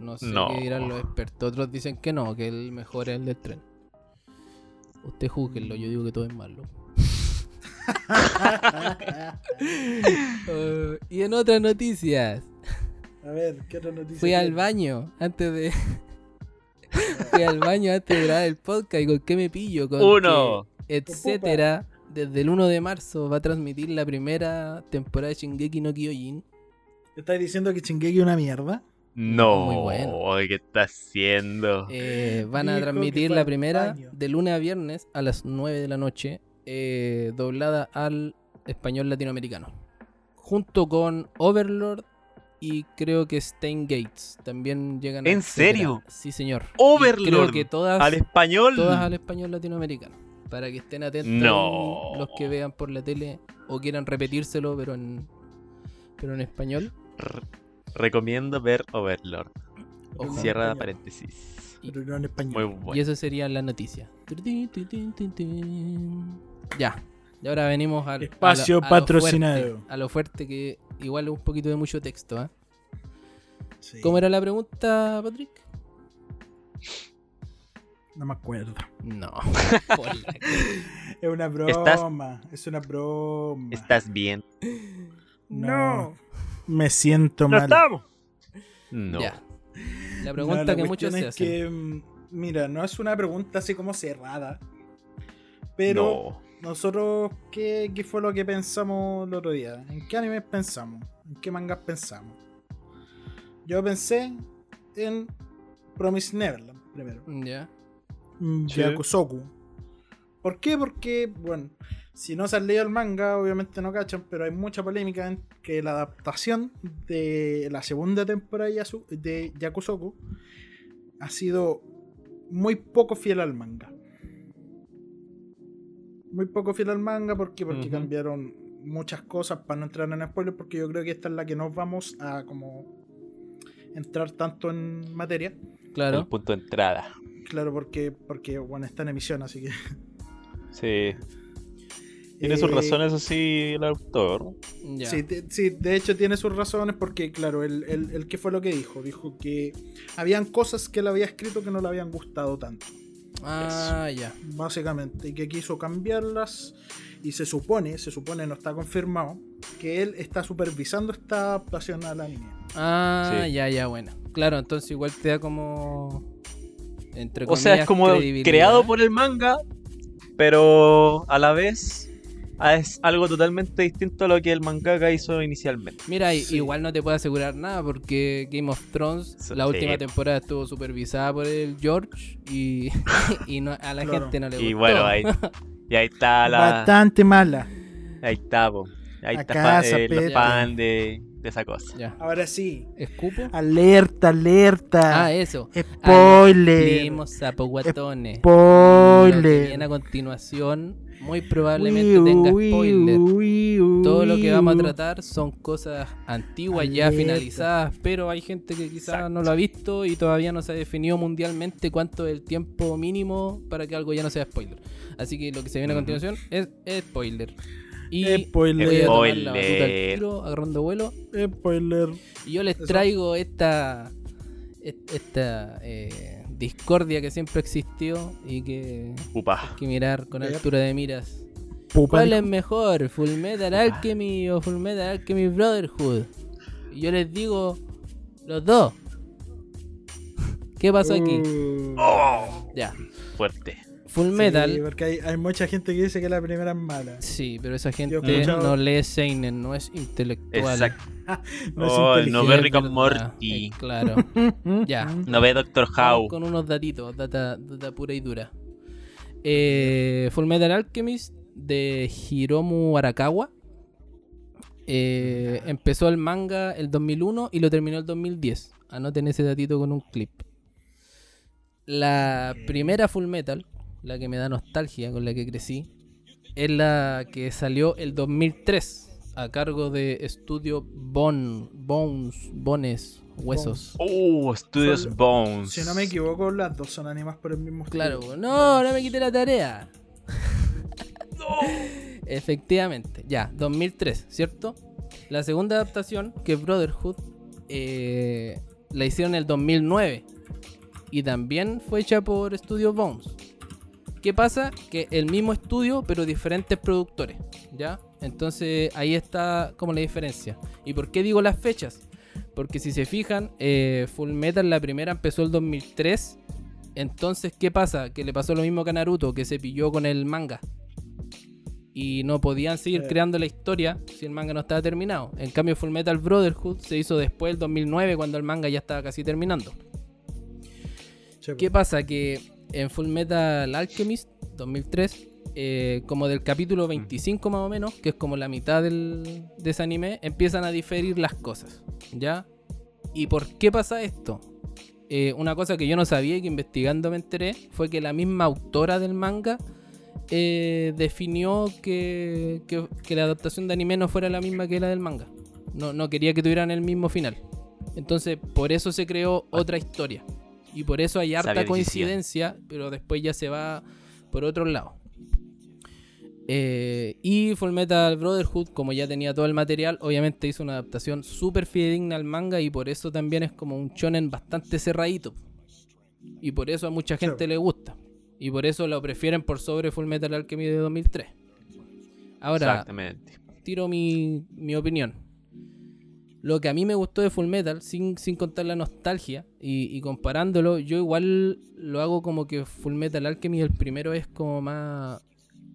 Speaker 1: No sé
Speaker 3: No.
Speaker 1: qué dirán los expertos. Otros dicen que no, que el mejor es el del tren. Usted júguenlo, yo digo que todo es malo. Eh, (laughs) (laughs) y en otras noticias,
Speaker 2: A ver, ¿qué otra noticia?
Speaker 1: fui al baño antes de. (laughs) fui al baño antes de grabar el podcast y con qué me pillo. Con
Speaker 3: Uno.
Speaker 1: que, etcétera. Desde el 1 de marzo va a transmitir la primera temporada de Shingeki no Kyojin.
Speaker 2: ¿Estás diciendo que Shingeki es una mierda?
Speaker 3: No,
Speaker 1: Muy bueno.
Speaker 3: ¿qué está haciendo?
Speaker 1: Eh, van a transmitir la primera de lunes a viernes a las 9 de la noche, eh, doblada al español latinoamericano. Junto con Overlord y creo que Stein Gates también llegan a
Speaker 3: ¿En serio?
Speaker 1: Sí, señor. Y
Speaker 3: Overlord,
Speaker 1: creo que todas,
Speaker 3: Al español.
Speaker 1: todas al español latinoamericano. Para que estén atentos
Speaker 3: No.
Speaker 1: los que vean por la tele o quieran repetírselo, pero en, pero en español.
Speaker 3: R- recomiendo ver Overlord.
Speaker 2: En
Speaker 3: Cierra paréntesis.
Speaker 2: Pero no en español.
Speaker 3: Muy
Speaker 1: Y
Speaker 3: bueno.
Speaker 1: eso sería la noticia. Ya. Y ahora venimos al
Speaker 2: Espacio
Speaker 1: a lo- a lo
Speaker 2: patrocinado.
Speaker 1: fuerte, A lo fuerte que igual es un poquito de mucho texto.
Speaker 2: Sí,
Speaker 1: ¿Cómo era la pregunta, Patrick?
Speaker 2: No me acuerdo.
Speaker 1: No. (laughs) (laughs)
Speaker 2: Es una broma. Es una broma.
Speaker 3: ¿Estás bien?
Speaker 2: No. Me siento mal.
Speaker 3: No.
Speaker 1: Ya. La
Speaker 2: No,
Speaker 1: pregunta
Speaker 2: la
Speaker 1: que muchos se
Speaker 2: es
Speaker 1: hacen.
Speaker 2: que, mm, mira, no es una pregunta así como cerrada. Pero
Speaker 3: No.
Speaker 2: nosotros, ¿qué, qué fue lo que pensamos el otro día? ¿En qué animes pensamos? ¿En qué mangas pensamos? Yo pensé en Promise Neverland primero.
Speaker 1: Ya.
Speaker 3: Sí.
Speaker 2: Yakusoku. ¿Por qué? Porque, bueno, si no se han leído el manga, obviamente no cachan, pero hay mucha polémica en que la adaptación de la segunda temporada de, de Yakusoku ha sido muy poco fiel al manga. Muy poco fiel al manga, ¿por qué? Porque cambiaron muchas cosas para no entrar en spoilers, porque yo creo que esta es la que nos vamos a como entrar tanto en materia.
Speaker 3: El
Speaker 1: Claro.
Speaker 3: punto de entrada.
Speaker 2: Claro, porque, porque bueno, está en emisión, así que.
Speaker 3: Sí. Tiene sus
Speaker 2: Eh,
Speaker 3: razones así el autor.
Speaker 1: Ya.
Speaker 2: Sí, de, sí, de hecho tiene sus razones porque, claro, el, el, el qué fue lo que dijo. Dijo que habían cosas que él había escrito que no le habían gustado tanto,
Speaker 1: Ah, ya.
Speaker 2: básicamente, y que quiso cambiarlas. Y se supone, se supone, no está confirmado, que él está supervisando esta adaptación al anime.
Speaker 1: Ah,
Speaker 3: Sí.
Speaker 1: ya, ya, bueno. Claro, entonces igual te da como. Entre
Speaker 3: O sea, es
Speaker 1: comillas,
Speaker 3: como creado por el manga, pero a la vez ah, es algo totalmente distinto a lo que el mangaka hizo inicialmente.
Speaker 1: Mira,
Speaker 2: Sí.
Speaker 1: igual no te puedo asegurar nada porque Game of Thrones,
Speaker 3: Sí.
Speaker 1: la última temporada estuvo supervisada por el George y, (laughs) y no, a la
Speaker 2: Claro.
Speaker 1: gente no le
Speaker 3: Y
Speaker 1: gustó.
Speaker 3: bueno, ahí, (laughs) y ahí está la.
Speaker 2: Bastante mala.
Speaker 3: Ahí está, po. Ahí
Speaker 2: A
Speaker 3: está eh, los fan de, de esa cosa.
Speaker 1: Ya.
Speaker 2: Ahora sí.
Speaker 1: ¿Escupo?
Speaker 2: Alerta, alerta.
Speaker 1: Ah, eso.
Speaker 2: Spoiler.
Speaker 1: Vimos sapo guatones.
Speaker 2: Spoiler.
Speaker 1: Lo que viene a continuación, muy probablemente tenga spoiler.
Speaker 2: uy, uy,
Speaker 1: Todo lo que vamos a tratar son cosas antiguas ya finalizadas, pero hay gente que quizás no lo ha visto y todavía no se ha definido mundialmente cuánto es el tiempo mínimo para que algo ya no sea spoiler. Así que lo que se viene a continuación es, es spoiler. Y
Speaker 2: Spoiler.
Speaker 1: voy a tomar la batuta al
Speaker 3: Spoiler.
Speaker 1: tiro, agarrando vuelo.
Speaker 2: Spoiler.
Speaker 1: Y yo les
Speaker 2: Eso.
Speaker 1: traigo esta est- esta eh, discordia que siempre existió y que
Speaker 3: Upa.
Speaker 1: hay que mirar con altura de miras.
Speaker 2: Pupa.
Speaker 1: ¿Cuál es mejor? ¿Full Metal Alchemy o Full Metal Alchemy Brotherhood? Y yo les digo, los dos. (laughs) ¿Qué pasó aquí?
Speaker 2: Uh.
Speaker 1: Ya.
Speaker 3: Fuerte.
Speaker 1: Full
Speaker 2: Sí,
Speaker 1: Metal.
Speaker 2: porque hay, hay mucha gente que dice que la primera es mala.
Speaker 1: Sí, pero esa gente no lee Seinen, no es intelectual.
Speaker 3: Exacto. (laughs)
Speaker 2: No es
Speaker 3: Oh,
Speaker 2: inteligente.
Speaker 3: no
Speaker 1: Sí,
Speaker 3: ve
Speaker 1: es
Speaker 3: Rick and Morty.
Speaker 1: eh, claro. (laughs) Ya.
Speaker 3: No ve Doctor House.
Speaker 1: con unos datitos, data, data pura y dura. Eh, Full Metal Alchemist de Hiromu Arakawa. Eh, empezó el manga el 2001 y lo terminó el 2010. Anoten ese datito con un clip. La primera Full Metal, la que me da nostalgia, con la que crecí, es la que salió el 2003 a cargo de estudio Bon, Bones, Bones, Huesos.
Speaker 3: Oh, Studios
Speaker 2: Son-
Speaker 3: Bones.
Speaker 2: Si no me equivoco, las dos son animadas por el mismo
Speaker 1: Claro,
Speaker 2: estudio.
Speaker 1: no, no me quité la tarea. (laughs) Efectivamente, ya, 2003, ¿cierto? La segunda adaptación, que es Brotherhood, eh, la hicieron en el 2009 y también fue hecha por Studio Bones. ¿Qué pasa? Que el mismo estudio, pero diferentes productores, ¿ya? Entonces ahí está como la diferencia. ¿Y por qué digo las fechas? Porque si se fijan, eh, Full Metal la primera empezó el 2003 entonces, ¿qué pasa? Que le pasó lo mismo que a Naruto, que se pilló con el manga. Y no podían seguir
Speaker 2: Sí.
Speaker 1: creando la historia si el manga no estaba terminado. En cambio, Full Metal Brotherhood se hizo después del 2009, cuando el manga ya estaba casi terminando.
Speaker 2: Sí,
Speaker 1: ¿Qué pasa? Que en Full Metal Alchemist 2003, eh, como del capítulo 25 más o menos, que es como la mitad del, de ese anime, empiezan a diferir las cosas. ¿Ya? ¿Y por qué pasa esto? Eh, una cosa que yo no sabía y que investigando me enteré fue que la misma autora del manga eh, definió que, que- que la adaptación de anime no fuera la misma que la del manga. No, no quería que tuvieran el mismo final. Entonces, por eso se creó otra historia. Y por eso hay harta
Speaker 3: Sabia decisión.
Speaker 1: coincidencia, pero después ya se va por otro lado. Eh, y Full Metal Brotherhood, como ya tenía todo el material, obviamente hizo una adaptación súper fidedigna al manga y por eso también es como un shonen bastante cerradito. Y por eso a mucha gente le gusta. Y por eso lo prefieren por sobre Full Metal Alchemy de 2003. Ahora, tiro mi, mi opinión. Lo que a mí me gustó de Full Metal, sin, sin contar la nostalgia y, y comparándolo, yo igual lo hago como que Full Metal Alchemy, el primero es como más.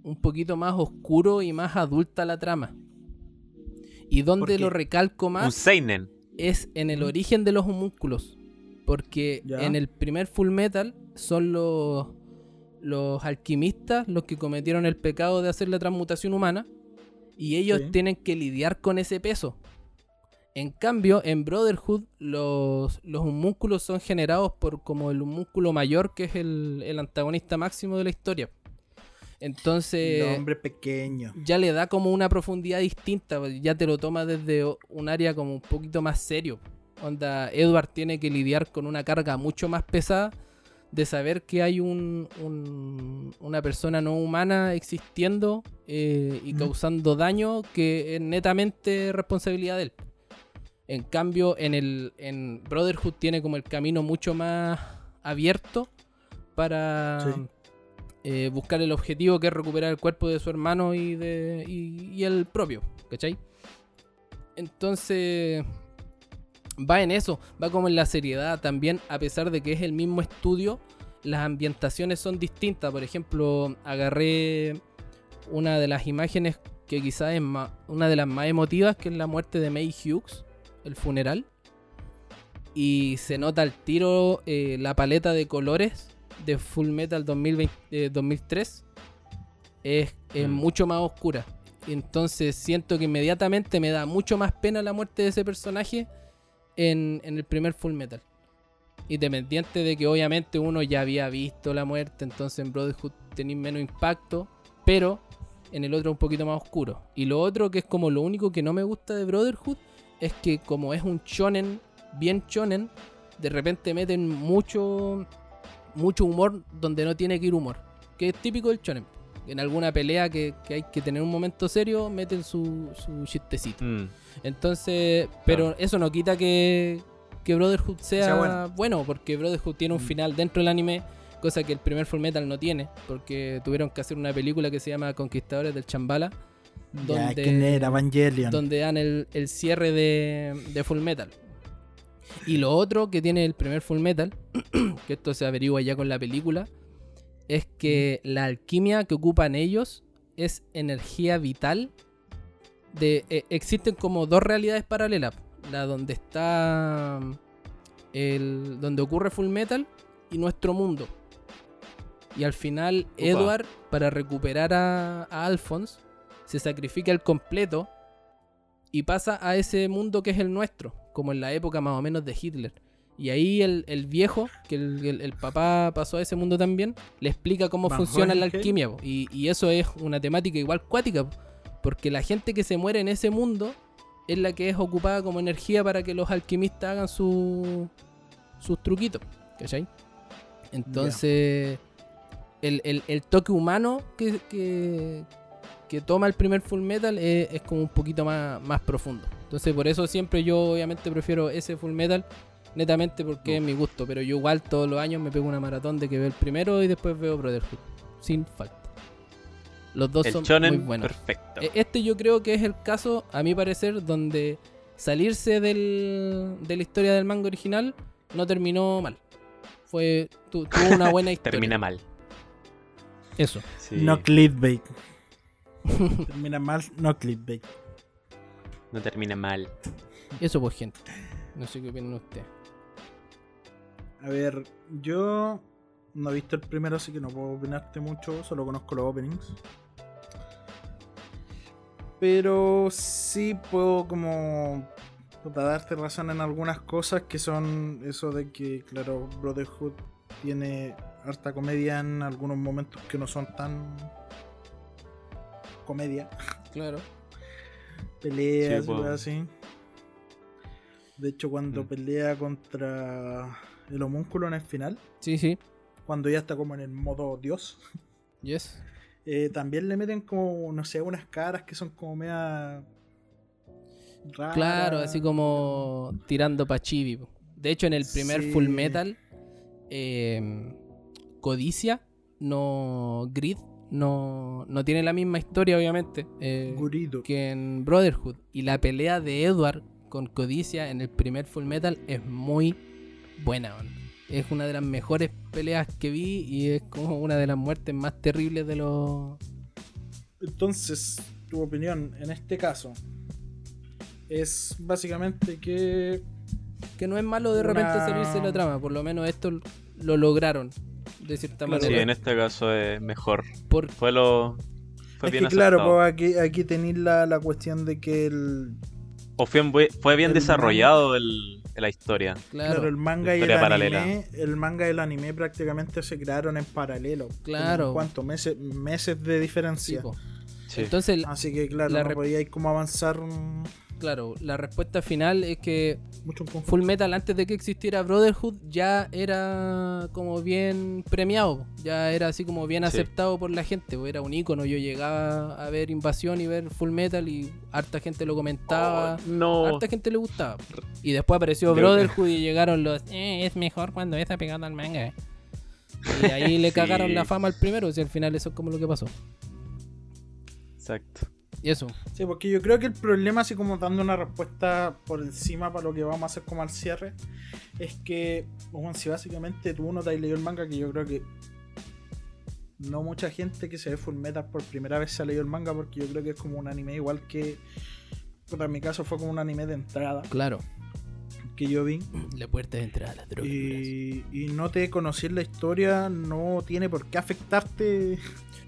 Speaker 1: un poquito más oscuro y más adulta la trama. Y donde lo recalco
Speaker 3: Un
Speaker 1: más
Speaker 3: Seinen.
Speaker 1: es en el origen de los homúnculos. Porque
Speaker 2: Ya.
Speaker 1: en el primer Full Metal son los, los alquimistas los que cometieron el pecado de hacer la transmutación humana. Y ellos
Speaker 2: Sí.
Speaker 1: tienen que lidiar con ese peso. En cambio, en Brotherhood, los, los homúnculos son generados por como el homúnculo mayor, que es el, el antagonista máximo de la historia. Entonces
Speaker 2: El hombre pequeño.
Speaker 1: ya le da como una profundidad distinta, ya te lo toma desde un área como un poquito más serio Onda, Edward tiene que lidiar con una carga mucho más pesada de saber que hay un, un- una persona no humana existiendo eh, y causando daño que es netamente responsabilidad de él. En cambio, en el en Brotherhood tiene como el camino mucho más abierto para
Speaker 2: Sí.
Speaker 1: eh, buscar el objetivo que es recuperar el cuerpo de su hermano y de y, y el propio, ¿cachai? Entonces va en eso, va como en la seriedad también, a pesar de que es el mismo estudio, las ambientaciones son distintas. Por ejemplo, agarré una de las imágenes que quizás es una de las más emotivas, que es la muerte de May Hughes, el funeral. Y se nota al tiro eh, la paleta de colores de Full Metal 2020, eh, 2003. Es, es
Speaker 3: Mm.
Speaker 1: mucho más oscura. Entonces siento que inmediatamente me da mucho más pena la muerte de ese personaje en, en el primer Full Metal. Independiente de que obviamente uno ya había visto la muerte, entonces en Brotherhood tenía menos impacto, pero en el otro un poquito más oscuro. Y lo otro que es como lo único que no me gusta de Brotherhood es que como es un shonen, bien shonen, de repente meten mucho mucho humor donde no tiene que ir humor, que es típico del shonen. En alguna pelea que, que hay que tener un momento serio, meten su, su chistecito.
Speaker 3: Mm.
Speaker 1: Entonces, pero eso no quita que, que Brotherhood sea,
Speaker 2: Sea
Speaker 1: bueno.
Speaker 2: bueno.
Speaker 1: porque Brotherhood tiene un
Speaker 2: Mm.
Speaker 1: final dentro del anime, cosa que el primer Full Metal no tiene, porque tuvieron que hacer una película que se llama Conquistadores del Chambala,
Speaker 2: Ya,
Speaker 1: donde,
Speaker 2: ¿quién era? Evangelion.
Speaker 1: donde dan el, el cierre de, de Full Metal. Y lo otro que tiene el primer Full Metal, (clears throat) que esto se averigua ya con la película, es que la alquimia que ocupan ellos es energía vital. De, eh, existen como dos realidades paralelas. La donde está el, donde ocurre Full Metal y nuestro mundo. Y al final. Edward, para recuperar a, a Alphonse, se sacrifica el completo y pasa a ese mundo que es el nuestro, como en la época más o menos de Hitler. Y ahí el, el viejo, que el, el- el papá pasó a ese mundo también, le explica cómo
Speaker 2: Van
Speaker 1: funciona la alquimia. po. Y, y eso es una temática igual cuática, po, porque la gente que se muere en ese mundo es la que es ocupada como energía para que los alquimistas hagan su, sus truquitos. ¿Cachai? Entonces, el, el- el toque humano que, que, que toma el primer Full Metal es, es como un poquito más, más profundo. Entonces, por eso siempre yo obviamente prefiero ese Full Metal, netamente porque es mi gusto. Pero yo igual todos los años me pego una maratón de que veo el primero y después veo Brotherhood. Sin falta. Los dos
Speaker 3: El
Speaker 1: son muy
Speaker 3: shonen
Speaker 1: buenos.
Speaker 3: perfecto.
Speaker 1: E- Este yo creo que es el caso, a mi parecer, donde salirse del, de la historia del manga original no terminó mal. Fue, tu- tuvo una buena (laughs) historia.
Speaker 3: Termina mal.
Speaker 1: Eso.
Speaker 3: Sí.
Speaker 2: No clickbait. (laughs) Termina mal, no clickbait.
Speaker 3: No termina mal.
Speaker 1: Eso pues gente. No sé qué opinan ustedes.
Speaker 2: A ver, yo no he visto el primero, así que no puedo opinarte mucho, solo conozco los openings. Pero sí puedo como puta, darte razón en algunas cosas que son eso de que, claro, Brotherhood tiene harta comedia en algunos momentos que no son tan comedia,
Speaker 1: Claro.
Speaker 2: peleas
Speaker 3: Sí,
Speaker 2: y
Speaker 3: po.
Speaker 2: cosas así. De hecho, cuando
Speaker 3: Mm.
Speaker 2: pelea contra el homúnculo en el final,
Speaker 1: Sí, sí.
Speaker 2: cuando ya está como en el modo dios, (laughs)
Speaker 1: Yes.
Speaker 2: eh, también le meten como, no sé, unas caras que son como media raras.
Speaker 1: Claro, así como tirando pa' chibi. De hecho, en el primer
Speaker 2: Sí.
Speaker 1: Full Metal, eh, Codicia, no. Grid, no, no tiene la misma historia, obviamente. eh, que en Brotherhood. Y la pelea de Edward con Codicia en el primer Full Metal es muy buena. man. Es una de las mejores peleas que vi y es como una de las muertes más terribles de los...
Speaker 2: Entonces, tu opinión en este caso es básicamente que
Speaker 1: Que no es malo de
Speaker 2: Una-
Speaker 1: repente salirse de la trama, por lo menos esto lo lograron de cierta
Speaker 2: Claro.
Speaker 3: Sí,
Speaker 1: manera.
Speaker 3: en este caso es mejor.
Speaker 1: Por-
Speaker 3: Fue lo. Fue
Speaker 2: es
Speaker 3: bien
Speaker 2: que claro,
Speaker 3: acertado.
Speaker 2: pues aquí, aquí tenéis la, la cuestión de que el,
Speaker 3: O fue, fue- bien
Speaker 2: el
Speaker 3: desarrollado el, la historia.
Speaker 1: claro,
Speaker 2: claro, el manga y el
Speaker 3: Historia paralela.
Speaker 2: anime, el manga y el anime prácticamente se crearon en paralelo.
Speaker 1: Claro.
Speaker 2: ¿Cuántos meses, meses de
Speaker 1: sí,
Speaker 2: diferencia?
Speaker 1: po.
Speaker 3: Sí.
Speaker 1: Entonces,
Speaker 2: Así que claro,
Speaker 1: La
Speaker 2: no podíais como avanzar mm,
Speaker 1: claro, la respuesta final es que
Speaker 2: Mucho.
Speaker 1: Full Metal antes de que existiera Brotherhood ya era como bien premiado, ya era así como bien
Speaker 3: Sí.
Speaker 1: aceptado por la gente, pues era un icono. Yo llegaba a ver Invasión y ver Full Metal y harta gente lo comentaba,
Speaker 3: Oh, no.
Speaker 1: harta gente le gustaba. Y después apareció Brotherhood y llegaron los, "Eh, es mejor cuando es apegado al manga. Y ahí le (laughs)
Speaker 3: Sí.
Speaker 1: cagaron la fama al primero, y al final eso es como lo que pasó.
Speaker 3: Exacto.
Speaker 1: Y eso,
Speaker 2: Sí, porque yo creo que el problema, así como dando una respuesta por encima para lo que vamos a hacer como al cierre, es que, bueno, si básicamente tú no te has leído el manga, que yo creo que no mucha gente que se ve Full Metal por primera vez se ha leído el manga, porque yo creo que es como un anime igual que, en mi caso fue como un anime de entrada
Speaker 1: claro,
Speaker 2: que yo vi.
Speaker 1: la puerta de entrada las drogas.
Speaker 2: Y, y no te conocer la historia no tiene por qué afectarte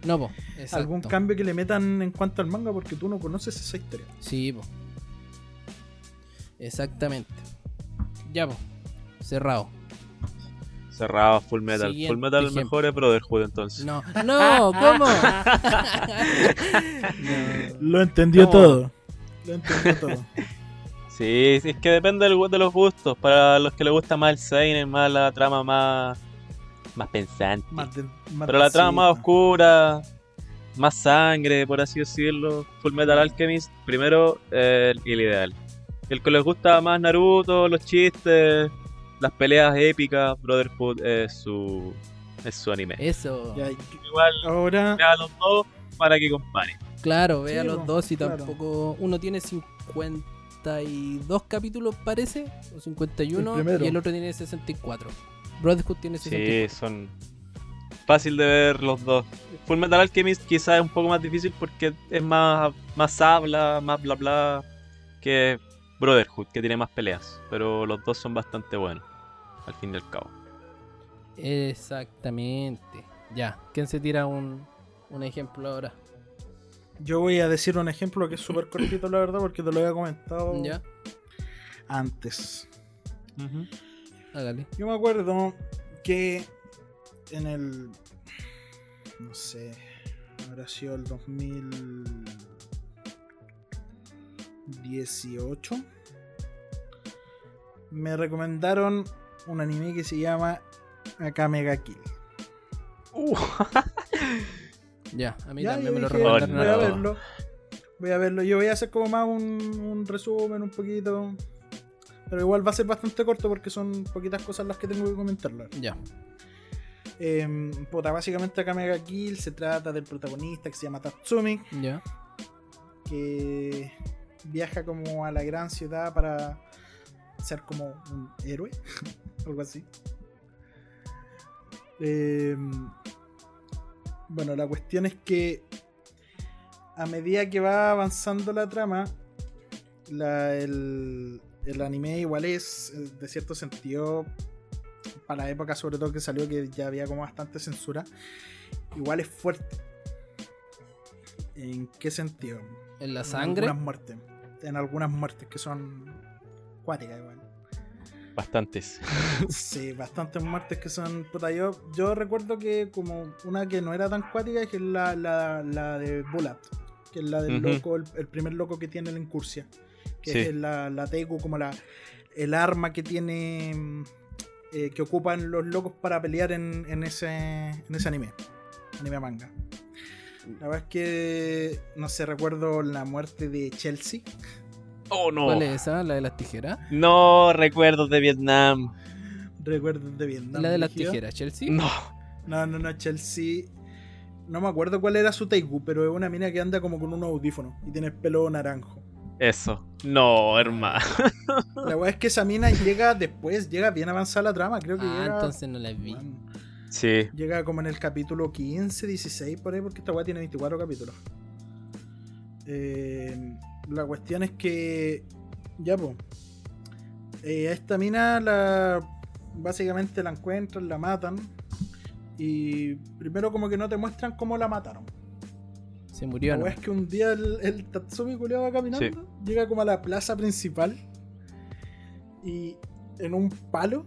Speaker 1: No, po, exacto.
Speaker 2: algún cambio que le metan en cuanto al manga porque tú no conoces esa historia.
Speaker 1: Sí, po. Exactamente. Ya, po. Cerrado.
Speaker 3: Cerrado Full Metal.
Speaker 1: Siguiente
Speaker 3: Full Metal
Speaker 1: ejemplo.
Speaker 3: mejor es Brotherhood entonces.
Speaker 1: No, no, ¿cómo? (laughs)
Speaker 2: Lo entendió todo. Lo entendió todo.
Speaker 3: Sí, es que depende de los gustos. Para los que les gusta más el seinen, más la trama más más pensante.
Speaker 2: Más de- más
Speaker 3: Pero la trama más oscura, más sangre, por así decirlo. Full Metal Alchemist, primero eh, el ideal. El que les gusta más Naruto, los chistes, las peleas épicas, Brotherhood es su es su anime.
Speaker 1: Eso.
Speaker 2: Ya,
Speaker 3: Igual
Speaker 2: ahora,
Speaker 3: vea los dos para que comparen.
Speaker 1: Claro, vea
Speaker 2: Sí,
Speaker 1: los dos y
Speaker 2: claro.
Speaker 1: tampoco. Uno tiene 52 capítulos, parece, o 51,
Speaker 2: El
Speaker 1: y el otro tiene 64. Brotherhood tiene 64.
Speaker 3: Sí, son fácil de ver los dos. Full Metal Alchemist quizás es un poco más difícil porque es más, más habla, más bla bla que Brotherhood, que tiene más peleas. Pero los dos son bastante buenos, al fin y al cabo.
Speaker 1: Exactamente. Ya, ¿quién se tira un, un ejemplo ahora?
Speaker 2: yo voy a decir un ejemplo que es súper cortito, la verdad, porque te lo había comentado
Speaker 1: Ya,
Speaker 2: antes.
Speaker 1: Hágale.
Speaker 2: Yo me acuerdo que en el. No sé. Habrá sido el 2018. Me recomendaron un anime que se llama Akame ga Kill. (laughs)
Speaker 1: Ya, a mí
Speaker 2: Ya,
Speaker 1: también me lo recomendaron.
Speaker 2: voy
Speaker 1: a
Speaker 2: verlo. Voy a verlo. Yo voy a hacer como más un, un resumen, un poquito. Pero igual va a ser bastante corto porque son poquitas cosas las que tengo que comentarlo.
Speaker 1: Ya,
Speaker 2: Eh, puta, básicamente Kill se trata del protagonista que se llama Tatsumi,
Speaker 1: ya.
Speaker 2: que viaja como a la gran ciudad para ser como un héroe, (laughs) algo así. Eh, bueno, la cuestión es que a medida que va avanzando la trama, la- el, el anime igual es, eh, de cierto sentido, para la época sobre todo que salió, que ya había como bastante censura, igual es fuerte. ¿En qué sentido?
Speaker 1: En la
Speaker 2: En
Speaker 1: sangre.
Speaker 2: algunas muertes. En algunas muertes que son cuáticas igual.
Speaker 3: Bastantes. (laughs)
Speaker 2: Sí, bastantes muertes que son. Puta, yo, yo recuerdo que como una que no era tan cuática que es la, la, la de Bullet. Que es la del loco, el, el primer loco que tiene la incursia. Que
Speaker 3: Sí.
Speaker 2: es la, la Teiku, como la el arma que tiene. mm, eh, que ocupan los locos para pelear en, en ese, en ese anime. Anime manga. La verdad es que. No sé, recuerdo la muerte de Chelsea.
Speaker 3: Oh no.
Speaker 1: ¿Cuál es esa? ¿La de las tijeras?
Speaker 3: No recuerdos de Vietnam.
Speaker 2: Recuerdo de Vietnam.
Speaker 1: La de las tijeras, Chelsea.
Speaker 3: No.
Speaker 2: No, no, no, Chelsea. No me acuerdo cuál era su Teigu, pero es una mina que anda como con unos audífonos y tiene el pelo naranjo.
Speaker 3: Eso. No, hermano.
Speaker 2: La weá es que esa mina llega después, llega bien avanzada la trama, creo que
Speaker 1: Ah,
Speaker 2: llega.
Speaker 1: entonces no la vi.
Speaker 2: Bueno,
Speaker 3: Sí.
Speaker 2: llega como en el capítulo 15, 16 por ahí, porque esta weá tiene 24 capítulos. Eh, la cuestión es que. Ya, pues. a esta mina la. Básicamente la encuentran, la matan. Y primero como que no te muestran cómo la mataron.
Speaker 1: Se murió,
Speaker 2: La
Speaker 1: ¿no?
Speaker 2: es que un día el, el Tatsumi culiao va caminando, llega como a la plaza principal y en un palo,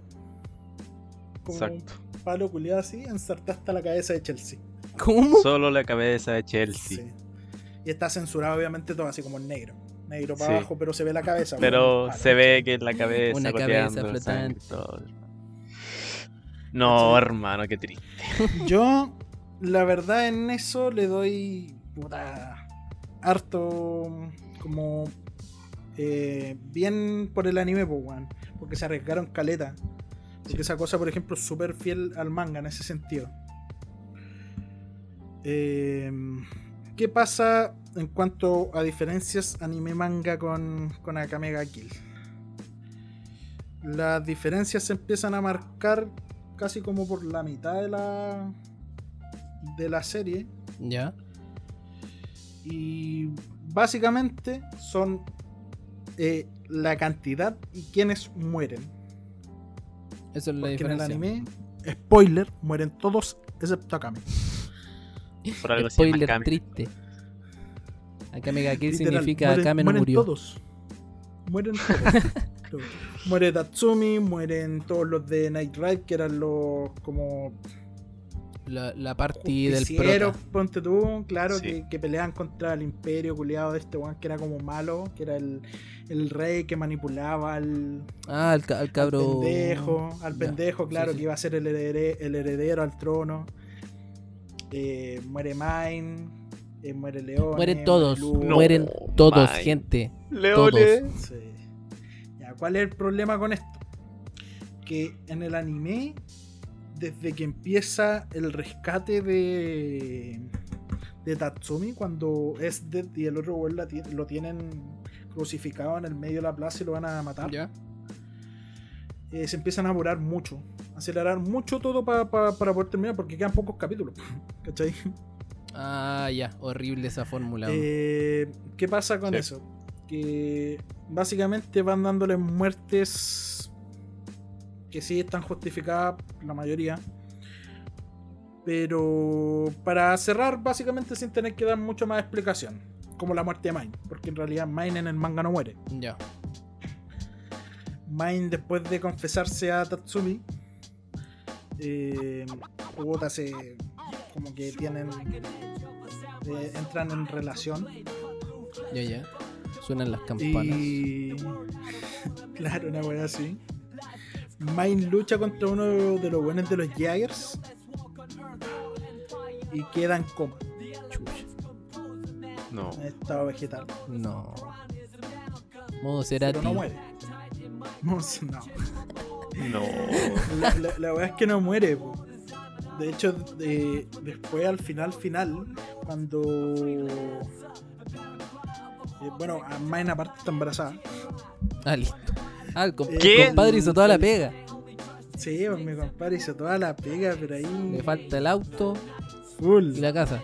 Speaker 2: como
Speaker 3: Exacto.
Speaker 2: un palo culiado así, ensarta hasta la cabeza de Chelsea.
Speaker 1: ¿Cómo?
Speaker 3: Solo la cabeza de Chelsea.
Speaker 2: Sí. Y está censurado obviamente todo así como en negro. negro para
Speaker 3: Sí.
Speaker 2: abajo, pero se ve la cabeza.
Speaker 3: Pero se ve que es la cabeza
Speaker 1: Una cabeza
Speaker 3: sangre
Speaker 1: flotante.
Speaker 3: No, hermano, qué triste.
Speaker 2: Yo, la verdad, en eso le doy puta, harto como eh, bien por el anime, pues, weón. Porque se arriesgaron caleta. Porque esa cosa, por ejemplo, es súper fiel al manga en ese sentido. Eh, ¿Qué pasa en cuanto a diferencias anime-manga con, con Akame ga Kill? Las diferencias se empiezan a marcar casi como por la mitad de la de la serie
Speaker 1: Ya.
Speaker 2: Y básicamente son eh, la cantidad y quienes mueren.
Speaker 1: Eso es la
Speaker 2: Porque en el
Speaker 1: diferencia.
Speaker 2: anime, spoiler, mueren todos excepto Akame.
Speaker 3: Por algo
Speaker 1: Spoiler
Speaker 3: Kami.
Speaker 1: triste. Akame ga significa
Speaker 2: mueren-
Speaker 1: Akame no
Speaker 2: mueren
Speaker 1: murió.
Speaker 2: todos. Mueren todos. Todos. (laughs) Muere Tatsumi, mueren todos los de Night Ride, que eran los como
Speaker 1: La, la party del prota.
Speaker 2: ponte tú, claro,
Speaker 3: Sí.
Speaker 2: que, que peleaban contra el imperio culiado de este weón que era como malo, que era el, el rey que manipulaba al,
Speaker 1: Ah, al, ca- al cabro.
Speaker 2: pendejo, al pendejo, claro,
Speaker 1: sí.
Speaker 2: que iba a ser el heredero, el heredero al trono. Eh, muere Mine, eh, muere León.
Speaker 1: Mueren todos.
Speaker 3: No,
Speaker 1: mueren todos, gente.
Speaker 3: Leone.
Speaker 2: Sí. Ya, ¿Cuál es el problema con esto? Que en el anime, desde que empieza el rescate de, de Tatsumi, cuando es Dead y el otro ti- lo tienen crucificado en el medio de la plaza y lo van a matar,
Speaker 1: Ya.
Speaker 2: eh, se empiezan a apurar mucho, acelerar mucho todo pa- pa- para poder terminar, porque quedan pocos capítulos. (laughs) ¿Cachai?
Speaker 1: Ah, ya. Horrible esa fórmula.
Speaker 2: Eh, ¿Qué pasa con
Speaker 3: Sí.
Speaker 2: eso? Que básicamente van dándole muertes que sí están justificadas, la mayoría. Pero para cerrar, básicamente sin tener que dar mucho más explicación. Como la muerte de Mine. Porque en realidad Mine en el manga no muere.
Speaker 1: Ya.
Speaker 2: Mine después de confesarse a Tatsumi. Eh, se como que tienen. eh, entran en relación.
Speaker 1: Ya, ya. Suenan las campanas.
Speaker 2: Y. (laughs) claro, una wea así. Mine lucha contra uno de los buenos de los Jaggers. Y queda en coma,
Speaker 1: Chucha.
Speaker 3: No.
Speaker 2: en estado vegetal.
Speaker 1: No. Modo será
Speaker 2: Pero no muere. No, no.
Speaker 3: No. (laughs)
Speaker 2: La, la, la wea es que no muere. po. De hecho, de- después al final, final, cuando. eh, bueno, a Mine aparte está embarazada.
Speaker 1: Ah, listo. Ah, el comp-
Speaker 2: ¿Qué?
Speaker 1: el compadre hizo toda la pega.
Speaker 2: Sí, pues mi compadre hizo toda la pega, pero ahí.
Speaker 1: Le falta el auto
Speaker 2: full.
Speaker 1: y la casa.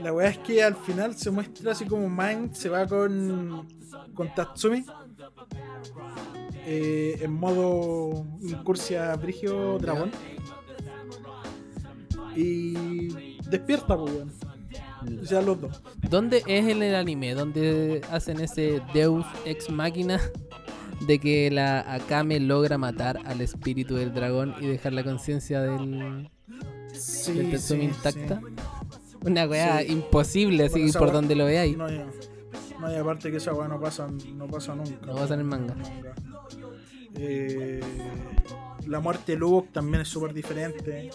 Speaker 2: La weá es que al final se muestra así como Mind se va con, con Tatsumi eh, en modo incursia Brigio Dragón y despierta, pues weón. O sea, los dos.
Speaker 1: ¿Dónde es en el anime? ¿Dónde hacen ese Deus ex máquina de que la Akame logra matar al espíritu del dragón y dejar la conciencia del,
Speaker 2: Sí,
Speaker 1: del Tatsumi
Speaker 2: sí,
Speaker 1: intacta?
Speaker 2: sí.
Speaker 1: Una weá
Speaker 2: Sí.
Speaker 1: imposible, así
Speaker 2: Bueno, esa
Speaker 1: por donde lo veáis.
Speaker 2: No, no, y aparte que esa weá no pasa, no pasa nunca.
Speaker 1: No pasa en el manga.
Speaker 2: Eh, la muerte de Lubok también es súper diferente.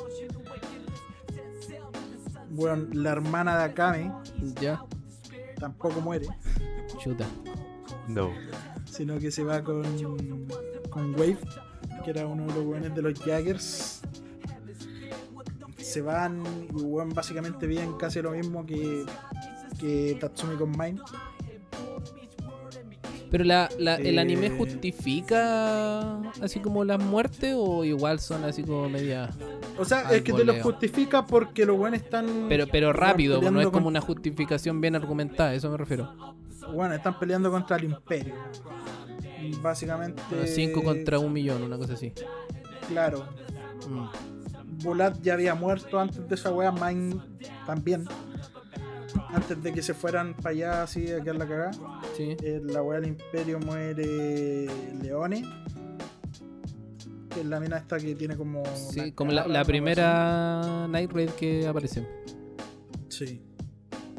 Speaker 2: Bueno, la hermana de Akame
Speaker 1: Ya,
Speaker 2: tampoco muere,
Speaker 1: chuta.
Speaker 3: No.
Speaker 2: Sino que se va con, con Wave, que era uno de los buenos de los Jaggers. Se van y weón, básicamente viven casi lo mismo que, que Tatsumi con Mine.
Speaker 1: Pero la, la- el anime
Speaker 2: Eh.
Speaker 1: justifica así como las muertes o igual son así como media.
Speaker 2: O sea, es que te lo
Speaker 1: voleo.
Speaker 2: justifica porque los buenos están.
Speaker 1: Pero, pero rápido, no es como
Speaker 2: con-
Speaker 1: una justificación bien argumentada, a eso me refiero.
Speaker 2: Bueno, están peleando contra el Imperio. Y Básicamente.
Speaker 1: 5 contra un millón, una cosa así.
Speaker 2: Claro.
Speaker 1: Mm.
Speaker 2: Bulat ya había muerto antes de esa wea, Mine también. Antes de que se fueran para allá así a quedar la cagada.
Speaker 1: Sí.
Speaker 2: En la wea del Imperio muere Leone. Que es la mina esta que tiene como.
Speaker 1: Sí, como la, primera Night Raid que aparece.
Speaker 2: Sí.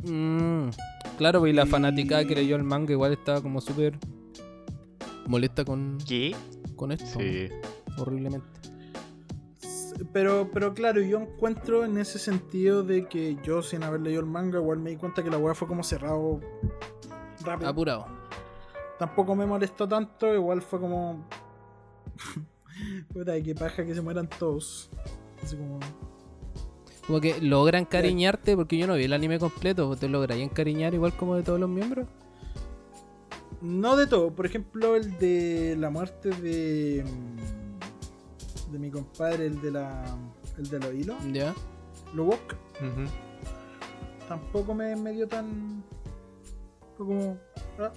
Speaker 1: Mm, Claro, pues, y la fanaticada que leyó el manga igual estaba como súper molesta con,
Speaker 3: ¿Qué?
Speaker 1: con esto.
Speaker 3: Sí.
Speaker 1: Horriblemente.
Speaker 2: Pero, pero claro, yo encuentro en ese sentido de que yo sin haber leído el manga, igual me di cuenta que la weá fue como cerrado rápido.
Speaker 1: Apurado.
Speaker 2: Tampoco me molestó tanto, igual fue como. (laughs) Puta, qué paja que se mueran todos. Así como.
Speaker 1: Como que logra encariñarte, porque yo no vi el anime completo, ¿te logra encariñar igual como de todos los miembros?
Speaker 2: No de todo, por ejemplo, el de la muerte de. de mi compadre, el de la. el de los hilos,
Speaker 1: Ya.
Speaker 2: Lubok,
Speaker 3: Ujú.
Speaker 2: tampoco me, me dio tan. Fue como. ah,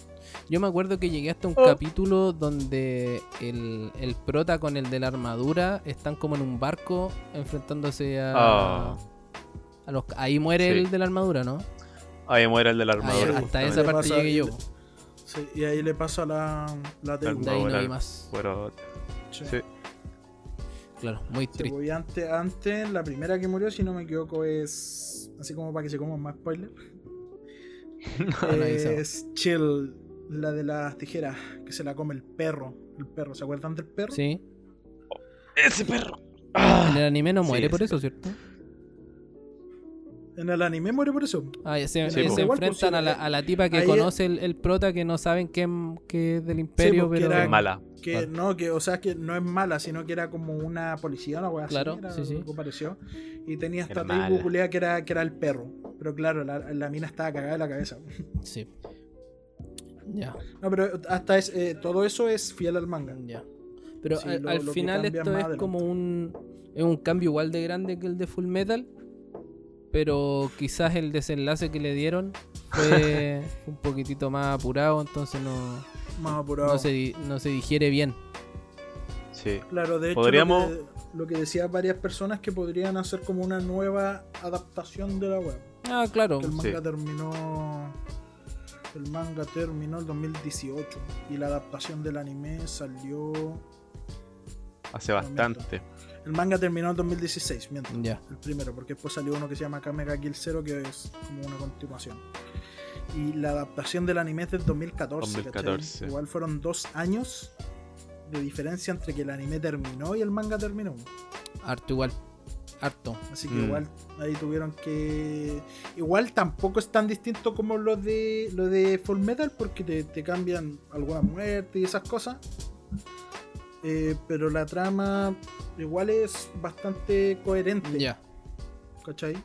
Speaker 1: Yo me acuerdo que llegué hasta un
Speaker 2: Oh.
Speaker 1: capítulo donde el, el prota con el de la armadura están como en un barco enfrentándose a,
Speaker 3: Ah.
Speaker 1: a los... Ahí muere
Speaker 3: Sí.
Speaker 1: el de la armadura, ¿no?
Speaker 3: Ahí muere el de la
Speaker 1: Ahí,
Speaker 3: armadura.
Speaker 1: hasta esa parte llegué yo.
Speaker 2: sí, y ahí le pasa la. la.
Speaker 1: De ahí no
Speaker 3: Ahora-
Speaker 1: vi más.
Speaker 3: Pero,
Speaker 2: Sí.
Speaker 3: sí.
Speaker 1: Claro, muy triste.
Speaker 2: pues, antes, antes, la primera que murió, si no me equivoco, es. Así como para que se coman más spoiler. (laughs)
Speaker 1: Analizado.
Speaker 2: es Chill, la de las tijeras, que se la come el perro. El perro, ¿se acuerdan del perro?
Speaker 1: Sí.
Speaker 3: ¡Ese perro!
Speaker 1: En el anime no
Speaker 3: Sí,
Speaker 1: muere por eso, ¿cierto?
Speaker 2: En el anime muere por eso.
Speaker 1: Ah, ya se,
Speaker 3: Sí, pues,
Speaker 1: enfrentan
Speaker 2: sí,
Speaker 1: a, la, a la tipa que
Speaker 2: ahí-
Speaker 1: conoce el, el prota que no saben que, que es del imperio,
Speaker 2: porque
Speaker 1: pero...
Speaker 2: era-
Speaker 3: Es mala.
Speaker 2: Que no, que, o sea, que no es mala, sino que era como una policía, una wea así,
Speaker 1: Claro,
Speaker 2: era
Speaker 1: sí, sí.
Speaker 2: algo parecido. Y tenía esta
Speaker 3: Era
Speaker 2: tribu que era, que era el perro. Pero claro, la, la mina estaba cagada de la cabeza.
Speaker 1: Sí. Ya,
Speaker 2: No, pero hasta es, eh, todo eso es fiel al manga.
Speaker 1: ya. Pero
Speaker 2: Sí,
Speaker 1: al,
Speaker 2: lo-
Speaker 1: al
Speaker 2: lo que
Speaker 1: final esto es como un... Es un cambio igual de grande que el de Full Metal. Pero quizás el desenlace que le dieron fue (laughs) un poquitito más apurado, entonces no,
Speaker 2: Más apurado.
Speaker 1: no, se, no se digiere bien.
Speaker 3: Sí.
Speaker 2: Claro, de hecho,
Speaker 3: Podríamos-
Speaker 2: lo, que, lo que decían varias personas que podrían hacer como una nueva adaptación de la web.
Speaker 1: Ah, claro.
Speaker 2: Que el manga
Speaker 3: Sí.
Speaker 2: terminó. El manga terminó el 2018 y la adaptación del anime salió.
Speaker 3: Hace bastante.
Speaker 2: El manga terminó en 2016, miento.
Speaker 1: Ya.
Speaker 2: El primero, porque después salió uno que se llama Kamega Kill Zero, que es como una continuación. Y la adaptación del anime es del 2014. ¿cachai?
Speaker 3: 2014.
Speaker 2: Igual fueron dos años de diferencia entre que el anime terminó y el manga terminó.
Speaker 1: Harto igual. Harto.
Speaker 2: Así que
Speaker 3: Mm.
Speaker 2: igual ahí tuvieron que. Igual tampoco es tan distinto como lo de lo de Full Metal, porque te, te cambian alguna muerte y esas cosas. Eh, pero la trama igual es bastante coherente.
Speaker 1: Ya.
Speaker 2: ¿Cachai?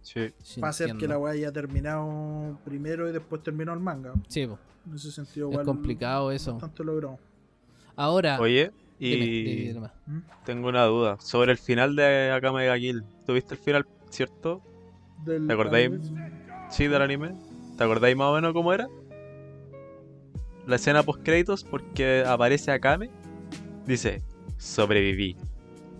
Speaker 3: Sí.
Speaker 1: sí,
Speaker 2: Va a ser que la weá haya terminado primero y después terminó el manga.
Speaker 1: Sí, po.
Speaker 2: En ese sentido,
Speaker 1: es
Speaker 2: igual.
Speaker 1: complicado eso.
Speaker 2: Bastante logrado.
Speaker 1: Ahora,
Speaker 3: Oye, y
Speaker 1: dime, dime más.
Speaker 2: ¿Mm?
Speaker 3: tengo una duda. Sobre el final de Akame ga Kill. ¿Tuviste el final, cierto?
Speaker 2: Del
Speaker 3: ¿Te acordáis?
Speaker 2: anime.
Speaker 3: Sí, del anime. ¿Te acordáis más o menos cómo era? La escena post créditos porque aparece Akame. Dice, sobreviví.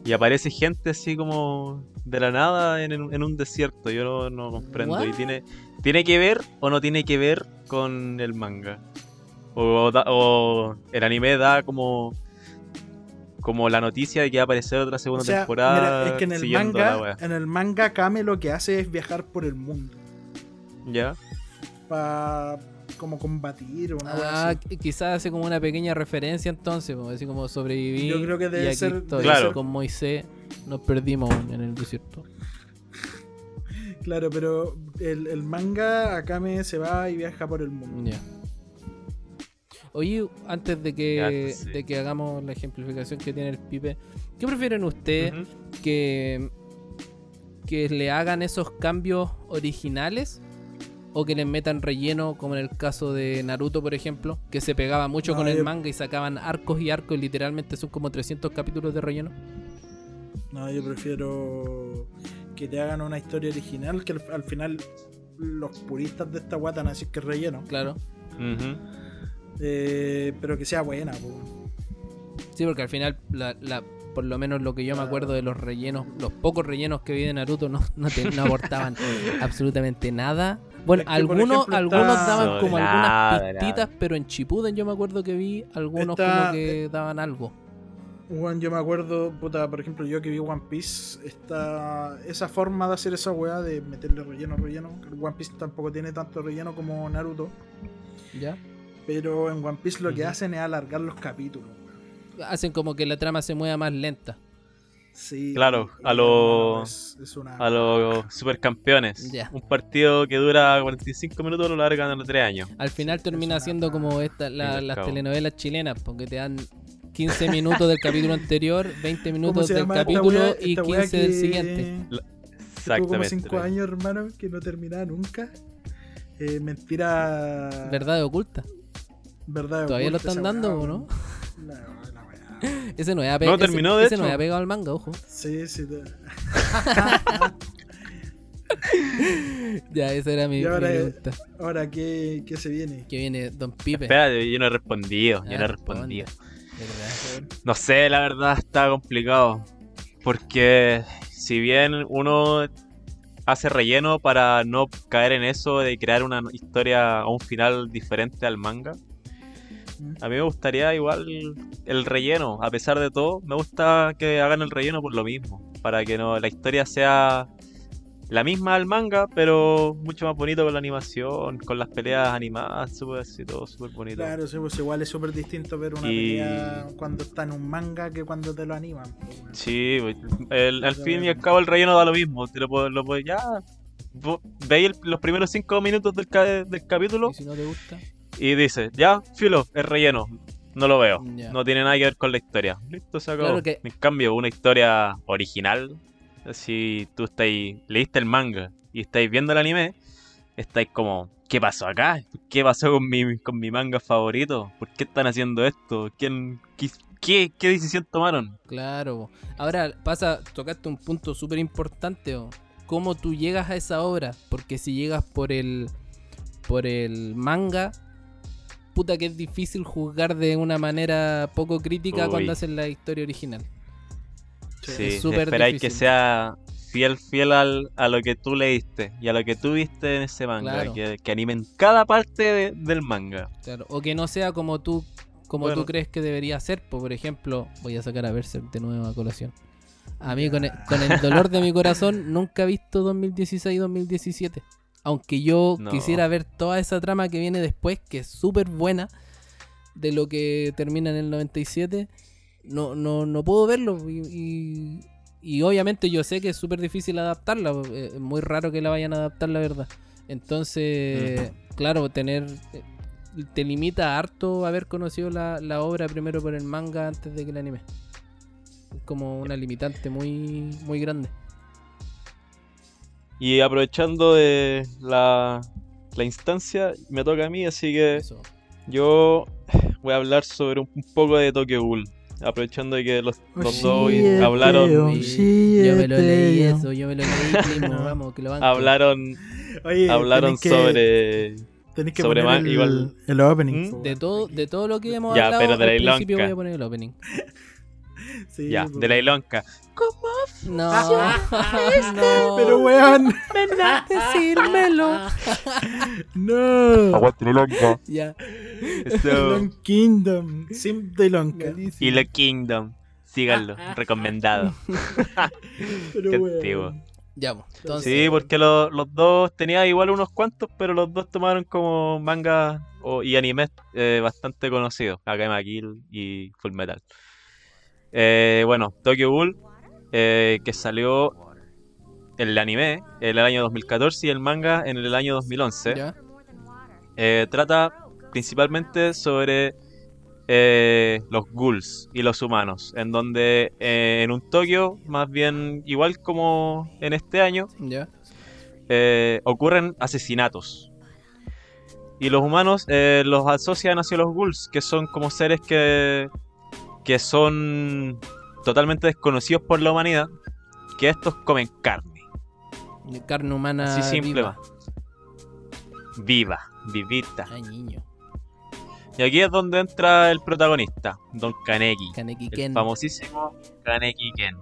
Speaker 3: Y aparece gente así como de la nada en, en un desierto. Yo no, no comprendo. Y tiene, ¿Tiene que ver o no tiene que ver con el manga? O, da- o el anime da como como la noticia de que va a aparecer otra segunda
Speaker 2: O sea,
Speaker 3: temporada.
Speaker 2: mira, es que en el manga, en el manga Kame lo que hace es viajar por el mundo.
Speaker 3: ¿Ya?
Speaker 2: para como combatir o una
Speaker 1: Ah,
Speaker 2: así.
Speaker 1: quizás hace como una pequeña referencia entonces, po, así como sobreviví.
Speaker 2: Yo creo que debe
Speaker 1: y aquí
Speaker 2: ser-
Speaker 1: estoy
Speaker 3: Claro.
Speaker 1: con Moisés. Nos perdimos en el desierto. (laughs)
Speaker 2: Claro, pero el, el manga Akame se va y viaja por el mundo.
Speaker 1: Oye, antes de que,
Speaker 3: Ya, sí.
Speaker 1: de que hagamos la ejemplificación que tiene el pipe, ¿qué prefieren ustedes? Que, que le hagan esos cambios originales o que les metan relleno, como en el caso de Naruto, por ejemplo, que se pegaba mucho
Speaker 2: No,
Speaker 1: con el manga y sacaban arcos y arcos y literalmente son como 300 capítulos de relleno.
Speaker 2: No, yo prefiero que te hagan una historia original que al, al final los puristas de esta guata van a decir que es relleno.
Speaker 1: Claro.
Speaker 2: Eh, pero que sea buena. po.
Speaker 1: Sí, porque al final, la, la- por lo menos lo que yo me acuerdo de los rellenos, los pocos rellenos que vi de Naruto no, no, te- no aportaban (laughs) absolutamente nada. Bueno,
Speaker 2: Es que, por
Speaker 1: algunos,
Speaker 2: ejemplo,
Speaker 1: algunos
Speaker 2: está-
Speaker 1: daban como
Speaker 3: nada,
Speaker 1: algunas pistitas,
Speaker 3: nada.
Speaker 1: pero en Chipuden yo me acuerdo que vi algunos
Speaker 2: Está-
Speaker 1: como que daban algo.
Speaker 2: Bueno, yo me acuerdo, puta, por ejemplo, yo que vi One Piece, esta, esa forma de hacer esa weá de meterle relleno, relleno. One Piece tampoco tiene tanto relleno como Naruto.
Speaker 1: ¿Ya?
Speaker 2: Pero en One Piece lo que hacen es alargar los capítulos, weón.
Speaker 1: Hacen como que la trama se mueva más lenta.
Speaker 2: Sí.
Speaker 3: Claro,
Speaker 2: y-
Speaker 3: a
Speaker 2: y,
Speaker 3: lo-
Speaker 2: hermano, es- es una-
Speaker 3: A los supercampeones.
Speaker 1: Ya.
Speaker 3: Un partido que dura 45 minutos lo largan a los 3 años.
Speaker 1: Al final termina
Speaker 2: una-
Speaker 1: siendo como esta, la- las
Speaker 3: cabo.
Speaker 1: telenovelas chilenas, porque te dan 15 minutos del capítulo anterior, 20
Speaker 2: ¿Cómo
Speaker 1: minutos del capítulo y
Speaker 2: Esta
Speaker 1: 15
Speaker 2: weá
Speaker 1: del
Speaker 2: que-
Speaker 1: siguiente.
Speaker 2: que tuvo como
Speaker 3: Exactamente.
Speaker 2: 5 años, hermano, que no terminaba nunca. Eh, mentira.
Speaker 1: Verdad oculta.
Speaker 2: Verdad.
Speaker 1: ¿Todavía lo están dando o no?
Speaker 2: weón. (laughs)
Speaker 1: Ese no
Speaker 3: No,
Speaker 1: apegado.
Speaker 3: terminó, de
Speaker 1: ese,
Speaker 3: hecho.
Speaker 1: no es apegado al manga, ojo.
Speaker 2: Sí, sí. te- (laughs)
Speaker 1: Ya, esa era mi,
Speaker 2: Y
Speaker 1: mi
Speaker 2: ahora,
Speaker 1: pregunta.
Speaker 2: ahora ¿qué, ¿qué se viene?
Speaker 1: Que viene Don Pipe.
Speaker 3: Espérate, yo no he respondido. Yo
Speaker 1: Ah,
Speaker 3: no he respondido. No sé, la verdad está complicado. Porque si bien uno hace relleno para no caer en eso de crear una historia o un final diferente al manga, a mí me gustaría igual el relleno. A pesar de todo, me gusta que hagan el relleno por lo mismo. Para que no la historia sea la misma al manga, pero mucho más bonito con la animación, con las peleas animadas, súper así, todo súper bonito.
Speaker 2: Claro, sí, pues igual es súper distinto ver una
Speaker 3: Y-
Speaker 2: pelea cuando está en un manga que cuando te lo animan. pues.
Speaker 3: Sí, pues, el- al fin y al cabo el relleno da lo mismo. Te lo, puedo- lo puedo- ya. Veis los primeros cinco minutos del, del capítulo
Speaker 1: Y si no te gusta,
Speaker 3: y dices, ya, filo, es relleno. No lo veo. No tiene nada que ver con la historia. Listo, se acabó.
Speaker 1: Claro que-
Speaker 3: En cambio, una historia original, si tú estáis, leíste el manga y estáis viendo el anime, estáis como, ¿qué pasó acá? ¿Qué pasó con mi, con mi manga favorito? ¿Por qué están haciendo esto? ¿Quién, qué, qué, qué decisión tomaron?
Speaker 1: claro. Ahora pasa, tocaste un punto súper importante. ¿Cómo tú llegas a esa obra? Porque si llegas por el, por el manga, puta que es difícil juzgar de una manera poco crítica
Speaker 3: Uy.
Speaker 1: cuando hacen la historia original.
Speaker 3: Sí,
Speaker 1: es súper
Speaker 3: esperáis que sea fiel, fiel al, a lo que tú leíste y a lo que tú viste en ese manga.
Speaker 1: Claro.
Speaker 3: Que, que animen cada parte de- del manga.
Speaker 1: Claro, o que no sea como tú como
Speaker 3: Bueno.
Speaker 1: tú crees que debería ser. po. por ejemplo, voy a sacar a Berserk de nuevo a colación. A mí, con el, con el dolor de mi corazón, (laughs) nunca he visto 2016-2017. Aunque yo
Speaker 3: No.
Speaker 1: quisiera ver toda esa trama que viene después, que es súper buena, de lo que termina en el 97, no, no, no puedo verlo. Y, y- y obviamente yo sé que es súper difícil adaptarla. eh, Es muy raro que la vayan a adaptar, la verdad. Entonces, claro, tener eh, te limita harto haber conocido la, la obra primero por el manga antes de que el anime. Como una limitante muy, muy grande.
Speaker 3: Y aprovechando de la, la instancia, me toca a mí, así que
Speaker 1: Eso.
Speaker 3: yo voy a hablar sobre un, un poco de Tokyo Ghoul. Aprovechando de que los, los dos hablaron,
Speaker 2: oh,
Speaker 1: Sí, yo me lo leí eso, yo me lo leí, primo, (laughs) vamos, que lo banco.
Speaker 3: hablaron,
Speaker 2: Oye,
Speaker 3: hablaron
Speaker 2: tenéis que-
Speaker 3: sobre...
Speaker 2: tenéis que
Speaker 3: sobre
Speaker 2: poner el,
Speaker 3: igual-
Speaker 2: el opening.
Speaker 3: ¿Mm?
Speaker 1: De todo, de todo lo que hemos
Speaker 3: Ya,
Speaker 1: hablado,
Speaker 3: pero de la
Speaker 1: al principio voy a poner el opening. (laughs)
Speaker 2: Sí,
Speaker 3: Ya,
Speaker 2: po.
Speaker 3: de la Ilonka.
Speaker 1: No, no.
Speaker 2: Pero weón,
Speaker 1: ven a decírmelo.
Speaker 2: no.
Speaker 1: Ya.
Speaker 3: Eso.
Speaker 2: Long Kingdom, Sim de Lonka.
Speaker 3: Y la Kingdom. Síganlo, recomendado. (laughs)
Speaker 2: Pero
Speaker 3: Qué
Speaker 2: weón.
Speaker 1: pues, entonces.
Speaker 3: Sí, porque lo- los dos tenía igual unos cuantos, pero los dos tomaron como manga o- y animes eh, bastante conocidos, Akame Kill y Full Metal. Eh, bueno, Tokyo Ghoul, eh, que salió el anime en el año 2014 y el manga en el año 2011,
Speaker 1: Ya.
Speaker 3: eh, trata principalmente sobre eh, los ghouls y los humanos, en donde eh, en un Tokio, más bien igual como en este año,
Speaker 1: Ya.
Speaker 3: ocurren asesinatos. Y los humanos los asocian hacia los ghouls, que son como seres que, que son totalmente desconocidos por la humanidad, que estos comen carne.
Speaker 1: De Carne humana.
Speaker 3: Así simple
Speaker 1: viva.
Speaker 3: va. Viva, vivita.
Speaker 1: Ay, niño.
Speaker 3: Y aquí es donde entra el protagonista, Don Kaneki.
Speaker 1: Kaneki
Speaker 3: El
Speaker 1: Ken.
Speaker 3: famosísimo Kaneki Ken.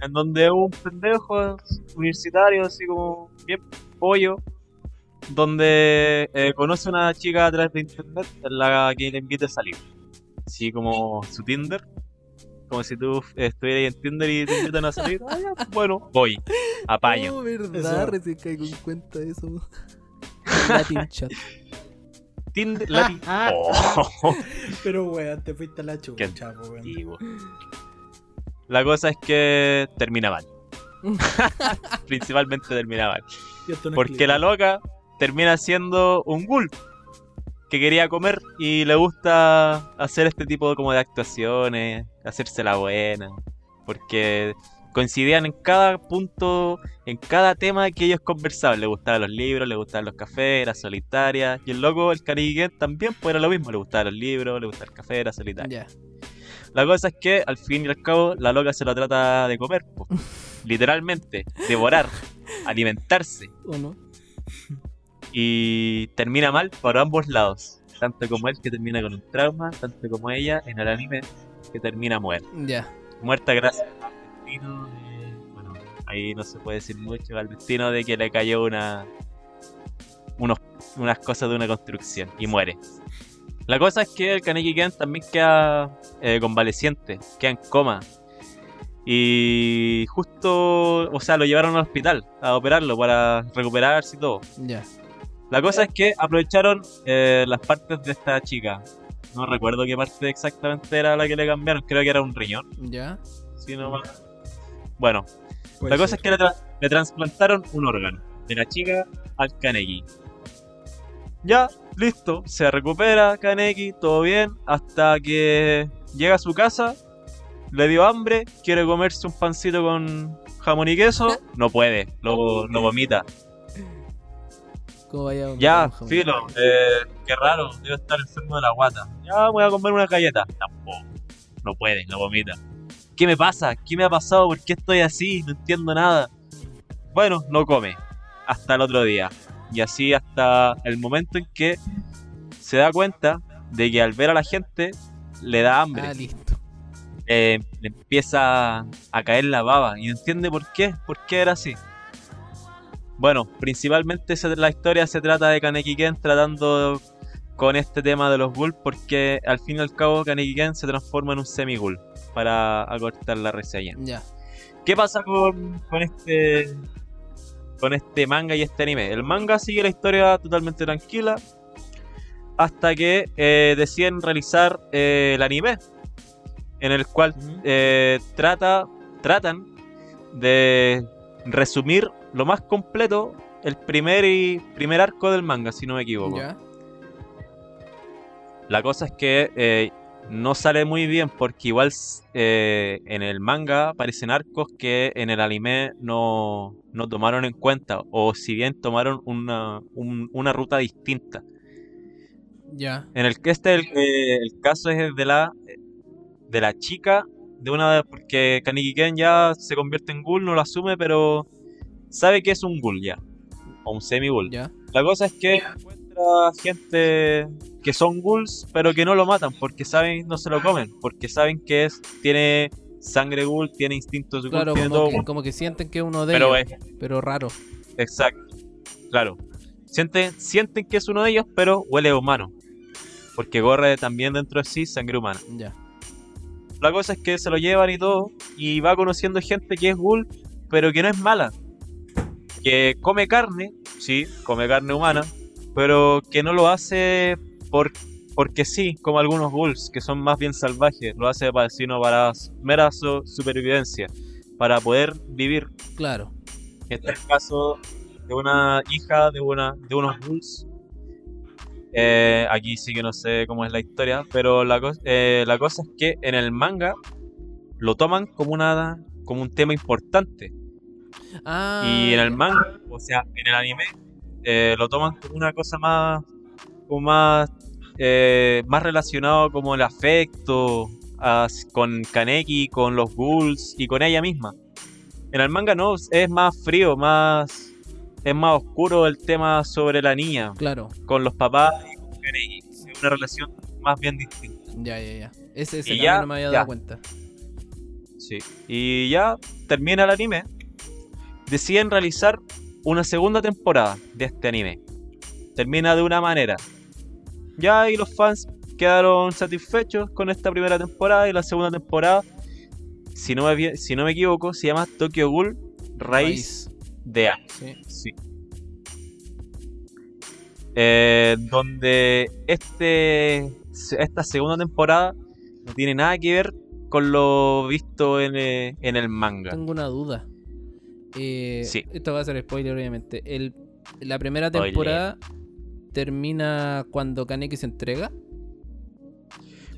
Speaker 3: En donde un pendejo universitario, así como bien pollo, donde eh, conoce a una chica a través de internet, en la que le invita a salir. Así como su Tinder, como si tú estuvieras en Tinder y te invitan a salir. Ah, ya, bueno, voy, apaño.
Speaker 1: Oh, verdad,
Speaker 2: Eso.
Speaker 1: recién caigo en cuenta de eso. (laughs) Latin chat.
Speaker 3: Tinder, Latin. (laughs) Oh, (laughs)
Speaker 2: Pero weón, te fuiste a la
Speaker 3: Qué
Speaker 2: chucha, weón.
Speaker 3: La cosa es que termina mal. Principalmente termina mal.
Speaker 2: Y esto no es
Speaker 3: Porque la loca termina siendo un ghoul que quería comer y le gusta hacer este tipo como de actuaciones, hacerse la buena, porque coincidían en cada punto, en cada tema que ellos conversaban. Le gustaban los libros, le gustaban los cafés, era solitaria. Y el loco, el Cariguen, también pues era lo mismo, le gustaban los libros, le gustaba el café, era solitaria. La cosa es que al fin y al cabo la loca se lo trata de comer, po. (laughs) literalmente, devorar, alimentarse
Speaker 1: ¿O no?
Speaker 3: Y termina mal por ambos lados. Tanto como él que termina con un trauma, tanto como ella en el anime que termina muerta.
Speaker 1: Ya.
Speaker 3: Muerta gracias al destino de... Bueno, ahí no se puede decir mucho, al destino de que le cayó una... Unos, unas cosas de una construcción y muere. La cosa es que el Kaneki Ken también queda eh, convaleciente, queda en coma. Y justo, o sea, lo llevaron al hospital a operarlo para recuperarse y todo.
Speaker 1: Ya.
Speaker 3: La cosa es que aprovecharon eh, las partes de esta chica. No recuerdo qué parte exactamente era la que le cambiaron. Creo que era un riñón.
Speaker 1: Ya.
Speaker 3: Si no mal- Bueno,
Speaker 2: Puede
Speaker 3: la cosa
Speaker 2: ser.
Speaker 3: es que le, tra- le trasplantaron un órgano. De la chica al Kaneki. Ya, listo. Se recupera Kaneki, todo bien. Hasta que llega a su casa. Le dio hambre. Quiere comerse un pancito con jamón y queso. (laughs) No puede. Lo, lo vomita.
Speaker 1: ¿Cómo vaya?
Speaker 3: Ya, filo, eh, qué raro, debe estar enfermo de la guata. Ya voy a comer una galleta. Tampoco, no puede, lo vomita. ¿Qué me pasa? ¿Qué me ha pasado? ¿Por qué estoy así? No entiendo nada. Bueno, no come. Hasta el otro día. Y así hasta el momento en que se da cuenta de que al ver a la gente le da hambre.
Speaker 1: Ah, listo.
Speaker 3: Eh, le empieza a caer la baba y no entiende por qué, por qué era así. Bueno, principalmente se- la historia se trata de Kaneki Ken tratando con este tema de los ghouls porque al fin y al cabo Kaneki Ken se transforma en un semi-ghoul para acortar la reseña.
Speaker 1: Ya.
Speaker 3: ¿Qué pasa con, con este con este manga y este anime? El manga sigue la historia totalmente tranquila hasta que eh, deciden realizar eh, el anime en el cual eh, trata, tratan de resumir lo más completo el primer y primer arco del manga, si no me equivoco.
Speaker 1: Ya.
Speaker 3: La cosa es que eh, no sale muy bien porque igual eh, en el manga aparecen arcos que en el anime no, no tomaron en cuenta o si bien tomaron una, un- una ruta distinta.
Speaker 1: Ya.
Speaker 3: En el que este el, eh, el caso es de la de la chica de una porque Kaneki Ken ya se convierte en ghoul, no lo asume, pero sabe que es un ghoul ya o un semi ghoul.
Speaker 1: Ya.
Speaker 3: La cosa es que encuentra gente que son ghouls, pero que no lo matan porque saben no se lo comen, porque saben que es tiene sangre ghoul, tiene instintos ghoul,
Speaker 1: Claro,
Speaker 3: tiene
Speaker 1: como
Speaker 3: todo
Speaker 1: que,
Speaker 3: ghoul.
Speaker 1: como que sienten que es uno de
Speaker 3: pero
Speaker 1: ellos.
Speaker 3: es
Speaker 1: Pero raro.
Speaker 3: Exacto. Claro. Sienten, sienten que es uno de ellos, pero huele a humano. Porque corre también dentro de sí sangre humana.
Speaker 1: Ya.
Speaker 3: La cosa es que se lo llevan y todo. Y va conociendo gente que es ghoul, pero que no es mala. Que come carne, sí, come carne humana. Pero que no lo hace por, porque sí, como algunos ghouls, que son más bien salvajes. Lo hace para, sino para mera su- supervivencia. Para poder vivir
Speaker 1: Claro.
Speaker 3: este es el caso de una hija de una de unos ghouls. Eh, aquí sí que no sé cómo es la historia, pero la, eh, la cosa es que en el manga lo toman como una como un tema importante
Speaker 1: Ah.
Speaker 3: y en el manga, o sea, en el anime eh, lo toman como una cosa más como más eh, más relacionado como el afecto con Kaneki, con los ghouls y con ella misma. En el manga no, es más frío, más es más oscuro el tema sobre la niña
Speaker 1: Claro.
Speaker 3: con los papás y con Kaneki. Es una relación más bien distinta.
Speaker 1: Ya, ya, ya. Ese,
Speaker 3: ya,
Speaker 1: no me había
Speaker 3: ya.
Speaker 1: dado cuenta.
Speaker 3: Sí. Y ya termina el anime. Deciden realizar una segunda temporada de este anime. Termina de una manera. Ya y los fans quedaron satisfechos con esta primera temporada y la segunda temporada si no me, si no me equivoco, se llama Tokyo Ghoul Raíz de A.
Speaker 1: Sí.
Speaker 3: Sí. Eh, donde este esta segunda temporada no tiene nada que ver con lo visto en, eh, en el manga.
Speaker 1: Tengo una duda. Eh,
Speaker 3: Sí.
Speaker 1: Esto va a ser spoiler, obviamente. El, la primera
Speaker 3: Spoiler.
Speaker 1: temporada termina cuando Kaneki se entrega.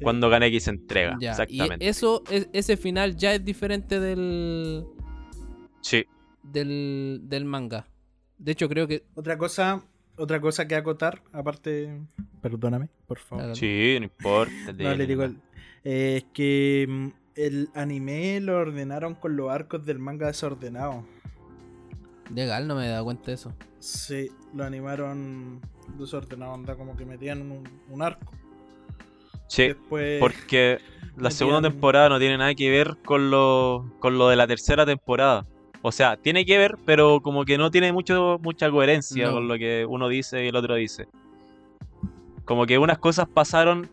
Speaker 3: Cuando Kaneki se entrega,
Speaker 1: Ya,
Speaker 3: exactamente.
Speaker 1: Y eso, es- ese final ya es diferente del,
Speaker 3: Sí,
Speaker 1: del, del manga. De hecho, creo que.
Speaker 2: Otra cosa, otra cosa que acotar, aparte, perdóname, por favor.
Speaker 3: Sí, no importa. (laughs)
Speaker 2: No, le digo, eh, es que mm, el anime lo ordenaron con los arcos del manga desordenado.
Speaker 1: Legal, no me he dado cuenta de eso.
Speaker 2: Sí, lo animaron desordenado, onda como que metían un, un arco.
Speaker 3: Sí,
Speaker 2: Después,
Speaker 3: porque la
Speaker 2: metían-
Speaker 3: segunda temporada no tiene nada que ver con lo, con lo de la tercera temporada. O sea, tiene que ver, pero como que no tiene mucho, mucha coherencia
Speaker 1: No.
Speaker 3: con lo que uno dice y el otro dice. Como que unas cosas pasaron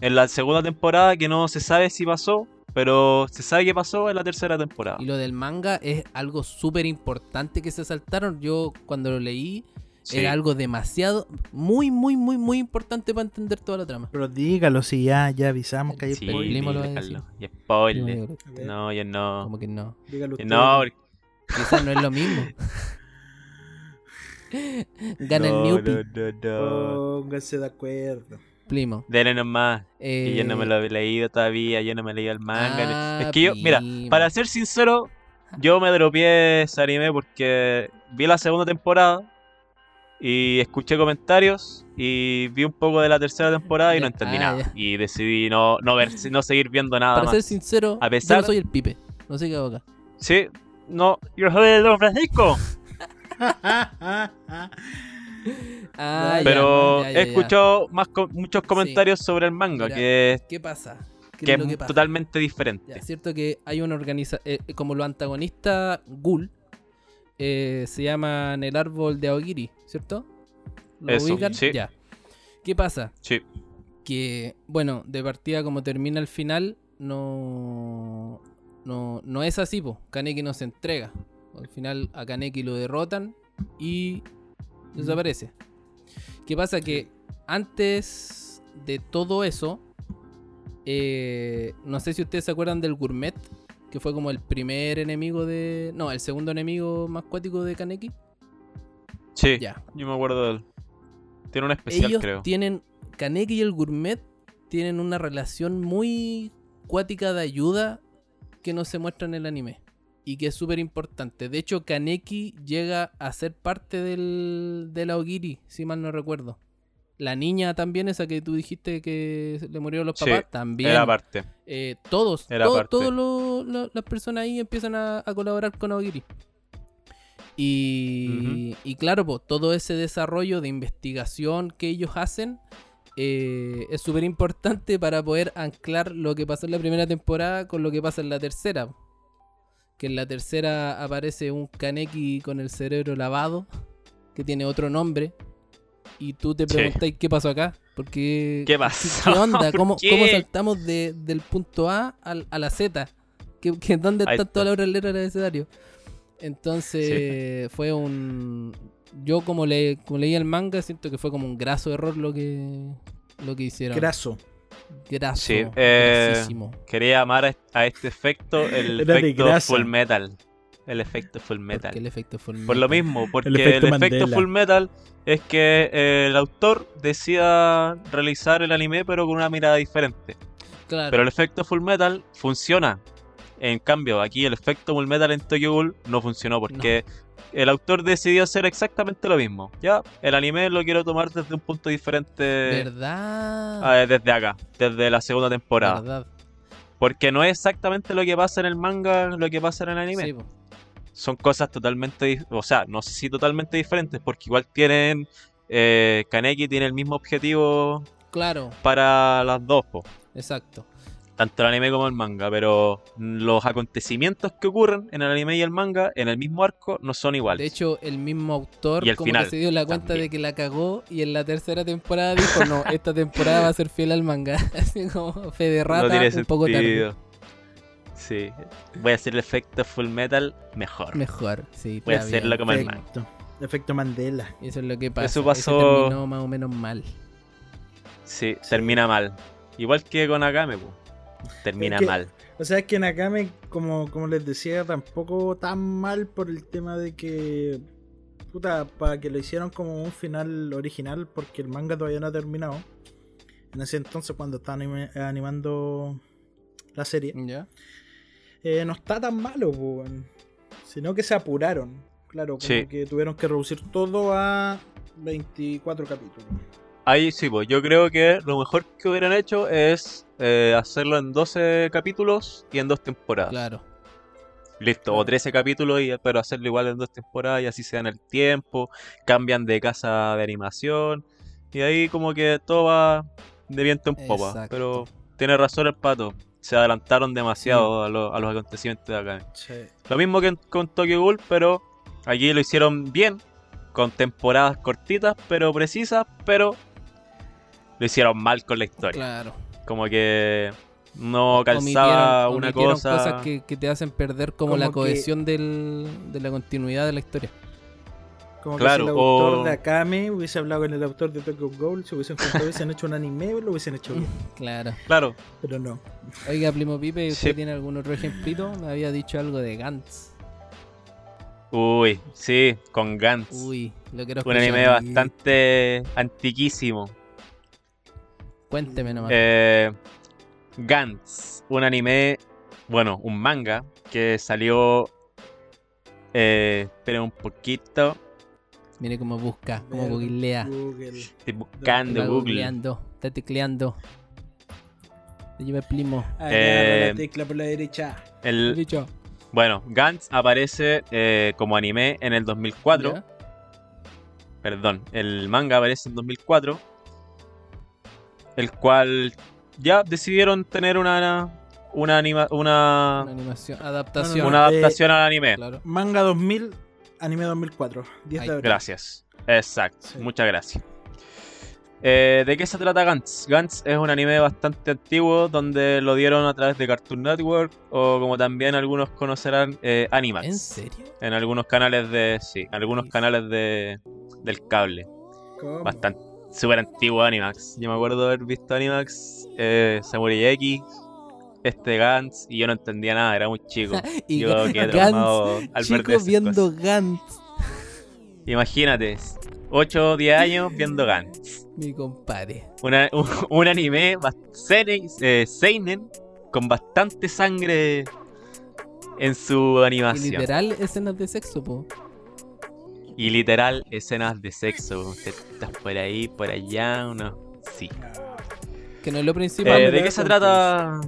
Speaker 3: en la segunda temporada que no se sabe si pasó, pero se sabe que pasó en la tercera temporada.
Speaker 1: Y lo del manga es algo súper importante que se saltaron. Yo cuando lo leí
Speaker 3: Sí.
Speaker 1: era algo demasiado, muy, muy, muy, muy importante para entender toda la trama.
Speaker 2: pero dígalo si ya, ya avisamos que hay
Speaker 3: Sí,
Speaker 1: spoiler.
Speaker 3: Y.
Speaker 1: Como
Speaker 3: No, ya no.
Speaker 1: que no.
Speaker 2: dígalo usted.
Speaker 3: No, porque-
Speaker 1: Quizás no es lo mismo. (laughs) Gana
Speaker 3: no,
Speaker 1: el Newpie,
Speaker 3: no, no, no.
Speaker 2: Pónganse de acuerdo.
Speaker 1: Primo.
Speaker 3: Dele nomás. Que yo no me
Speaker 1: Eh,
Speaker 3: lo he leído todavía, yo no me he leído el manga.
Speaker 1: ah,
Speaker 3: es que yo, mira,
Speaker 1: primo.
Speaker 3: para ser sincero, yo me dropié ese anime porque vi la segunda temporada y escuché comentarios y vi un poco de la tercera temporada y
Speaker 1: Ya,
Speaker 3: no entendí
Speaker 1: ah,
Speaker 3: nada.
Speaker 1: ya.
Speaker 3: Y decidí no, no ver, no seguir viendo nada
Speaker 1: Para
Speaker 3: más.
Speaker 1: ser sincero,
Speaker 3: A
Speaker 1: yo
Speaker 3: pesar-
Speaker 1: no soy el pipe. No sé qué hago acá.
Speaker 3: Sí, no, yo soy el Don Francisco. (laughs) (laughs)
Speaker 1: Ah,
Speaker 3: pero
Speaker 1: ya, ya,
Speaker 3: he
Speaker 1: ya.
Speaker 3: escuchado más co- muchos comentarios sobre el manga
Speaker 1: Mira,
Speaker 3: que,
Speaker 1: ¿Qué pasa? ¿Qué
Speaker 3: que
Speaker 1: es lo que
Speaker 3: es
Speaker 1: pasa?
Speaker 3: totalmente diferente.
Speaker 1: Ya, es cierto que hay una organización, como los antagonistas Ghoul, eh, se llaman el árbol de Aogiri, ¿cierto? ¿Lo
Speaker 3: Eso,
Speaker 1: ubican?
Speaker 3: sí.
Speaker 1: Ya. ¿Qué pasa?
Speaker 3: Sí.
Speaker 1: Que, bueno, de partida como termina el final, no, no, no es así, po. Kaneki no se entrega. Al final a Kaneki lo derrotan y desaparece. ¿Qué pasa? Que antes de todo eso, eh, no sé si ustedes se acuerdan del Gourmet, que fue como el primer enemigo de... No, el segundo enemigo más cuático de Kaneki.
Speaker 3: Sí,
Speaker 1: Ya.
Speaker 3: yo me acuerdo de él. Tiene un especial,
Speaker 1: Ellos
Speaker 3: creo.
Speaker 1: tienen... Kaneki y el Gourmet tienen una relación muy cuática de ayuda que no se muestra en el anime. Y que es súper importante. De hecho, Kaneki llega a ser parte del, de la Ogiri, si mal no recuerdo. La niña también, esa que tú dijiste que le murieron los
Speaker 3: Sí,
Speaker 1: papás, también.
Speaker 3: Era parte.
Speaker 1: Eh, todos, lo- las personas ahí empiezan a, a colaborar con Aogiri. Y, y claro, pues, todo ese desarrollo de investigación que ellos hacen eh, es súper importante para poder anclar lo que pasó en la primera temporada con lo que pasa en la tercera. Que en la tercera aparece un Kaneki con el cerebro lavado, que tiene otro nombre. Y tú te
Speaker 3: Sí.
Speaker 1: preguntáis qué pasó acá. Porque,
Speaker 3: ¿Qué pasó?
Speaker 1: ¿Qué onda? (laughs)
Speaker 3: ¿Por
Speaker 1: ¿Cómo,
Speaker 3: qué?
Speaker 1: cómo saltamos de- del punto A al- a la Z? ¿Qué, qué- dónde
Speaker 3: Ahí
Speaker 1: están
Speaker 3: está.
Speaker 1: todas las otras letras del abecedario? Entonces fue un... Yo como, le, como leí el manga siento que fue como un graso error lo que, lo que hicieron.
Speaker 2: Graso.
Speaker 1: Graso.
Speaker 3: Sí, eh. Quería llamar a, este efecto el (laughs)
Speaker 2: Era
Speaker 3: efecto. Full Metal. El efecto Full Metal.
Speaker 1: el efecto fue el
Speaker 3: Por lo mismo, (laughs) porque el
Speaker 2: efecto.
Speaker 3: Full Metal es que eh, el autor decida realizar el anime pero con una mirada diferente.
Speaker 1: Claro.
Speaker 3: Pero el efecto Full Metal funciona. En cambio, aquí el efecto Full Metal en Tokyo Ghoul no funcionó porque el autor decidió hacer exactamente lo mismo. Ya, el anime lo quiero tomar desde un punto diferente
Speaker 1: ¿Verdad?
Speaker 3: eh, desde acá, desde la segunda temporada.
Speaker 1: ¿Verdad?
Speaker 3: Porque no es exactamente lo que pasa en el manga, lo que pasa en el anime.
Speaker 1: Sí.
Speaker 3: Son cosas totalmente, o sea, no sé si totalmente diferentes, porque igual tienen, eh, Kaneki tiene el mismo objetivo
Speaker 1: Claro,
Speaker 3: para las dos, po,
Speaker 1: exacto.
Speaker 3: Tanto el anime como el manga, pero los acontecimientos que ocurren en el anime y el manga, en el mismo arco, no son iguales.
Speaker 1: De hecho, el mismo autor
Speaker 3: Y al
Speaker 1: como
Speaker 3: final,
Speaker 1: que se dio la cuenta
Speaker 3: también.
Speaker 1: de que la cagó y en la tercera temporada dijo, no, (laughs) esta temporada va a ser fiel al manga. (laughs) Así como fe de
Speaker 3: no
Speaker 1: rata,
Speaker 3: tiene
Speaker 1: un poco tarde.
Speaker 3: Sí. Voy a hacer el efecto Full Metal mejor.
Speaker 1: Mejor, sí.
Speaker 3: Voy a hacerlo como el man.
Speaker 2: Efecto. Efecto Mandela.
Speaker 1: Eso es lo que pasa.
Speaker 3: Eso pasó-
Speaker 1: terminó más o menos mal.
Speaker 3: Sí, termina mal. Igual que con Akame, po. Termina
Speaker 2: Es que-
Speaker 3: mal.
Speaker 2: O sea, es que Nakame, como, como les decía, tampoco tan mal por el tema de que. Puta, para que lo hicieron como un final original, porque el manga todavía no ha terminado. En ese entonces, cuando estaban animando la serie,
Speaker 1: ¿Ya?
Speaker 2: eh, no está tan malo, po, sino que se apuraron. Claro, como
Speaker 3: Sí.
Speaker 2: que tuvieron que reducir todo a 24 capítulos.
Speaker 3: Ahí sí, pues yo creo que lo mejor que hubieran hecho es eh, hacerlo en 12 capítulos y en dos temporadas.
Speaker 1: Claro.
Speaker 3: Listo, o 13 capítulos, y, pero hacerlo igual en dos temporadas y así se dan el tiempo, cambian de casa de animación y ahí como que todo va de viento en popa.
Speaker 1: Exacto.
Speaker 3: Pero tiene razón el pato, se adelantaron demasiado a, lo- a los acontecimientos de acá.
Speaker 2: Sí.
Speaker 3: Lo mismo que con Tokyo Ghoul, pero aquí lo hicieron bien, con temporadas cortitas pero precisas, pero lo hicieron mal con la historia.
Speaker 1: Claro.
Speaker 3: Como que no calzaba
Speaker 1: Omitieron-
Speaker 3: una
Speaker 1: omitieron
Speaker 3: cosa.
Speaker 1: cosas que, que te hacen perder como,
Speaker 2: Como
Speaker 1: la
Speaker 2: que-
Speaker 1: cohesión del, de la continuidad de la historia.
Speaker 2: Como
Speaker 3: Claro,
Speaker 2: que si el autor
Speaker 3: o-
Speaker 2: de Akame hubiese hablado con el autor de Tokyo Ghoul, se hubiesen juntado, hubiesen hecho un anime, lo hubiesen hecho bien. (laughs)
Speaker 1: Claro.
Speaker 3: Claro,
Speaker 2: Pero no.
Speaker 1: Oiga, Primo Pipe, ¿usted
Speaker 3: Sí.
Speaker 1: tiene algún otro ejemplito? Me había dicho algo de Gantz.
Speaker 3: uy, sí, con Gantz.
Speaker 1: Uy, lo quiero
Speaker 3: un anime bastante antiquísimo.
Speaker 1: Cuénteme nomás.
Speaker 3: Eh, Gantz, un anime, bueno, un manga que salió. Eh, espera un poquito.
Speaker 1: Mire cómo busca, cómo googlea.
Speaker 2: Google.
Speaker 3: Estoy buscando
Speaker 1: Está
Speaker 3: Google.
Speaker 1: googleando, está tecleando. Te lleva el primo.
Speaker 2: Agarra
Speaker 3: Eh,
Speaker 2: la tecla por la derecha.
Speaker 3: El,
Speaker 1: Dicho.
Speaker 3: bueno, Gantz aparece eh, como anime en el 2004.
Speaker 1: ¿Ya?
Speaker 3: Perdón, el manga aparece en 2004. El cual ya decidieron tener una una anima, una,
Speaker 1: Una animación, adaptación.
Speaker 3: una
Speaker 2: Eh,
Speaker 3: adaptación al anime.
Speaker 1: Claro.
Speaker 2: Manga 2000, anime 2004. 10
Speaker 1: Ahí,
Speaker 2: de abril.
Speaker 3: Gracias. Exacto.
Speaker 2: Sí.
Speaker 3: Muchas gracias. Eh, ¿De qué se trata Gantz? Gantz es un anime bastante antiguo donde lo dieron a través de Cartoon Network o como también algunos conocerán eh, Animax.
Speaker 1: ¿En serio?
Speaker 3: En algunos canales de sí, algunos canales de del cable.
Speaker 2: ¿Cómo?
Speaker 3: Bastante súper antiguo Animax. Yo me acuerdo haber visto Animax, eh, Samurai X, este Gantz y yo no entendía nada, era muy chico. (laughs)
Speaker 1: Y
Speaker 3: yo quedé traumado
Speaker 1: Gantz,
Speaker 3: al
Speaker 1: chico viendo Gantz.
Speaker 3: Imagínate, 8 o 10 años viendo Gantz.
Speaker 1: Mi compadre.
Speaker 3: Una- un, un anime eh, seinen con bastante sangre en su
Speaker 1: Y
Speaker 3: animación.
Speaker 1: literal escenas de sexo, po.
Speaker 3: Y literal escenas de sexo. Estás por ahí, por allá, uno. Sí.
Speaker 1: Que no es lo principal.
Speaker 3: Eh, ¿De qué se trata?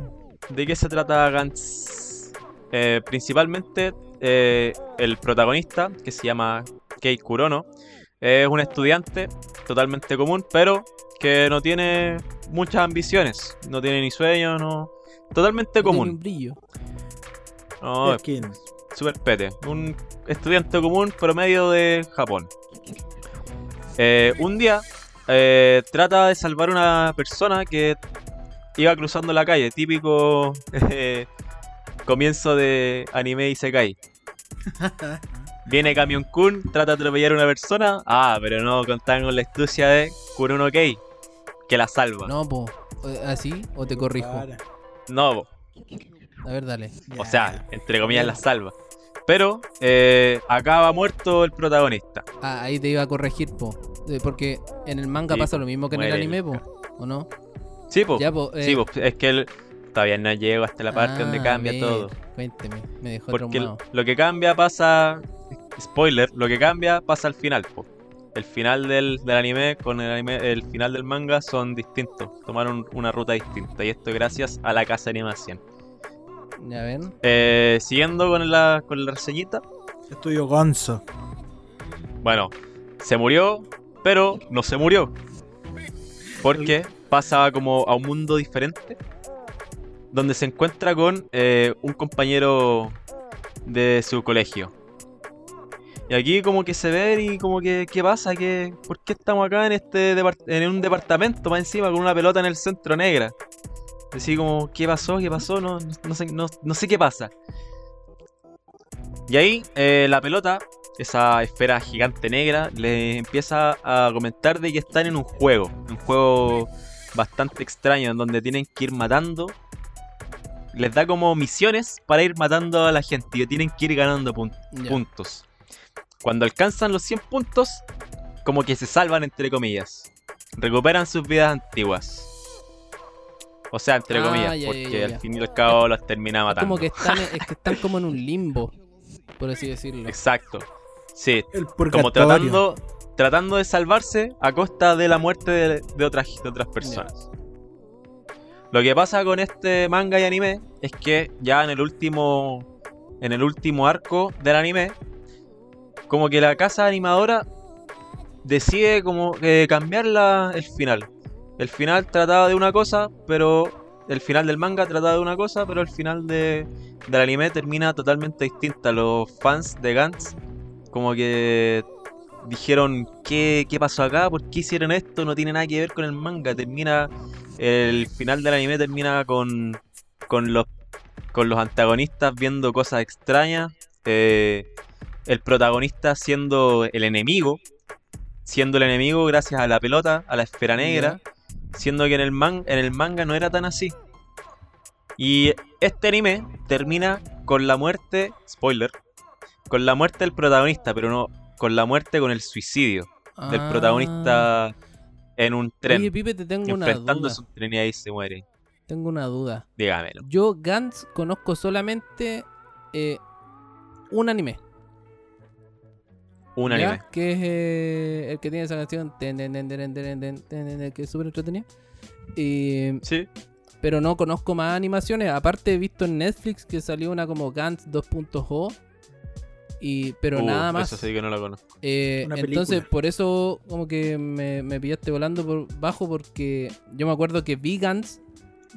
Speaker 3: ¿De qué se trata Gantz? Eh, principalmente eh, el protagonista, que se llama Kei Kurono, es un estudiante totalmente común, pero que no tiene muchas ambiciones, no tiene ni sueños, no. Totalmente
Speaker 1: No tiene un
Speaker 3: común.
Speaker 1: brillo.
Speaker 3: No. Super pete. Un estudiante común promedio de Japón. Eh, un día eh, trata de salvar a una persona que iba cruzando la calle. Típico eh, comienzo de anime y se cae. Viene Camion Kun, trata de atropellar a una persona. Ah, pero no contaban con la astucia de Kuruno Kei, que la salva.
Speaker 1: No, po. ¿Así? ¿O te corrijo?
Speaker 3: No,
Speaker 1: A ver, dale.
Speaker 3: O sea, entre comillas la salva. Pero eh, acaba muerto el protagonista.
Speaker 1: Ah, ahí te iba a corregir, po. Eh, Porque en el manga
Speaker 3: Sí,
Speaker 1: pasa
Speaker 3: po,
Speaker 1: lo mismo que en el
Speaker 3: el
Speaker 1: anime, po. ¿O no?
Speaker 3: Sí, pues.
Speaker 1: Ya, po. eh,
Speaker 3: Sí, po, es que él todavía no llego hasta la parte donde
Speaker 1: ah,
Speaker 3: cambia todo.
Speaker 1: Cuénteme, me dejó
Speaker 3: Porque el- lo que cambia pasa. Spoiler, lo que cambia pasa al final, po. El final del, del anime con el anime, el final del manga son distintos. Tomaron una ruta distinta. Y esto gracias a la casa de animación.
Speaker 1: Ya ven.
Speaker 3: Eh, siguiendo con la, con la reseñita.
Speaker 2: Estudio Gonzo.
Speaker 3: Bueno, se murió, pero no se murió. Porque pasa como a un mundo diferente. Donde se encuentra con eh, un compañero de su colegio. Y aquí como que se ve y como que, ¿qué pasa? ¿Qué, ¿Por qué estamos acá en este en un departamento más encima con una pelota en el centro negra? Decís como, ¿qué pasó? ¿Qué pasó? No, no, sé, no, no sé qué pasa. Y ahí eh, la pelota, esa esfera gigante negra, le empieza a comentar de que están en un juego. Un juego bastante extraño en donde tienen que ir matando. Les da como misiones para ir matando a la gente y tienen que ir ganando pun- puntos. Cuando alcanzan los 100 puntos, como que se salvan entre comillas. Recuperan sus vidas antiguas. O sea, entre
Speaker 1: Ah,
Speaker 3: comillas,
Speaker 1: ya,
Speaker 3: porque
Speaker 1: ya,
Speaker 3: al fin y al cabo los termina matando.
Speaker 1: Como que están, es que están como en un limbo, por así decirlo.
Speaker 3: Exacto. Sí,
Speaker 2: El
Speaker 3: como tratando, tratando de salvarse a costa de la muerte de, de otras, de otras personas. Lo que pasa con este manga y anime es que ya en el último en el último arco del anime como que la casa animadora decide como eh, cambiar la- el final. El final trataba de una cosa, pero el final del manga trataba de una cosa, pero el final de, del anime termina totalmente distinta. Los fans de Gantz como que dijeron ¿qué, qué pasó acá, por qué hicieron esto, no tiene nada que ver con el manga. Termina el final del anime termina con con los con los antagonistas viendo cosas extrañas, eh, el protagonista siendo el enemigo, siendo el enemigo gracias a la pelota, a la esfera negra, siendo que en el, man- en el manga no era tan así. Y este anime termina con la muerte, spoiler, con la muerte del protagonista, pero no con la muerte con el suicidio del
Speaker 1: Ah.
Speaker 3: protagonista en un tren,
Speaker 1: Oye, Pipe, te tengo una duda.
Speaker 3: un tren y ahí se muere.
Speaker 1: Tengo una duda.
Speaker 3: Dígamelo.
Speaker 1: Yo Gantz conozco solamente eh, un anime.
Speaker 3: Un anime.
Speaker 1: Que es eh, el que tiene esa canción. Ten, que es súper entretenida. Eh,
Speaker 3: sí.
Speaker 1: Pero no conozco más animaciones. Aparte he visto en Netflix que salió una como Gantz 2.0. Y, pero
Speaker 3: uh,
Speaker 1: nada más.
Speaker 3: Sí que no la conozco.
Speaker 1: Eh, entonces, por eso como que me, me, pillaste volando por bajo porque yo me acuerdo que Vegans,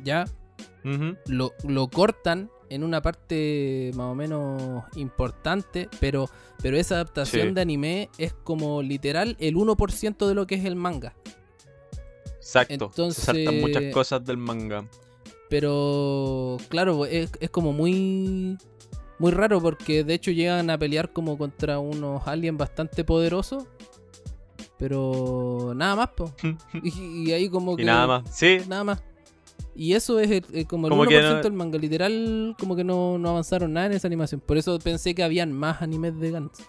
Speaker 1: ¿ya? Lo, lo cortan en una parte más o menos importante, pero, pero esa adaptación
Speaker 3: Sí.
Speaker 1: de anime es como literal el 1% de lo que es el manga.
Speaker 3: Exacto.
Speaker 1: Entonces-
Speaker 3: Se saltan muchas cosas del manga.
Speaker 1: Pero claro, es, es como muy muy raro porque de hecho llegan a pelear como contra unos aliens bastante poderosos. Pero nada más, po. (laughs) Y, y ahí como
Speaker 3: y
Speaker 1: que
Speaker 3: nada más. Sí,
Speaker 1: nada más. Y eso es el- el- como el
Speaker 3: Como
Speaker 1: 1%
Speaker 3: que no-
Speaker 1: del manga. Literal, como que no, no avanzaron nada en esa animación. Por eso pensé que habían más animes de Gantz.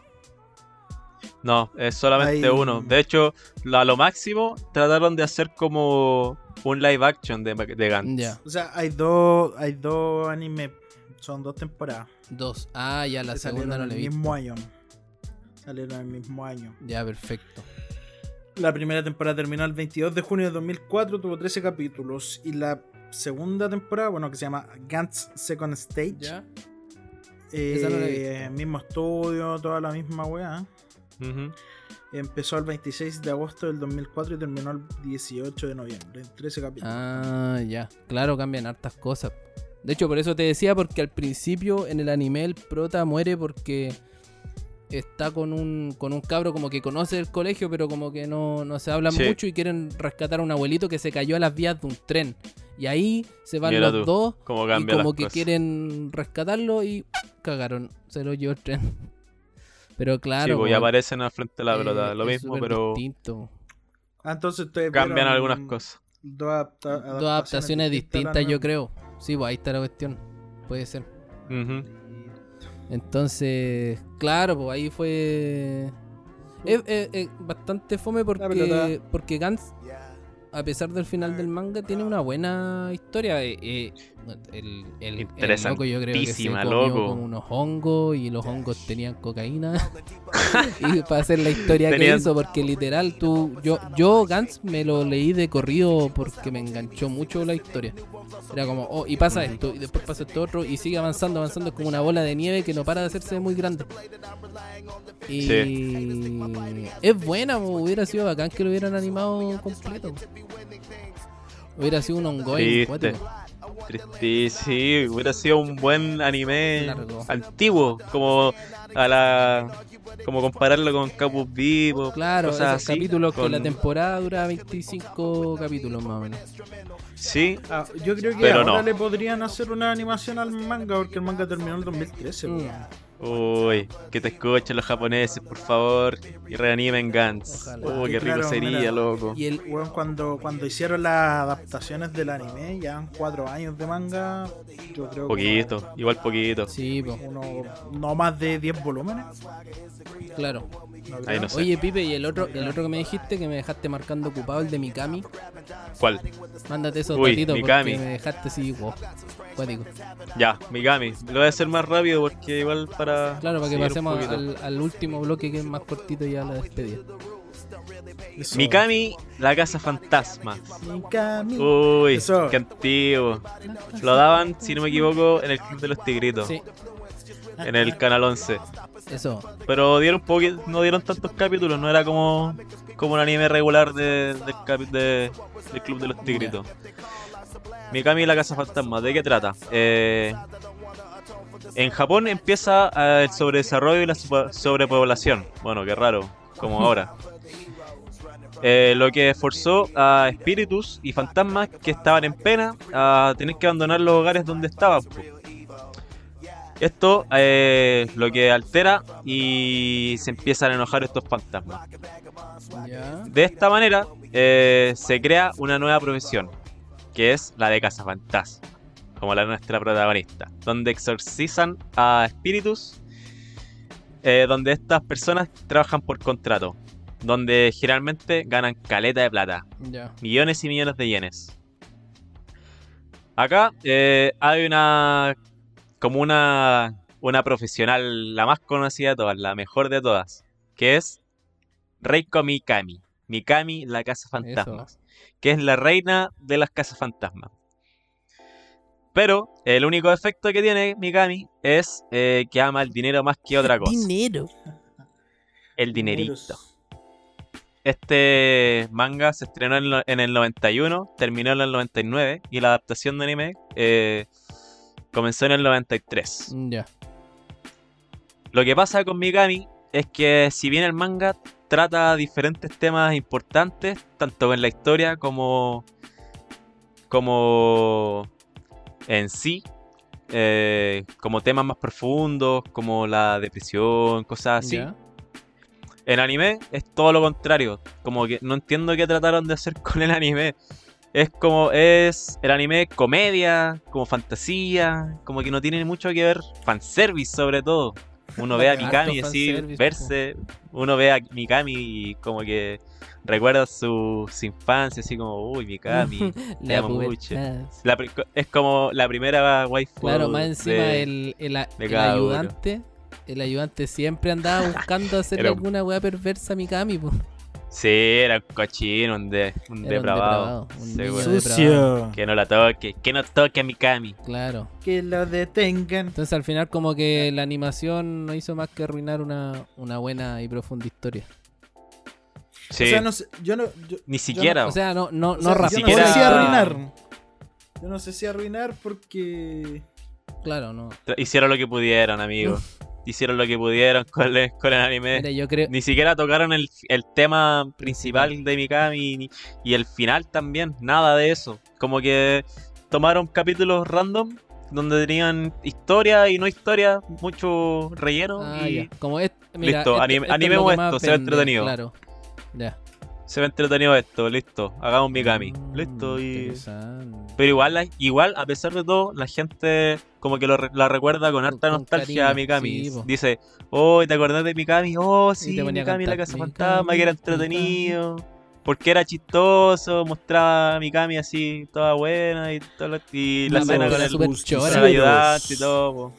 Speaker 3: no, es solamente uno. De hecho, a lo máximo trataron de hacer como un live action de, de Gantz.
Speaker 1: Ya,
Speaker 2: O sea, hay dos, hay dos animes, son dos temporadas.
Speaker 1: dos. Ah, ya la segunda no
Speaker 2: el
Speaker 1: vi.
Speaker 2: mismo año. Salieron el mismo año.
Speaker 1: Ya, perfecto.
Speaker 2: La primera temporada terminó el 22 de junio de 2004, tuvo 13 capítulos. Y la segunda temporada, bueno, que se llama Gantz Second Stage.
Speaker 1: Ya.
Speaker 2: eh,
Speaker 1: no
Speaker 2: mismo estudio, toda la misma weá. Empezó el 26 de agosto del 2004 y terminó el 18 de noviembre, en 13 capítulos.
Speaker 1: Ah, ya. Claro, cambian hartas cosas. De hecho, por eso te decía, porque al principio en el anime el prota muere porque está con un, con un cabro como que conoce el colegio, pero como que no, no se hablan
Speaker 3: Sí.
Speaker 1: mucho y quieren rescatar a un abuelito que se cayó a las vías de un tren. Y ahí se van
Speaker 3: Mira
Speaker 1: los
Speaker 3: tú,
Speaker 1: dos y como
Speaker 3: las
Speaker 1: que
Speaker 3: cosas.
Speaker 1: quieren rescatarlo y cagaron. Se lo llevó el tren. (laughs) Pero claro.
Speaker 3: sí, pues, y aparecen al frente de la
Speaker 1: eh,
Speaker 3: pelota. Lo mismo, pero
Speaker 1: distinto.
Speaker 2: Ah, entonces ustedes
Speaker 3: cambian algunas cosas.
Speaker 2: Dos, adapta-
Speaker 1: Dos adaptaciones distintas, yo creo. Sí, pues ahí está la cuestión. Puede ser. Entonces, claro, pues ahí fue. Es, es- es bastante fome porque, porque Gantz, a pesar del final del manga, tiene una buena historia. Eh, eh, el, el, el loco yo creo que se
Speaker 3: Interesantísima,
Speaker 1: comió
Speaker 3: loco.
Speaker 1: como unos hongos y los hongos tenían cocaína. (laughs) (laughs) y para hacer la historia que
Speaker 3: Tenían-
Speaker 1: hizo, porque literal tú, yo, yo Gantz me lo leí de corrido porque me enganchó mucho la historia. Era como, oh, y pasa esto, y después pasa esto otro, y sigue avanzando, avanzando, es como una bola de nieve que no para de hacerse muy grande. Y es buena, hubiera sido bacán que lo hubieran animado completo. Hubiera sido un ongoing.
Speaker 3: Triste. sí, hubiera sido un buen anime
Speaker 1: Largo.
Speaker 3: antiguo, como a la como compararlo con Capus Vivo,
Speaker 1: Claro,
Speaker 3: cosas
Speaker 1: esos
Speaker 3: así,
Speaker 1: capítulos que
Speaker 3: con-
Speaker 1: la temporada dura 25 capítulos más o menos.
Speaker 3: Sí,
Speaker 2: Ah, yo creo que
Speaker 3: Pero
Speaker 2: ahora
Speaker 3: no.
Speaker 2: le podrían hacer una animación al manga porque el manga terminó en el 2013.
Speaker 1: Mm.
Speaker 3: Uy, que te escuchen los japoneses, por favor, y reanimen Gans.
Speaker 1: Ojalá.
Speaker 3: Uy, qué rico
Speaker 2: Claro,
Speaker 3: sería,
Speaker 2: mira.
Speaker 3: loco.
Speaker 1: Y el,
Speaker 2: Weón, cuando, cuando hicieron las adaptaciones del anime, ya en cuatro años de manga, yo creo
Speaker 3: Poquito, igual poquito.
Speaker 1: sí, po,
Speaker 2: que uno, no más de 10 volúmenes.
Speaker 1: claro.
Speaker 2: no
Speaker 3: Ahí no sé.
Speaker 1: Oye, Pipe, y el otro, el otro que me dijiste que me dejaste marcando ocupado, el de Mikami.
Speaker 3: ¿Cuál?
Speaker 1: Mándate esos
Speaker 3: Uy,
Speaker 1: datitos
Speaker 3: Mikami.
Speaker 1: porque me dejaste así, wow, cuático.
Speaker 3: Ya, Mikami. Lo voy a hacer más rápido porque igual para.
Speaker 1: Claro, para que pasemos al, al último bloque que es más cortito ya la despedida.
Speaker 2: Eso.
Speaker 3: Mikami, la casa fantasma.
Speaker 2: Mikami.
Speaker 3: Uy,
Speaker 2: Eso.
Speaker 3: qué antiguo. Lo daban, si no me equivoco, en el Club de los Tigritos,
Speaker 1: Sí,
Speaker 3: en el canal 11.
Speaker 1: eso.
Speaker 3: Pero dieron poqui- no dieron tantos capítulos, no era como, como un anime regular de, del capi- de- del Club de los Tigritos. Mikami y la Casa Fantasma, ¿de qué trata? Eh, en Japón empieza eh, el sobredesarrollo y la sobrepoblación. Bueno, qué raro, como ahora. (laughs) Eh, lo que forzó a espíritus y fantasmas que estaban en pena a tener que abandonar los hogares donde estaban. Esto eh, lo que altera y se empiezan a enojar estos fantasmas. De esta manera eh, se crea una nueva profesión, que es la de cazafantasmas, como la de nuestra protagonista, donde exorcizan a espíritus, eh, donde estas personas trabajan por contrato, donde generalmente ganan caleta de plata, millones y millones de yenes. Acá eh, hay una como una una profesional, la más conocida de todas, la mejor de todas, que es Reiko Mikami. Mikami, la casa fantasmas, que es la reina de las casas fantasmas. Pero el único efecto que tiene Mikami es eh, que ama el dinero más que otra cosa.
Speaker 1: Dinero.
Speaker 3: El dinerito. Este manga se estrenó en, lo- en el 91, terminó en el 99 y la adaptación de anime eh, comenzó en el 93.
Speaker 1: Ya.
Speaker 3: Lo que pasa con Mikami es que si bien el manga trata diferentes temas importantes, tanto en la historia como, como en sí, eh, como temas más profundos, como la depresión, cosas así. En anime es todo lo contrario. Como que no entiendo qué trataron de hacer (laughs) con el anime. Es como, es el anime es comedia, como fantasía, como que no tiene mucho que ver, fanservice sobre todo. Uno ve a Mikami así, verse, uno ve a Mikami y como que recuerda su, su infancia, así como, uy, Mikami. (laughs)
Speaker 1: La
Speaker 3: amo mucho. La es como la primera waifu.
Speaker 1: Claro, más encima
Speaker 3: de-
Speaker 1: el, el, a-
Speaker 3: de
Speaker 1: el
Speaker 3: cada uno.
Speaker 1: ayudante. El ayudante siempre andaba buscando (laughs) hacerle
Speaker 3: Era-
Speaker 1: alguna weá perversa a Mikami, po.
Speaker 3: Sí, era un cochino, un, de, un
Speaker 1: Era un
Speaker 3: depravado.
Speaker 1: un depravado.
Speaker 2: Sucio.
Speaker 3: Que no la toque, que no toque a Mikami.
Speaker 1: Claro.
Speaker 2: Que lo detengan.
Speaker 1: Entonces al final como que la animación no hizo más que arruinar una, una buena y profunda historia.
Speaker 3: Sí,
Speaker 2: O sea, no sé, yo no. yo-
Speaker 3: ni siquiera.
Speaker 1: O sea, no, no,
Speaker 2: o
Speaker 1: no
Speaker 2: yo
Speaker 1: raspó
Speaker 2: no sé
Speaker 3: siquiera-
Speaker 2: si arruinar. Yo no sé si arruinar porque.
Speaker 1: Claro, no.
Speaker 3: Hicieron lo que pudieron, amigos. (laughs) Hicieron lo que pudieron (laughs) con el, con el anime.
Speaker 1: Mira, yo creo...
Speaker 3: Ni siquiera tocaron el, el tema principal de Mikami ni- y el final también. Nada de eso. Como que tomaron capítulos random donde tenían historia y no historia, mucho relleno.
Speaker 1: Ah,
Speaker 3: y
Speaker 1: ya. Como es, mira,
Speaker 3: Listo,
Speaker 1: esto-
Speaker 3: anim-
Speaker 1: esto es
Speaker 3: animemos
Speaker 1: más
Speaker 3: esto, se
Speaker 1: vende,
Speaker 3: entretenido.
Speaker 1: Claro. Ya.
Speaker 3: Se ve entretenido esto, listo. Hagamos Mikami.
Speaker 1: Mm,
Speaker 3: Listo y. Pero igual, la- igual, a pesar de todo, la gente como que lo la recuerda con harta
Speaker 1: con
Speaker 3: nostalgia a
Speaker 1: cariño,
Speaker 3: Mikami.
Speaker 1: sí, po.
Speaker 3: Dice, oh, ¿te acordás de Mikami? Oh, sí,
Speaker 1: a
Speaker 3: Mikami la
Speaker 1: cantar,
Speaker 3: casa
Speaker 1: Mikami,
Speaker 3: fantasma, que era entretenido. Porque era chistoso, mostraba a Mikami así, toda buena y, todo y la
Speaker 1: La
Speaker 3: escena con el, el ayudante y todo. po.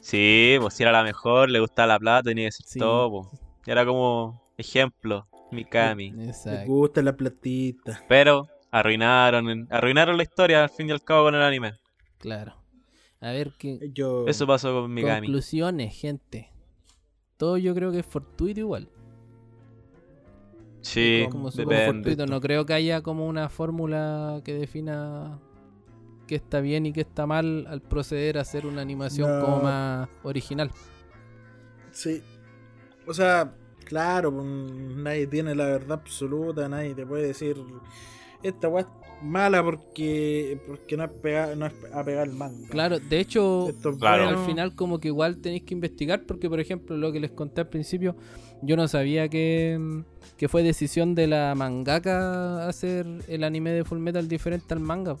Speaker 3: Sí, pues si era la mejor, le gustaba la plata, tenía que ser
Speaker 1: Sí.
Speaker 3: todo. po. Era como ejemplo, Mikami.
Speaker 2: Me
Speaker 1: Exacto.
Speaker 2: gusta la platita.
Speaker 3: Pero arruinaron, arruinaron la historia al fin y al cabo con el anime.
Speaker 1: Claro. A ver qué
Speaker 2: Yo.
Speaker 3: Eso pasó con Mikami.
Speaker 1: conclusiones, gente. Todo yo creo que es fortuito igual.
Speaker 3: Sí,
Speaker 1: como
Speaker 3: depende.
Speaker 1: fortuito. No creo que haya como una fórmula que defina qué está bien y qué está mal al proceder a hacer una animación
Speaker 2: No.
Speaker 1: como más original.
Speaker 2: Sí. O sea, claro, pues, nadie tiene la verdad absoluta, nadie te puede decir. Esta weá mala porque porque no es pegar, no es a pegar el manga.
Speaker 1: Claro, de hecho,
Speaker 2: Esto es
Speaker 3: Claro.
Speaker 2: bueno.
Speaker 1: al final como que igual tenéis que investigar porque, por ejemplo, lo que les conté al principio, yo no sabía que, que fue decisión de la mangaka hacer el anime de Full Metal diferente al manga.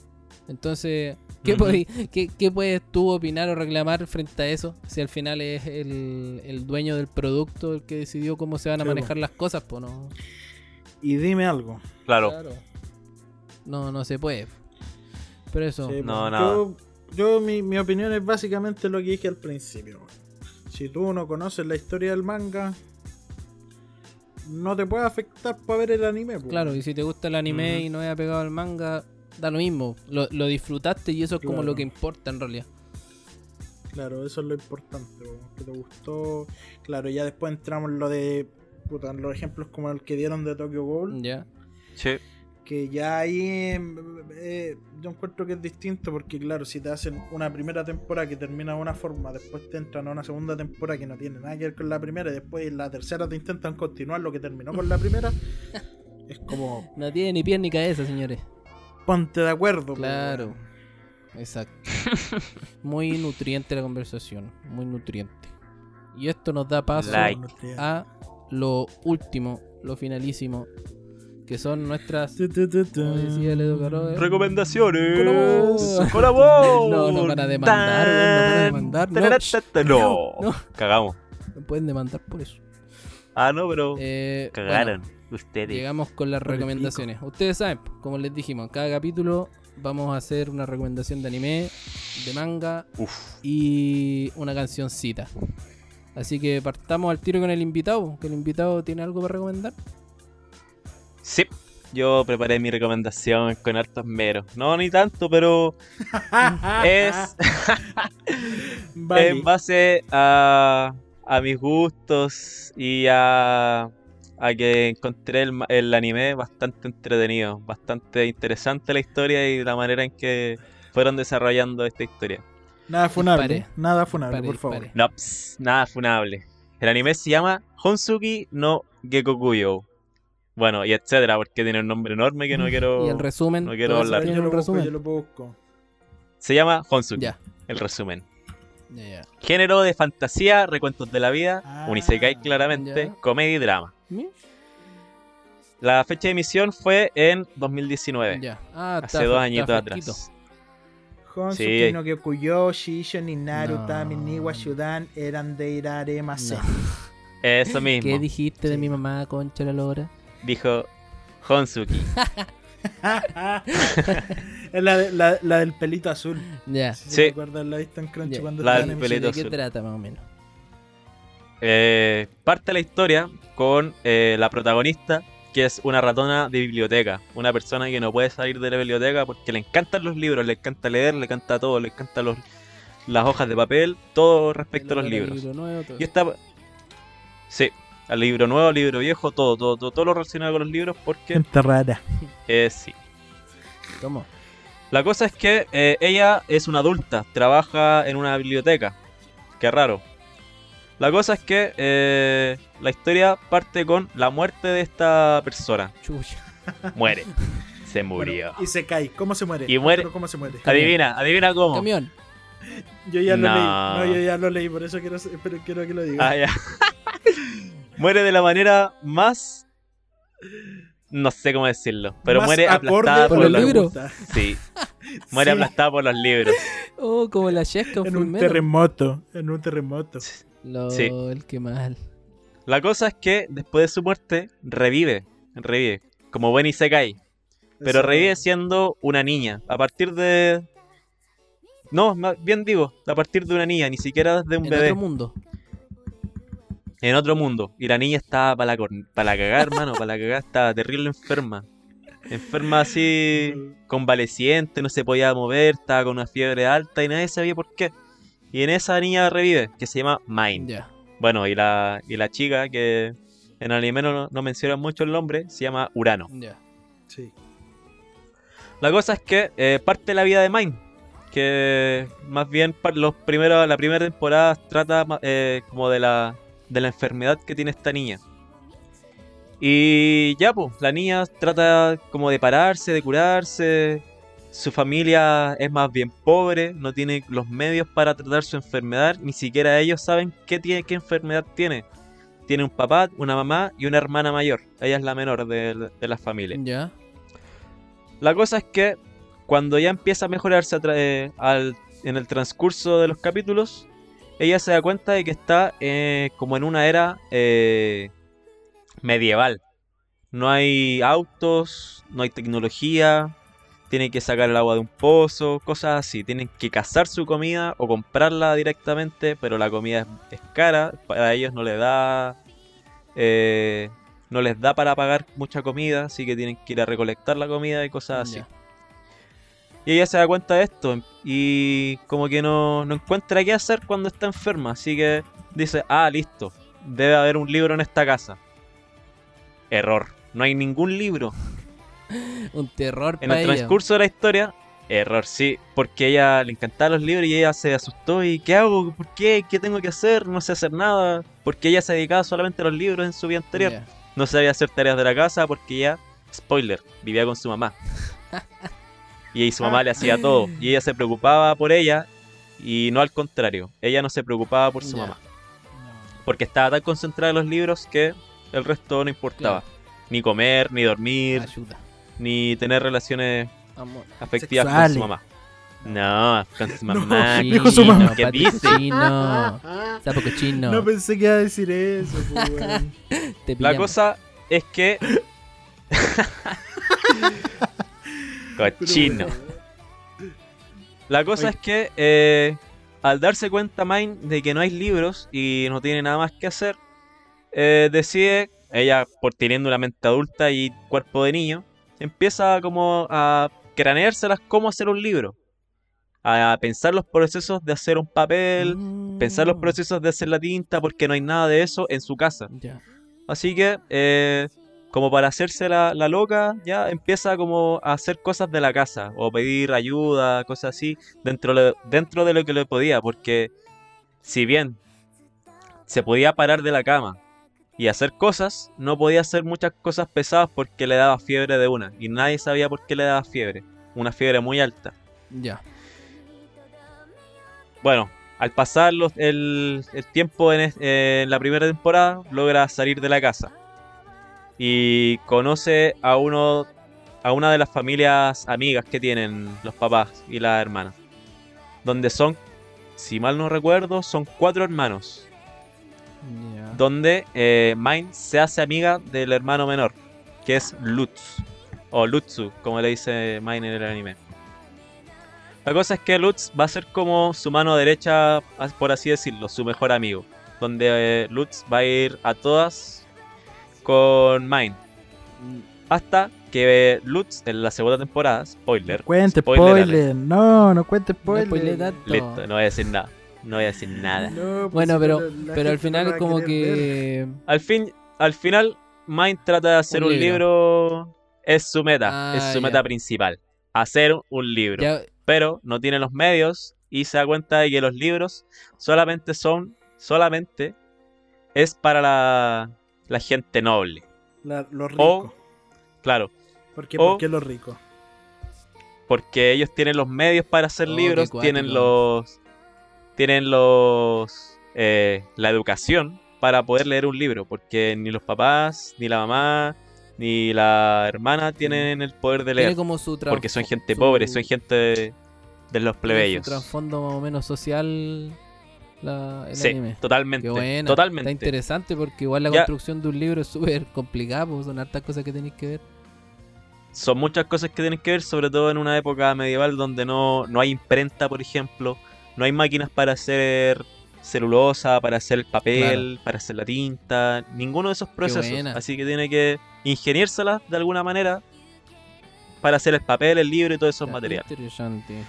Speaker 1: Entonces, ¿qué,
Speaker 3: Ujú.
Speaker 1: podí- qué, qué puedes tú opinar o reclamar frente a eso? Si al final es el, el dueño del producto el que decidió cómo se van a
Speaker 2: Sí,
Speaker 1: manejar las cosas, pues no.
Speaker 2: Y dime algo.
Speaker 3: Claro.
Speaker 1: No, no se puede. Pero eso,
Speaker 2: Sí,
Speaker 3: No,
Speaker 2: pues,
Speaker 3: nada.
Speaker 2: Yo, yo mi, mi opinión es básicamente lo que dije al principio. Si tú no conoces la historia del manga, no te puede afectar para ver el anime. pues.
Speaker 1: Claro, y si te gusta el anime y no es apegado al manga, da lo mismo. Lo, lo disfrutaste y eso es como lo que importa en realidad.
Speaker 2: Claro, eso es lo importante, que te gustó. Claro, ya después entramos en lo de puta, en los ejemplos como el que dieron de Tokyo Ghoul,
Speaker 1: Ya.
Speaker 3: Sí.
Speaker 2: que ya ahí eh, eh, yo encuentro que es distinto porque claro, si te hacen una primera temporada que termina de una forma, después te entran a una segunda temporada que no tiene nada que ver con la primera y después en la tercera te intentan continuar lo que terminó con la primera, (laughs) es como
Speaker 1: No tiene ni pies ni cabeza, señores.
Speaker 2: Ponte de acuerdo. pues,
Speaker 1: Claro.
Speaker 2: weón.
Speaker 1: Exacto. (laughs) muy nutriente la conversación. Muy nutriente. Y esto nos da paso
Speaker 3: Like.
Speaker 1: a lo último, lo finalísimo, que son nuestras. Como decía el.
Speaker 3: Recomendaciones.
Speaker 1: Colabor. (laughs) No, nos van a demandar, nos van a demandar. No,
Speaker 3: No,
Speaker 1: no.
Speaker 3: cagamos.
Speaker 1: Me pueden demandar por eso.
Speaker 3: Ah, no, pero
Speaker 1: Eh, bueno,
Speaker 3: cagaron ustedes.
Speaker 1: Llegamos con las recomendaciones. Ustedes saben, como les dijimos, en cada capítulo vamos a hacer una recomendación de anime, de manga
Speaker 3: Uf.
Speaker 1: y una cancioncita. Así que partamos al tiro con el invitado, que el invitado tiene algo para recomendar.
Speaker 3: Sí, yo preparé mi recomendación con hartos meros. No, ni tanto, pero (laughs) es
Speaker 2: Vale.
Speaker 3: en base a, a mis gustos y a, a que encontré el, ma- el anime bastante entretenido, bastante interesante la historia y la manera en que fueron desarrollando esta historia.
Speaker 2: Nada funable, nada funable, por favor.
Speaker 3: No, ps, nada funable. El anime se llama Honsuki no Gekokuyo. Bueno, y etcétera, porque tiene un nombre enorme que no quiero.
Speaker 1: Y el resumen.
Speaker 3: no quiero hablar.
Speaker 2: Yo lo busco,
Speaker 1: resumen.
Speaker 2: yo lo busco.
Speaker 3: Se llama Honsuki,
Speaker 1: Ya,
Speaker 3: el resumen.
Speaker 1: ya, ya.
Speaker 3: Género de fantasía, recuentos de la vida,
Speaker 2: Ah,
Speaker 3: un isekai claramente,
Speaker 1: ya.
Speaker 3: comedia y drama. La fecha de emisión fue en 2019,
Speaker 1: Ya. Ah,
Speaker 3: hace
Speaker 1: está
Speaker 3: dos añitos
Speaker 1: fresquito.
Speaker 3: atrás.
Speaker 2: Honsuki
Speaker 3: Sí.
Speaker 2: no Kyokuyo, Shisho, ni Naru,
Speaker 1: No.
Speaker 2: Tami, ni Washudan eran de Irare Mase.
Speaker 1: No.
Speaker 3: Eso (laughs) mismo,
Speaker 1: ¿Qué dijiste de
Speaker 2: Sí.
Speaker 1: mi mamá, concha la lora?
Speaker 3: dijo Honsuki. (laughs) (laughs)
Speaker 2: es la, de- la, la del pelito azul.
Speaker 1: Ya.
Speaker 2: Si
Speaker 3: Sí.
Speaker 2: se recuerdan, la vista en Crunchy
Speaker 1: Ya.
Speaker 2: cuando
Speaker 3: La del pelito
Speaker 1: ¿De
Speaker 2: emisión.
Speaker 1: qué
Speaker 3: azul.
Speaker 1: trata más o menos?
Speaker 3: Eh, parte la historia con eh, la protagonista, que es una ratona de biblioteca. Una persona que no puede salir de la biblioteca porque le encantan los libros, le encanta leer, le encanta todo, le encantan los, las hojas de papel, todo respecto a los libros.
Speaker 1: libro nuevo,
Speaker 3: Y esta. Sí, al libro nuevo, libro viejo, todo, todo, todo, todo lo relacionado con los libros, porque
Speaker 2: Gente rara.
Speaker 3: eh, sí.
Speaker 1: ¿Cómo?
Speaker 3: La cosa es que eh, ella es una adulta, trabaja en una biblioteca. Qué raro. La cosa es que eh, la historia parte con la muerte de esta persona.
Speaker 1: Chucha.
Speaker 3: Muere. (laughs) Se murió.
Speaker 2: Bueno, y se cae. ¿Cómo se muere?
Speaker 3: Y muere-
Speaker 2: ¿Cómo se muere?
Speaker 3: Adivina, adivina cómo.
Speaker 1: Camión.
Speaker 2: Yo ya lo
Speaker 3: No.
Speaker 2: leí. No, yo ya lo leí, por eso quiero, pero quiero que lo digas.
Speaker 3: Ah, ya. (laughs) muere de la manera más. No sé cómo decirlo. Pero
Speaker 2: Más
Speaker 3: muere aplastada
Speaker 1: ¿Por
Speaker 3: por,
Speaker 1: los libros?
Speaker 3: Sí. (laughs) Muere
Speaker 2: Sí,
Speaker 3: aplastada por los libros.
Speaker 1: Oh, como la Chesca
Speaker 2: En un terremoto. En un terremoto.
Speaker 1: LOL,
Speaker 3: Sí.
Speaker 1: qué mal.
Speaker 3: La cosa es que después de su muerte revive. Revive. Como buen Isekai. Pero
Speaker 2: Eso-
Speaker 3: revive siendo una niña. A partir de. No, bien digo, a partir de una niña, ni siquiera de un
Speaker 1: En
Speaker 3: bebé.
Speaker 1: otro mundo.
Speaker 3: En otro mundo. Y la niña estaba para la, pa' la cagar, hermano. Para la cagar, estaba terrible enferma. Enferma así, (laughs) convaleciente, no se podía mover, estaba con una fiebre alta y nadie sabía por qué. Y en esa niña revive, que se llama Mine. Bueno, y la, y la chica, que en el anime no, no menciona mucho el nombre, se llama Urano.
Speaker 1: Ya.
Speaker 2: Sí.
Speaker 3: La cosa es que eh, parte la vida de Mine, que más bien los primeros, la primera temporada trata eh, como de la, de la enfermedad que tiene esta niña. Y ya, pues, la niña trata como de pararse, de curarse. Su familia es más bien pobre, no tiene los medios para tratar su enfermedad, ni siquiera ellos saben qué, tiene, qué enfermedad tiene. Tiene un papá, una mamá y una hermana mayor. Ella es la menor de, de la familia.
Speaker 1: Ya.
Speaker 3: La cosa es que cuando ya empieza a mejorarse a eh, al- en el transcurso de los capítulos, ella se da cuenta de que está eh, como en una era eh, medieval. No hay autos, no hay tecnología, tienen que sacar el agua de un pozo, cosas así. Tienen que cazar su comida o comprarla directamente, pero la comida es, es cara, para ellos no les da... eh, no les da para pagar mucha comida, así que tienen que ir a recolectar la comida y cosas así. Y ella se da cuenta de esto y como que no, no encuentra qué hacer cuando está enferma, así que dice, ah, listo, debe haber un libro en esta casa. Error, no hay ningún libro. (laughs)
Speaker 1: Un terror
Speaker 3: En
Speaker 1: para
Speaker 3: el
Speaker 1: ella.
Speaker 3: transcurso de la historia, error, sí, porque a ella le encantaban los libros y ella se asustó y ¿qué hago? ¿Por qué? ¿Qué tengo que hacer? No sé hacer nada. Porque ella se dedicaba solamente a los libros en su vida anterior. No sabía hacer tareas de la casa porque ella, spoiler, vivía con su mamá. (laughs) Y ahí su mamá le hacía todo. Y ella se preocupaba por ella y no al contrario. Ella no se preocupaba por su mamá. Porque estaba tan concentrada en los libros que el resto no importaba. Ni comer, ni dormir,
Speaker 1: Ayuda.
Speaker 3: Ni tener relaciones
Speaker 1: Amor.
Speaker 3: afectivas
Speaker 2: Sexuales.
Speaker 3: con su mamá. No, con su (laughs) mamá.
Speaker 2: dijo su mamá.
Speaker 3: ¿Qué dice?
Speaker 1: Sapo cochino.
Speaker 2: No pensé que iba a decir eso, pues. (laughs)
Speaker 1: Te
Speaker 3: La cosa es que. (laughs) Cochino. La cosa es que eh, al darse cuenta Mine de que no hay libros y no tiene nada más que hacer, eh, decide, ella por teniendo una mente adulta y cuerpo de niño, empieza como a craneárselas cómo hacer un libro. A pensar los procesos de hacer un papel, pensar los
Speaker 1: Mm.
Speaker 3: procesos de hacer la tinta, porque no hay nada de eso en su casa. Así que, eh, como para hacerse la, la loca, ya empieza como a hacer cosas de la casa, o pedir ayuda, cosas así, dentro, de- dentro de lo que le podía, porque si bien se podía parar de la cama y hacer cosas, no podía hacer muchas cosas pesadas porque le daba fiebre de una, y nadie sabía por qué le daba fiebre, una fiebre muy alta.
Speaker 1: Ya.
Speaker 3: Bueno, al pasar los- el, el tiempo en, en la primera temporada, logra salir de la casa. Y conoce a uno a una de las familias amigas que tienen los papás y las hermanas. Donde son, si mal no recuerdo, son cuatro hermanos. Donde eh, Mine se hace amiga del hermano menor, que es Lutz. O Lutzu, como le dice Mine en el anime. La cosa es que Lutz va a ser como su mano derecha, por así decirlo, su mejor amigo. Donde eh, Lutz va a ir a todas con Mine. Hasta que Lutz en la segunda temporada, spoiler.
Speaker 2: Cuente
Speaker 3: spoiler.
Speaker 2: No, no cuente
Speaker 1: No
Speaker 2: spoiler.
Speaker 3: Listo, no voy a decir nada. No voy a decir nada.
Speaker 2: No, pues,
Speaker 1: Bueno, pero,
Speaker 2: no, la
Speaker 1: pero al
Speaker 2: no
Speaker 1: final
Speaker 2: a
Speaker 1: como
Speaker 2: ver.
Speaker 1: que...
Speaker 3: Al fin, al final, Mind trata de hacer
Speaker 1: Un
Speaker 3: un, libro. Es su meta,
Speaker 1: Ah,
Speaker 3: es su
Speaker 1: ya.
Speaker 3: meta principal. Hacer un libro.
Speaker 1: Ya,
Speaker 3: Pero no tiene los medios y se da cuenta de que los libros solamente son, solamente es para la, la gente noble.
Speaker 2: La- los
Speaker 3: O-
Speaker 2: ricos.
Speaker 3: Claro,
Speaker 2: ¿Por qué?
Speaker 3: o-
Speaker 2: ¿Por qué los ricos?
Speaker 3: porque ellos tienen los medios para hacer
Speaker 1: Oh,
Speaker 3: libros, tienen los, tienen los, eh, la educación para poder leer un libro, porque ni los papás, ni la mamá, ni la hermana tienen el poder de
Speaker 1: tiene
Speaker 3: leer,
Speaker 1: como su
Speaker 3: porque son gente
Speaker 1: su-
Speaker 3: pobre, son gente de, de los plebeyos.
Speaker 1: Su trasfondo más o menos social la, el
Speaker 3: Sí,
Speaker 1: anime.
Speaker 3: totalmente,
Speaker 1: buena. Está
Speaker 3: totalmente.
Speaker 1: interesante porque igual la
Speaker 3: Ya.
Speaker 1: construcción de un libro es súper complicada, pues son hartas cosas que tenéis que ver.
Speaker 3: Son muchas cosas que tienen que ver, sobre todo en una época medieval donde no, no hay imprenta, por ejemplo, no hay máquinas para hacer celulosa, para hacer el papel, para hacer la tinta, ninguno de esos procesos. Así que tiene que ingeniárselas de alguna manera para hacer el papel, el libro y todos esos
Speaker 1: Ya,
Speaker 3: materiales.
Speaker 1: Interesante.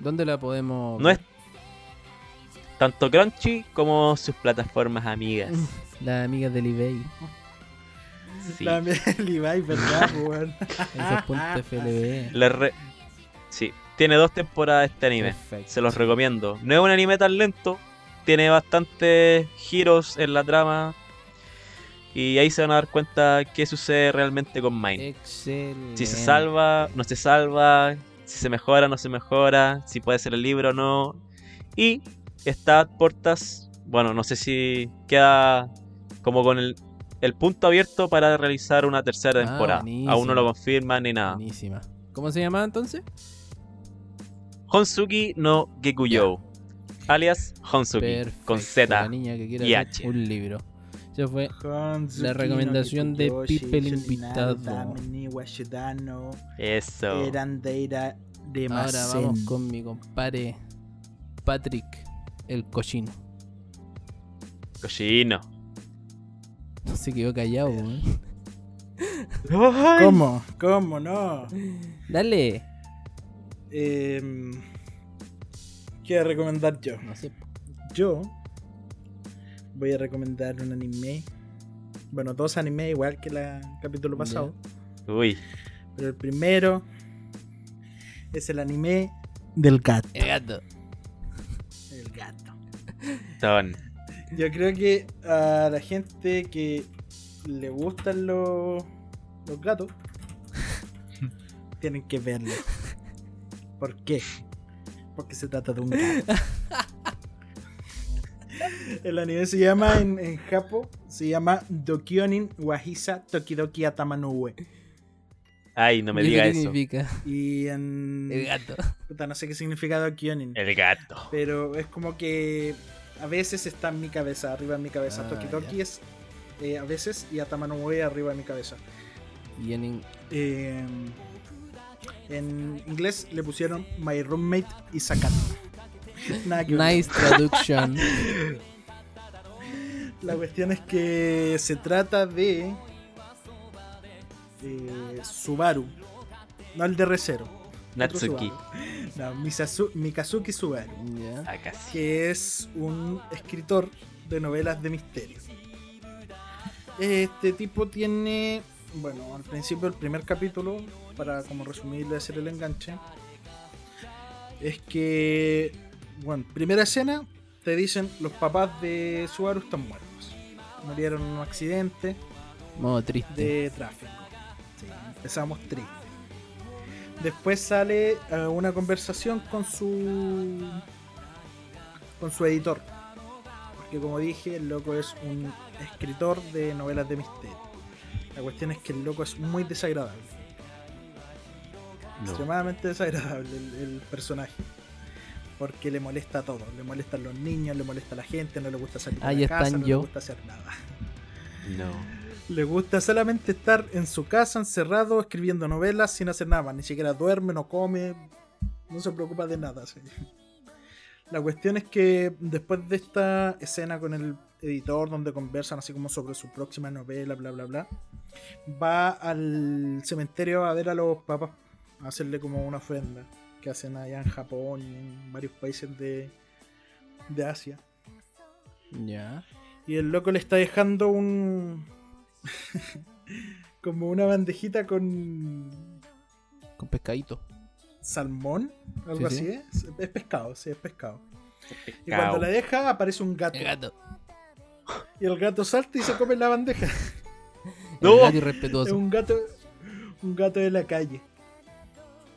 Speaker 1: ¿Dónde la podemos
Speaker 3: No es tanto Crunchy como sus plataformas amigas. (laughs)
Speaker 1: Las amigas del eBay.
Speaker 3: Sí. (laughs)
Speaker 2: La Levi, ¿verdad, weón?
Speaker 1: Esos puntos FLB.
Speaker 3: Re- sí, tiene dos temporadas este anime.
Speaker 1: Perfecto.
Speaker 3: Se los recomiendo. No es un anime tan lento, tiene bastantes giros en la trama. Y ahí se van a dar cuenta qué sucede realmente con Mine.
Speaker 1: Excelente.
Speaker 3: Si se salva, no se salva, si se mejora, no se mejora, si puede ser el libro o no. Y está Portas, bueno, no sé si queda como con el, el punto abierto para realizar una tercera
Speaker 1: Ah,
Speaker 3: temporada. Aún no lo confirman ni nada.
Speaker 1: Buenísima. ¿Cómo se llamaba entonces?
Speaker 3: Honsuki no Gekuyo, alias Honsuki,
Speaker 1: Perfecto,
Speaker 3: con
Speaker 1: La
Speaker 3: Z.
Speaker 1: niña que quiere
Speaker 3: y H.
Speaker 1: un libro. Eso fue La recomendación
Speaker 2: no
Speaker 1: de Pipe el invitado.
Speaker 3: Eso.
Speaker 1: Ahora vamos con mi compadre Patrick, el cochino.
Speaker 3: Cochino.
Speaker 1: Se quedó callado, weón. (laughs)
Speaker 2: ¿Cómo? ¿Cómo no?
Speaker 1: Dale.
Speaker 2: Eh, ¿Qué voy a recomendar yo?
Speaker 1: No sé.
Speaker 2: Yo voy a recomendar un anime. Bueno, dos animes igual que el capítulo pasado.
Speaker 3: Uy.
Speaker 2: Pero el primero es el anime del gato.
Speaker 1: El gato.
Speaker 2: El gato.
Speaker 3: Son.
Speaker 2: Yo creo que a la gente que le gustan los, los gatos (laughs) tienen que verlo. ¿Por qué? Porque se trata de un gato. (laughs) El anime se llama en, en Japo, se llama Dokyonin Wahisa Tokidoki Atamanuwe.
Speaker 3: Ay, no me
Speaker 1: ¿Y
Speaker 3: diga
Speaker 1: qué
Speaker 3: eso.
Speaker 1: significa?
Speaker 2: Y en.
Speaker 1: El gato.
Speaker 2: Puta, no sé qué significa Dokyonin.
Speaker 3: El gato.
Speaker 2: Pero es como que a veces está en mi cabeza, arriba en mi cabeza.
Speaker 1: Ah,
Speaker 2: Tokidoki
Speaker 1: ya.
Speaker 2: es eh, a veces y Atamanuwe arriba en mi cabeza.
Speaker 1: Y en
Speaker 2: Eh, en inglés le pusieron My Roommate y Sakat. (laughs)
Speaker 1: Nice traduction.
Speaker 2: La cuestión es que se trata de eh, Subaru, no el de Recero.
Speaker 3: Natsuki.
Speaker 2: No, Misasu- Mikazuki Subaru,
Speaker 1: Ya.
Speaker 3: Ah, casi.
Speaker 2: que es un escritor de novelas de misterio. Este tipo tiene, bueno, al principio el primer capítulo, para como resumirle hacer el enganche, es que, bueno, primera escena, te dicen los papás de Subaru están muertos. Murieron en un accidente
Speaker 1: Modo triste.
Speaker 2: de tráfico. Sí, empezamos triste. Después sale eh, una conversación con su con su editor. Porque como dije, el loco es un escritor de novelas de misterio. La cuestión es que el loco es muy desagradable.
Speaker 3: No.
Speaker 2: Extremadamente desagradable el, el personaje. Porque le molesta a todo. Le molestan los niños, le molesta a la gente, no le gusta salir de
Speaker 1: Ahí
Speaker 2: la casa, no
Speaker 1: yo.
Speaker 2: le gusta hacer nada.
Speaker 3: No.
Speaker 2: Le gusta solamente estar en su casa, encerrado, escribiendo novelas sin hacer nada. Ni siquiera duerme, no come, no se preocupa de nada. sí. La cuestión es que después de esta escena con el editor, donde conversan así como sobre su próxima novela, bla, bla, bla, va al cementerio a ver a los papás, hacerle como una ofrenda que hacen allá en Japón y en varios países de, de Asia.
Speaker 1: Ya.
Speaker 2: Y el loco le está dejando un. (laughs) como una bandejita con
Speaker 1: Con pescadito.
Speaker 2: salmón, algo
Speaker 1: Sí, sí.
Speaker 2: así. Es, es pescado, sí, es pescado. Y
Speaker 3: Pescado.
Speaker 2: cuando la deja, aparece un gato.
Speaker 1: El gato.
Speaker 2: Y el gato salta y se come la bandeja.
Speaker 3: No.
Speaker 2: Es
Speaker 1: irrespetuoso.
Speaker 2: un gato. Un gato de la calle.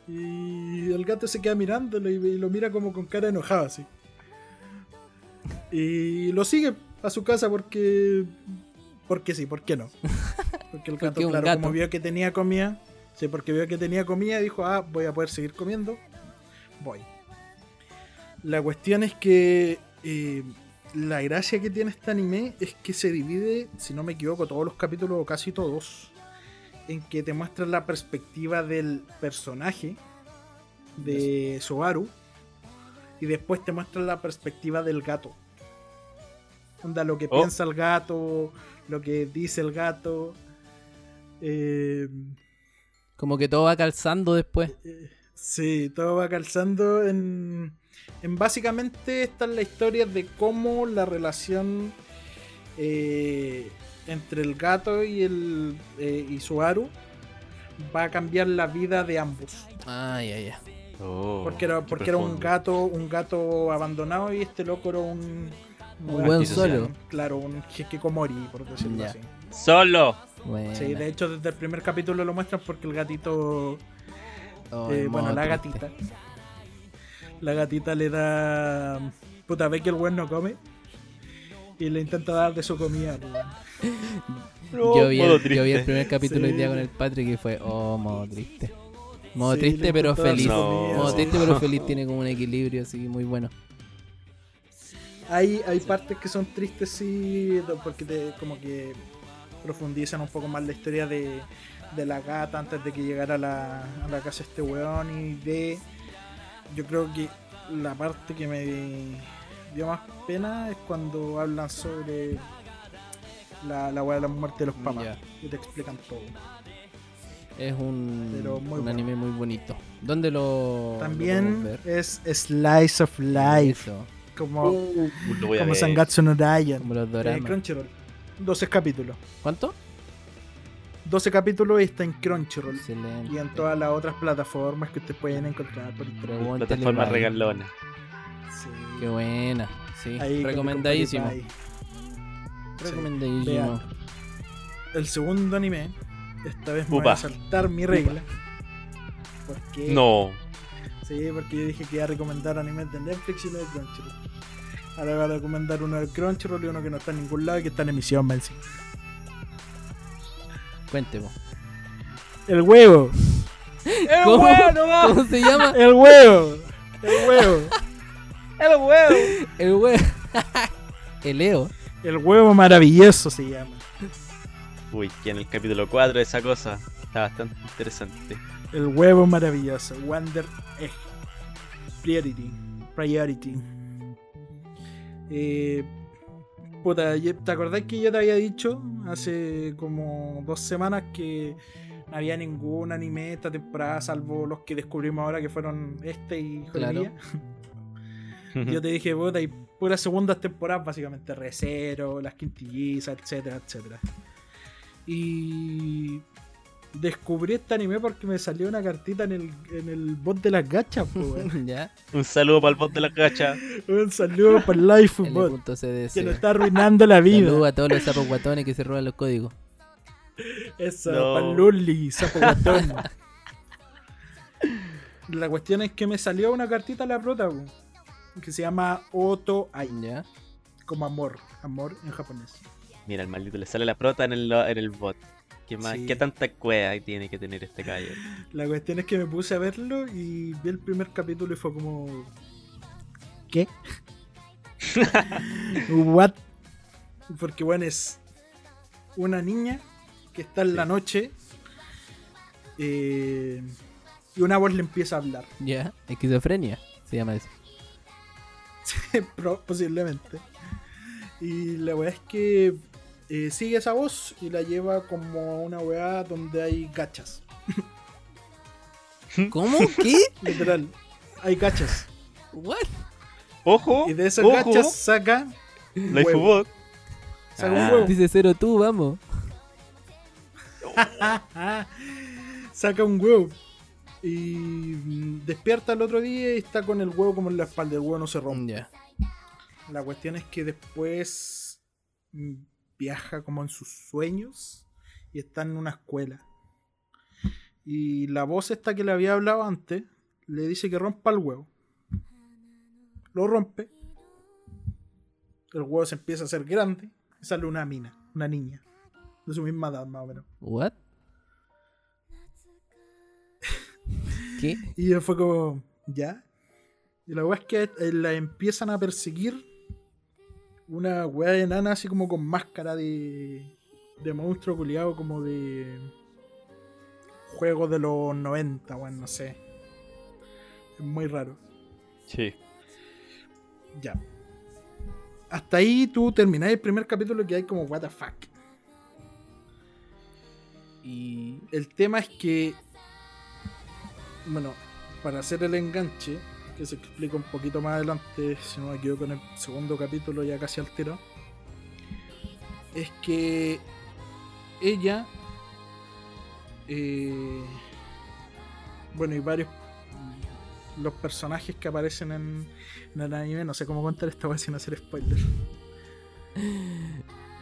Speaker 2: Y el gato se queda mirándolo y, y lo mira como con cara enojada así. Y lo sigue a su casa porque. Porque sí, ¿por qué no? Porque el (laughs) gato, claro,
Speaker 1: gato.
Speaker 2: como vio que tenía comida. Sí, porque vio que tenía comida, dijo, ah, voy a poder seguir comiendo. Voy. La cuestión es que. eh, la gracia que tiene este anime es que se divide, si no me equivoco, todos los capítulos o casi todos, en que te muestra la perspectiva del personaje de Subaru y después te muestra la perspectiva del gato. Onda, lo que
Speaker 3: Oh.
Speaker 2: piensa el gato, lo que dice el gato. Eh,
Speaker 1: Como que todo va calzando después.
Speaker 2: eh, sí, todo va calzando en, en básicamente esta es la historia de cómo la relación eh, entre el gato y el eh, y Subaru va a cambiar la vida de ambos.
Speaker 1: Ah, ya, ya.
Speaker 3: Oh,
Speaker 2: Porque era,
Speaker 3: qué
Speaker 2: porque era un gato, un gato abandonado y este loco era un,
Speaker 1: Un buen solo.
Speaker 2: Claro, un hikikomori, por decirlo así.
Speaker 3: Solo.
Speaker 1: Bueno.
Speaker 2: Sí, de hecho desde el primer capítulo lo muestran porque el gatito,
Speaker 1: Oh,
Speaker 2: eh, bueno, la
Speaker 1: triste.
Speaker 2: gatita, la gatita le da, puta, ve que el weón no come y le intenta dar de su comida. weón. (laughs)
Speaker 1: yo, vi el, yo vi el
Speaker 3: triste.
Speaker 1: primer capítulo hoy
Speaker 2: Sí.
Speaker 1: día con el Patrick y fue, oh, modo triste. Modo
Speaker 2: Sí,
Speaker 1: triste pero feliz.
Speaker 3: No.
Speaker 1: Modo triste pero feliz tiene como un equilibrio así muy bueno.
Speaker 2: Hay, hay partes que son tristes, sí, porque te, como que profundizan un poco más la historia de, de la gata antes de que llegara a la, a la casa este weón y de... Yo creo que la parte que me dio más pena es cuando hablan sobre la, la de la muerte de los papás. Y te explican todo.
Speaker 1: Es un,
Speaker 2: Pero muy
Speaker 1: un
Speaker 2: bueno.
Speaker 1: anime muy bonito. ¿Dónde lo,
Speaker 2: También es Slice of Life,
Speaker 1: Eso,
Speaker 2: como,
Speaker 3: Uh,
Speaker 2: como. Sangatsu no Ryan.
Speaker 1: como los
Speaker 2: Eh. Crunchyroll. 12 capítulos.
Speaker 1: ¿Cuánto?
Speaker 2: 12 capítulos y está en Crunchyroll.
Speaker 1: Excelente.
Speaker 2: Y en todas las otras plataformas que ustedes pueden encontrar por internet.
Speaker 1: Pregunta-
Speaker 3: Plataforma
Speaker 1: Televay.
Speaker 3: regalona.
Speaker 2: Sí.
Speaker 1: Qué buena. Sí,
Speaker 2: Ahí
Speaker 1: recomendadísimo. Recomendadísimo.
Speaker 2: El segundo anime, esta vez me voy a saltar mi regla. Porque,
Speaker 3: No.
Speaker 2: Sí, porque yo dije que iba a recomendar animes de Netflix y no de Crunchyroll. Ahora voy a recomendar uno de Crunchyroll y uno que no está en ningún lado y que está en emisión.
Speaker 1: Cuente, po.
Speaker 2: El huevo. (laughs)
Speaker 3: ¡El
Speaker 1: ¿Cómo?
Speaker 3: huevo nomás!
Speaker 1: ¿Cómo se llama?
Speaker 2: El huevo. El huevo.
Speaker 3: ¡El huevo!
Speaker 1: El hue... (laughs) El Eo.
Speaker 2: El huevo maravilloso se llama.
Speaker 3: Uy, que en el capítulo 4 esa cosa está bastante interesante.
Speaker 2: El huevo maravilloso. Wonder Egg. Priority. Priority. Eh, puta, ¿te acordás que yo te había dicho hace como dos semanas que no había ningún anime esta temporada salvo los que descubrimos ahora que fueron este y
Speaker 1: Claro.
Speaker 2: Yo te dije, puta, hay puras segundas temporadas, básicamente, Recero, las quintillizas, etcétera, etcétera. Y descubrí este anime porque me salió una cartita en el, en el bot de las gachas, weón. (laughs)
Speaker 1: ya.
Speaker 3: Un saludo para (laughs) el bot de la cacha.
Speaker 2: Un saludo para el Life Bot, que nos está arruinando la vida.
Speaker 1: Saludos a todos los sapos guatones que se roban los códigos.
Speaker 2: Eso,
Speaker 3: No.
Speaker 2: para Luli, sapo guatón. (laughs) La cuestión es que me salió una cartita a la prota, po, que se llama Oto Ai,
Speaker 1: Ya.
Speaker 2: como amor, amor en japonés.
Speaker 3: Mira, el maldito le sale la prota en el, en el bot. ¿Qué, más,
Speaker 2: Sí.
Speaker 3: ¿Qué tanta cueva tiene que tener este caballero? (laughs)
Speaker 2: La cuestión es que me puse a verlo y vi el primer capítulo y fue como. ¿Qué? (laughs) ¿What? Porque bueno, es una niña que está en la noche eh, y una voz le empieza a hablar.
Speaker 1: Ya. Esquizofrenia. Se llama eso. (laughs)
Speaker 2: Posiblemente. Y la weá es que eh, sigue esa voz y la lleva como a una weá donde hay gachas. (laughs)
Speaker 1: ¿Cómo? ¿Qué?
Speaker 2: Literal, hay gachas.
Speaker 1: ¿What?
Speaker 3: ¡Ojo!
Speaker 2: Y de
Speaker 3: ojo,
Speaker 2: gachas saca. Saca un
Speaker 3: Ah.
Speaker 2: huevo.
Speaker 1: Dice cero tú, vamos. (laughs)
Speaker 2: saca un huevo. Y mm, despierta el otro día y está con el huevo como en la espalda. El huevo no se rompe. La cuestión es que después mm, viaja como en sus sueños y está en una escuela. Y la voz esta que le había hablado antes le dice que rompa el huevo. Lo rompe. El huevo se empieza a hacer grande y sale una mina, una niña. De su misma edad más o menos.
Speaker 1: ¿What? ¿Qué?
Speaker 2: Y fue como, ¿ya? Y la weá es que eh, la empiezan a perseguir una weá de nana así como con máscara de, de monstruo culiado como de juego de los 90, weón, no sé. Es muy raro.
Speaker 3: Sí.
Speaker 2: Ya. Hasta ahí tú terminás el primer capítulo que hay como what the fuck. Y el tema es que, bueno, para hacer el enganche, que se explica un poquito más adelante, si no me equivoco en el segundo capítulo ya casi al tiro, es que ella, eh, bueno, y varios, los personajes que aparecen en, en el anime, no sé cómo contar esta vez sin hacer spoiler. (laughs)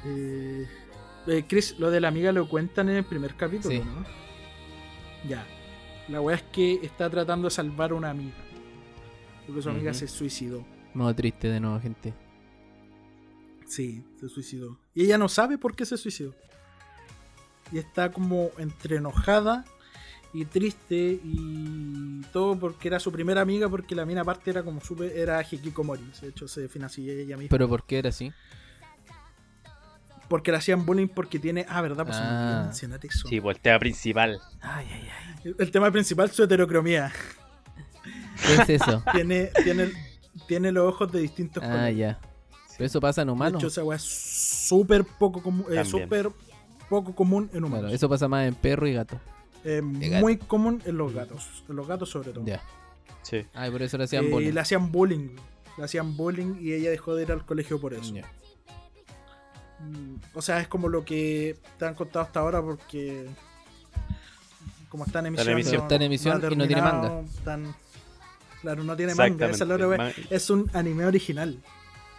Speaker 2: Eh, eh, Chris, lo de la amiga lo cuentan en el primer capítulo,
Speaker 1: Sí.
Speaker 2: ¿no? Ya. La weá es que está tratando de salvar a una amiga. Porque su amiga se suicidó.
Speaker 1: Modo triste de nuevo, gente.
Speaker 2: Sí, se suicidó. Y ella no sabe por qué se suicidó. Y está como entre enojada y triste y todo porque era su primera amiga porque la mina aparte era como súper era Hikikomori. De hecho se así ella misma.
Speaker 1: Pero ¿por qué era así?
Speaker 2: Porque le hacían bullying porque tiene... Ah, ¿verdad? Pues
Speaker 1: Ah.
Speaker 2: mencionar eso.
Speaker 3: Sí, pues el tema principal.
Speaker 1: Ay, ay, ay.
Speaker 2: El tema principal su heterocromía.
Speaker 1: ¿Qué es eso? (laughs)
Speaker 2: tiene, tiene, tiene los ojos de distintos
Speaker 1: ah,
Speaker 2: colores.
Speaker 1: ya. Pero eso pasa en
Speaker 2: De
Speaker 1: humanos.
Speaker 2: hecho, esa weá es súper poco común. eh, súper poco común en humanos.
Speaker 1: Claro, eso pasa más en perro y gato.
Speaker 2: Eh,
Speaker 1: de gato.
Speaker 2: muy común en los gatos. En los gatos sobre todo.
Speaker 1: Ya.
Speaker 3: Sí.
Speaker 1: Ay, por eso le hacían
Speaker 2: Eh,
Speaker 1: bullying.
Speaker 2: le hacían bullying. Le hacían bullying y ella dejó de ir al colegio por eso.
Speaker 1: Ya.
Speaker 2: Mm, O sea, es como lo que te han contado hasta ahora porque como está en emisión,
Speaker 3: emisión.
Speaker 1: Está en emisión
Speaker 2: ha
Speaker 1: y no tiene
Speaker 2: tan- claro, no tiene manga. Esa es un anime original.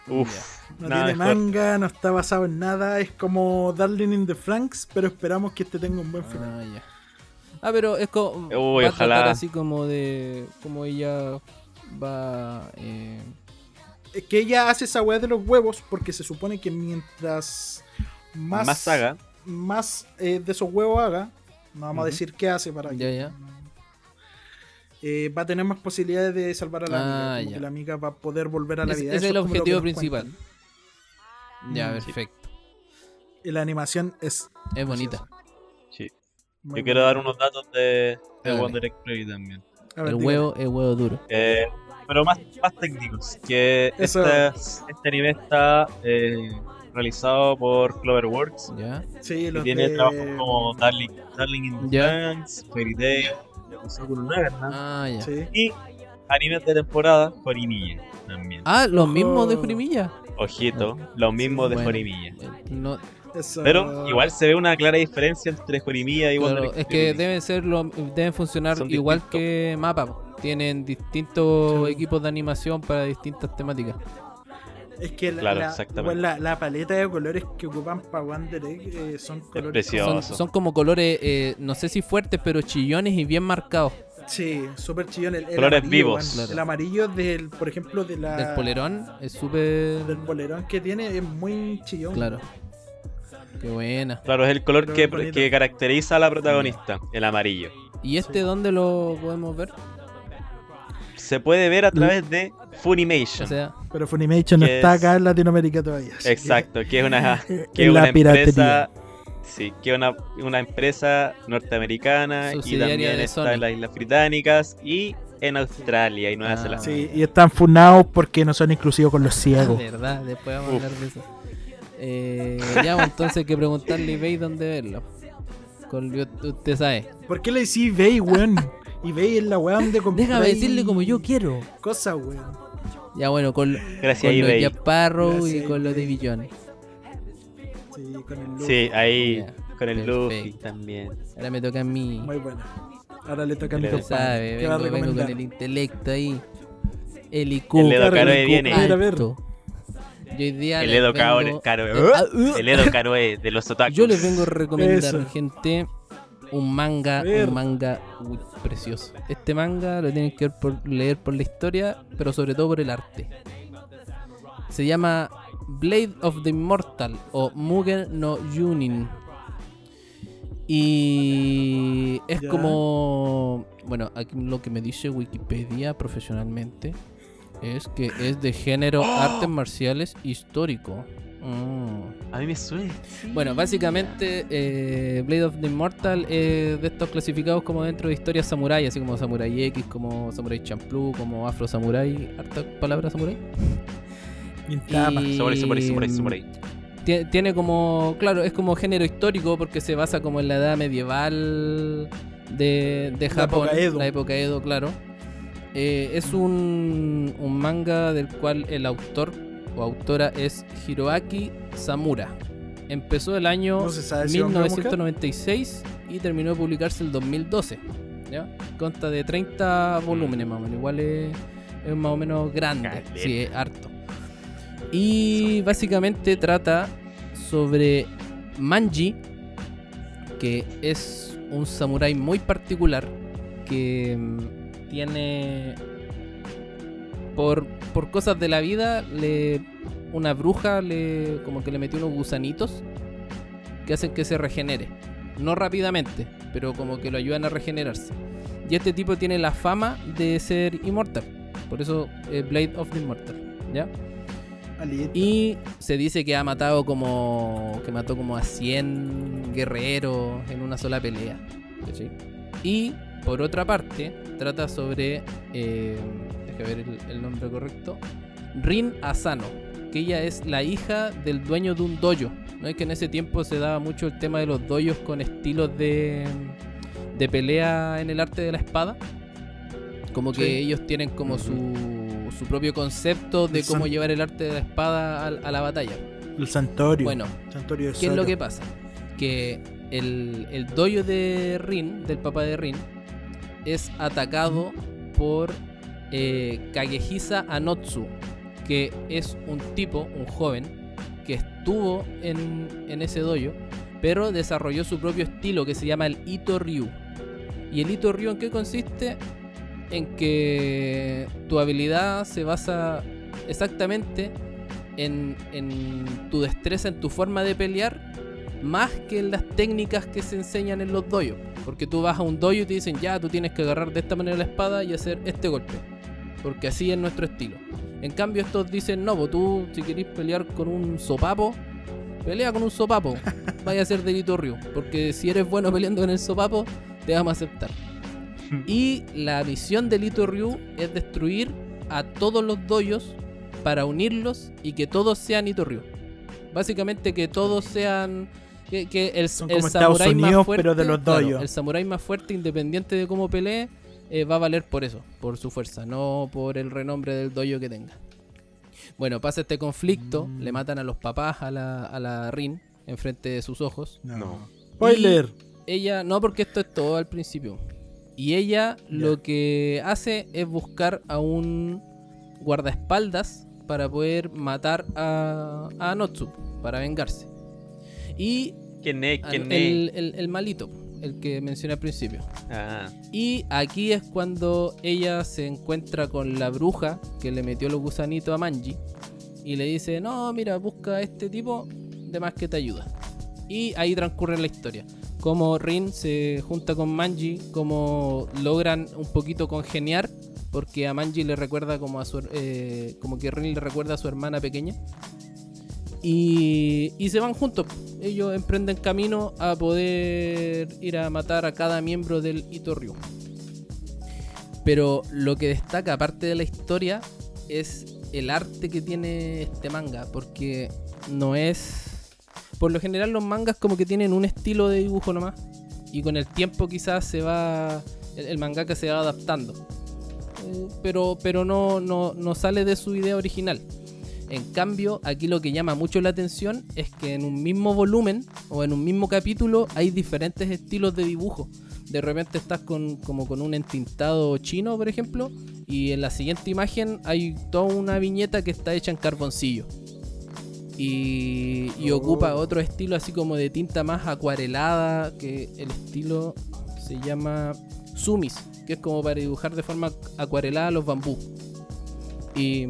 Speaker 3: Uf.
Speaker 2: No
Speaker 3: nada
Speaker 2: tiene manga, no está basado en nada. Es como Darling in the Franks, pero esperamos que este tenga un buen final.
Speaker 1: Ah, ya. Ah, pero es como.
Speaker 3: Uy,
Speaker 1: va a tratar
Speaker 3: ojalá.
Speaker 1: así como de. Como ella va. Eh,
Speaker 2: que ella hace esa weá de los huevos porque se supone que mientras más,
Speaker 3: Más, saga.
Speaker 2: más eh, de esos huevos haga, no vamos a decir qué hace para que.
Speaker 1: Ya, ya.
Speaker 2: eh, va a tener más posibilidades de salvar a la
Speaker 1: Ah,
Speaker 2: amiga. Como
Speaker 1: ya.
Speaker 2: que la amiga va a poder volver a la vida.
Speaker 1: ese
Speaker 2: Eso
Speaker 1: es el objetivo principal.
Speaker 2: cuentan.
Speaker 1: ya,
Speaker 2: Mm, sí.
Speaker 1: perfecto.
Speaker 2: Y la animación es.
Speaker 1: Es bonita.
Speaker 3: Sí.
Speaker 2: muy
Speaker 3: Yo quiero dar unos datos de, de. Wonder Egg Prairie también.
Speaker 2: Ver,
Speaker 1: El
Speaker 2: dígame.
Speaker 1: huevo es huevo duro.
Speaker 3: Eh, pero más, más técnicos. Que
Speaker 2: Eso.
Speaker 3: esta- este anime está eh, realizado por Cloverworks.
Speaker 1: Ya.
Speaker 2: Sí,
Speaker 3: Y
Speaker 2: los
Speaker 3: tiene
Speaker 2: de-
Speaker 3: trabajos como Darling, Darling in the. Franxx, Fairy Tail,
Speaker 1: Ah, ya.
Speaker 2: Sí.
Speaker 3: y animes de temporada Jorimilla también.
Speaker 1: Ah, los mismos de Jorimilla.
Speaker 3: Ojito, los mismos de
Speaker 1: Bueno.
Speaker 3: Jorimilla.
Speaker 1: No,
Speaker 2: Eso-
Speaker 3: Pero igual se ve una clara diferencia entre Jorimilla y
Speaker 1: claro,
Speaker 3: Wonder
Speaker 1: es que deben ser lo, deben funcionar
Speaker 3: Son
Speaker 1: igual
Speaker 3: distintos.
Speaker 1: que Mapa. Tienen distintos
Speaker 2: Sí.
Speaker 1: equipos de animación para distintas temáticas.
Speaker 2: Es que la,
Speaker 3: Claro,
Speaker 2: la- paleta de colores que ocupan para Wonder Egg eh, son colores.
Speaker 1: Son, son como colores, eh, no sé si fuertes, pero chillones y bien marcados.
Speaker 2: Sí, súper chillón. El, el
Speaker 3: Colores
Speaker 2: amarillo,
Speaker 3: vivos.
Speaker 1: Claro.
Speaker 2: El amarillo del, por ejemplo, de la,
Speaker 1: Del polerón es súper.
Speaker 2: del polerón que tiene es muy chillón.
Speaker 1: Claro. Qué buena.
Speaker 3: Claro, es el color
Speaker 2: Pero
Speaker 3: que, que caracteriza a la protagonista, el amarillo.
Speaker 1: ¿Y este dónde lo podemos ver?
Speaker 3: Se puede ver a través de Funimation.
Speaker 1: O sea,
Speaker 2: Pero Funimation no está
Speaker 3: es-
Speaker 2: acá en Latinoamérica todavía. que-
Speaker 3: Exacto, que es una, (laughs) que es una
Speaker 2: piratería.
Speaker 3: empresa. Sí, que es una, una empresa norteamericana y también
Speaker 1: de
Speaker 3: está
Speaker 1: Sony.
Speaker 3: en las Islas Británicas y en Australia y Nueva
Speaker 1: Ah.
Speaker 3: Zelanda.
Speaker 2: Sí, y están funados porque no son inclusivos con los
Speaker 1: ah,
Speaker 2: ciegos.
Speaker 1: verdad, después vamos
Speaker 3: Uf.
Speaker 1: a hablar de eso. Eh, ya, pues, entonces hay que preguntarle a eBay dónde verlo. Con, usted sabe.
Speaker 2: ¿Por qué le decís eBay, weón? eBay es la weá donde (laughs) compráis
Speaker 1: Déjame decirle como yo quiero.
Speaker 2: Cosas, weón.
Speaker 1: Ya, bueno, con,
Speaker 3: Gracias,
Speaker 1: con. Jack Sparrow y con los
Speaker 2: eBay.
Speaker 1: Davy Jones.
Speaker 2: Sí, con el look.
Speaker 3: Sí, ahí
Speaker 1: Ya,
Speaker 3: con el
Speaker 1: perfecto.
Speaker 3: Luffy también.
Speaker 1: Ahora me toca a mí.
Speaker 2: Muy buena. Ahora le toca a compadre.
Speaker 1: sabe,
Speaker 2: ¿Qué va a
Speaker 1: vengo, vengo con el intelecto ahí. El IQ.
Speaker 3: El Edo
Speaker 2: Claro,
Speaker 3: Caro
Speaker 2: el
Speaker 3: viene.
Speaker 2: IQ. A ver, a ver.
Speaker 1: alto. Yo hoy día
Speaker 3: El Edo Caro,
Speaker 1: vengo-
Speaker 3: Caro-
Speaker 1: Eh, ah, uh.
Speaker 3: el Edo Caroe de los otakus.
Speaker 1: Yo les vengo a recomendar,
Speaker 2: Eso.
Speaker 1: gente, un manga, un manga precioso. Este manga lo tienen que ver por- leer por la historia, pero sobre todo por el arte. Se llama Blade of the Immortal o Mugen no Yunin. Y es como, bueno, aquí lo que me dice Wikipedia profesionalmente es que es de género artes marciales histórico. Mm.
Speaker 3: A mí me suena.
Speaker 1: Bueno, básicamente eh, Blade of the Immortal es de estos clasificados como dentro de historias samurai, así como Samurai X, como Samurai Champloo, como Afro Samurai, harta palabra samurai. Y-
Speaker 3: Samurai, samurai, samurai, samurai.
Speaker 1: Tie- Tiene como, claro, es como género histórico porque se basa como en la edad medieval de, de
Speaker 2: La
Speaker 1: Japón,
Speaker 2: época Edo.
Speaker 1: la época Edo, claro. Eh, es un, un manga del cual el autor autora es Hiroaki Samura. Empezó el año
Speaker 2: No se sabe si hombre o mujer.
Speaker 1: 1996 y terminó de publicarse el 2012. ¿ya? Consta de 30 volúmenes más o menos, igual es, es más o menos grande,
Speaker 3: Caleta.
Speaker 1: sí, es harto. Y básicamente trata sobre Manji, que es un samurái muy particular que mm, tiene por, por cosas de la vida le una bruja le como que le metió unos gusanitos que hacen que se regenere. No rápidamente, pero como que lo ayudan a regenerarse. Y este tipo tiene la fama de ser inmortal. Por eso eh, Blade of the Immortal. ¿Ya? Y se dice que ha matado como. que mató como a 100 guerreros en una sola pelea. ¿cachai? Y por otra parte, trata sobre. Eh, deja ver el, el nombre correcto. Rin Asano. Que ella es la hija del dueño de un dojo. ¿No es que en ese tiempo se daba mucho el tema de los doyos con estilos de. de pelea en el arte de la espada? Como que
Speaker 2: Sí.
Speaker 1: ellos tienen como su, su propio concepto de cómo llevar el arte de la espada al- a, la batalla.
Speaker 2: El Santorio.
Speaker 1: Bueno,
Speaker 2: Santorio
Speaker 1: ¿qué es lo que pasa? Que el, el dojo de Rin, del papá de Rin, es atacado por eh, Kagehisa Anotsu, que es un tipo, un joven, que estuvo en, en ese dojo, pero desarrolló su propio estilo que se llama el Ito Ryu. ¿Y el Ito Ryu en qué consiste? En que tu habilidad se basa exactamente en, en tu destreza, en tu forma de pelear, más que en las técnicas que se enseñan en los dojos. Porque tú vas a un dojo y te dicen, ya, tú tienes que agarrar de esta manera la espada y hacer este golpe. Porque así es nuestro estilo. En cambio, estos dicen, no, pues tú, si querés pelear con un sopapo, pelea con un sopapo. (laughs) Vaya a ser delito Ryu. Porque si eres bueno peleando con el sopapo, te vamos a aceptar. (laughs) Y la misión de Lito Ryu es destruir a todos los doyos para unirlos y que todos sean Ito Ryu. Básicamente que todos sean. Que, que el,
Speaker 2: Son
Speaker 1: el
Speaker 2: como Estados
Speaker 1: samurái más fuerte,
Speaker 2: pero de los
Speaker 1: claro,
Speaker 2: dojos.
Speaker 1: el samurái más fuerte, independiente de cómo pelee, eh, va a valer por eso, por su fuerza, no por el renombre del dojo que tenga. Bueno, pasa este conflicto,
Speaker 2: Mm.
Speaker 1: le matan a los papás a la, a la Rin enfrente de sus ojos.
Speaker 2: No. Spoiler.
Speaker 1: Ella, no, porque esto es todo al principio. Y ella lo que hace es buscar a un guardaespaldas para poder matar a, a Anotsu, para vengarse. Y
Speaker 3: ¿Quién es? ¿Quién es?
Speaker 1: el, el- el malito, el que mencioné al principio.
Speaker 3: Ah,
Speaker 1: Y aquí es cuando ella se encuentra con la bruja que le metió los gusanitos a Manji. Y le dice, no, mira, busca a este tipo, de más que te ayuda. Y ahí transcurre la historia. Como Rin se junta con Manji, como logran un poquito congeniar. Porque a Manji le recuerda como a su... eh, como que Rin le recuerda a su hermana pequeña. Y, y se van juntos. Ellos emprenden camino a poder ir a matar a cada miembro del Ito Ryu. Pero lo que destaca, aparte de la historia, es el arte que tiene este manga. Porque no es. Por lo general, los mangas, como que tienen un estilo de dibujo nomás. Y con el tiempo, quizás se va. El, el mangaka se va adaptando. Eh, pero pero no, no, no sale de su idea original. En cambio, aquí lo que llama mucho la atención es que en un mismo volumen o en un mismo capítulo hay diferentes estilos de dibujo. De repente estás con, como con un entintado chino, por ejemplo, y en la siguiente imagen hay toda una viñeta que está hecha en carboncillo. Y, y
Speaker 2: Oh.
Speaker 1: ocupa otro estilo así como de tinta más acuarelada, que el estilo se llama sumis, que es como para dibujar de forma acuarelada los bambú. Y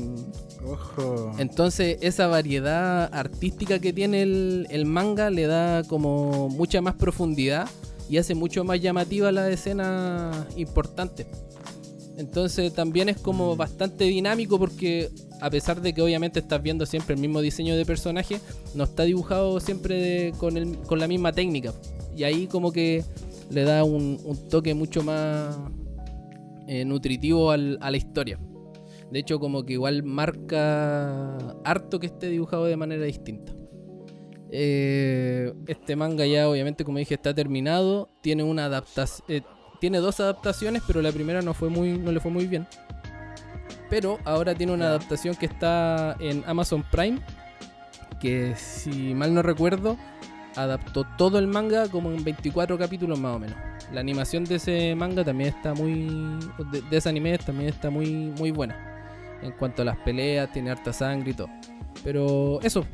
Speaker 2: Ojo.
Speaker 1: entonces esa variedad artística que tiene el, el manga le da como mucha más profundidad y hace mucho más llamativa la escena importante. Entonces también es como bastante dinámico porque a pesar de que obviamente estás viendo siempre el mismo diseño de personaje, no está dibujado siempre de- con, el- con la misma técnica. Y ahí como que le da un, un toque mucho más eh, nutritivo al- a la historia. De hecho, como que igual marca harto que esté dibujado de manera distinta. Eh, este manga ya, obviamente, como dije, está terminado. Tiene una adaptación. tiene dos adaptaciones, pero la primera no fue muy. no le fue muy bien. Pero ahora tiene una adaptación que está en Amazon Prime. Que si mal no recuerdo, adaptó todo el manga como en 24 capítulos más o menos. La animación de ese manga también está muy. de, de ese anime también está muy, muy buena. En cuanto a las peleas, tiene harta sangre y todo. Pero eso.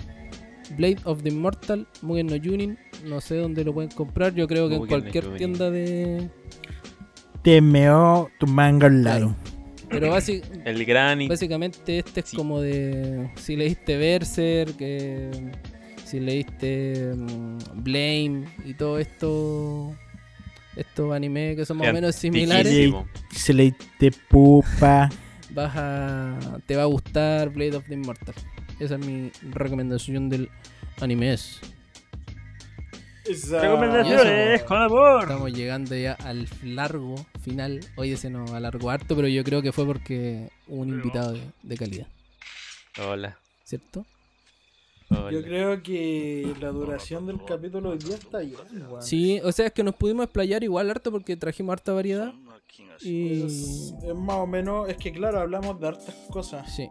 Speaker 1: Blade of the Immortal, Mugen no Junin. No sé dónde lo pueden comprar. Yo creo que en
Speaker 3: Mugen
Speaker 1: cualquier tienda de.
Speaker 2: TMO tu manga online.
Speaker 1: Pero basi- (laughs)
Speaker 3: El
Speaker 1: básicamente este es
Speaker 3: Sí.
Speaker 1: como de. Si leíste Berserk, que. Si leíste mm, Blame y todo esto. Estos animes que son más o menos similares.
Speaker 3: antiquísimo.
Speaker 2: Se le te pupa.
Speaker 1: Vas a te va a gustar Blade of the Immortal. Esa es mi recomendación del anime. es.
Speaker 3: Recomendaciones con amor.
Speaker 1: Estamos llegando ya al largo final. Oye, se nos alargó harto, pero yo creo que fue porque hubo un invitado de, de calidad,
Speaker 3: Hola.
Speaker 1: ¿cierto?
Speaker 3: hola.
Speaker 2: Yo creo que la duración del capítulo hoy día está bien, weón.
Speaker 1: Sí, o sea, es que nos pudimos explayar igual harto porque trajimos harta variedad. Y
Speaker 2: Es, es más o menos, es que claro, hablamos de hartas cosas.
Speaker 1: sí,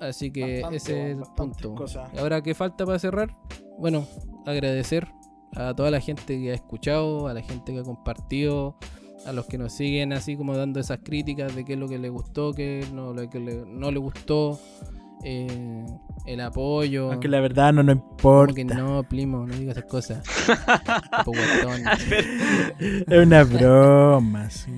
Speaker 1: así que
Speaker 2: Bastante,
Speaker 1: ese es el punto.
Speaker 2: cosas.
Speaker 1: ¿Y ahora qué falta para cerrar? Bueno, agradecer a toda la gente que ha escuchado, a la gente que ha compartido, a los que nos siguen así como dando esas críticas de qué es lo que le gustó, qué no, lo que le- no le gustó, eh, el apoyo.
Speaker 2: Aunque la verdad no nos
Speaker 1: Como
Speaker 2: importa.
Speaker 1: que no, primo, no digas esas cosas. (laughs)
Speaker 2: Es una broma, sí.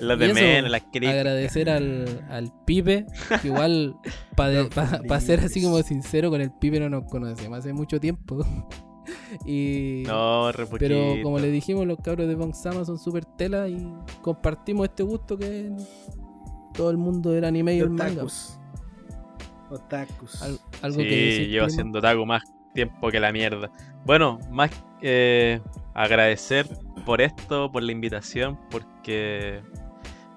Speaker 3: Los
Speaker 1: Y
Speaker 3: de menos, las críticas.
Speaker 1: agradecer al, al pibe, que igual para
Speaker 2: Los
Speaker 1: ser así como sincero con el pibe no nos conocemos hace mucho tiempo. (laughs) y
Speaker 3: No, re
Speaker 1: pero como le dijimos, los cabros de Bonsama son súper tela y compartimos este gusto que todo el mundo del anime y el manga.
Speaker 2: Otakus. Otakus.
Speaker 1: Al- algo
Speaker 3: Sí,
Speaker 1: que
Speaker 3: llevo haciendo taco más tiempo que la mierda. Bueno, más eh, agradecer por esto, por la invitación, porque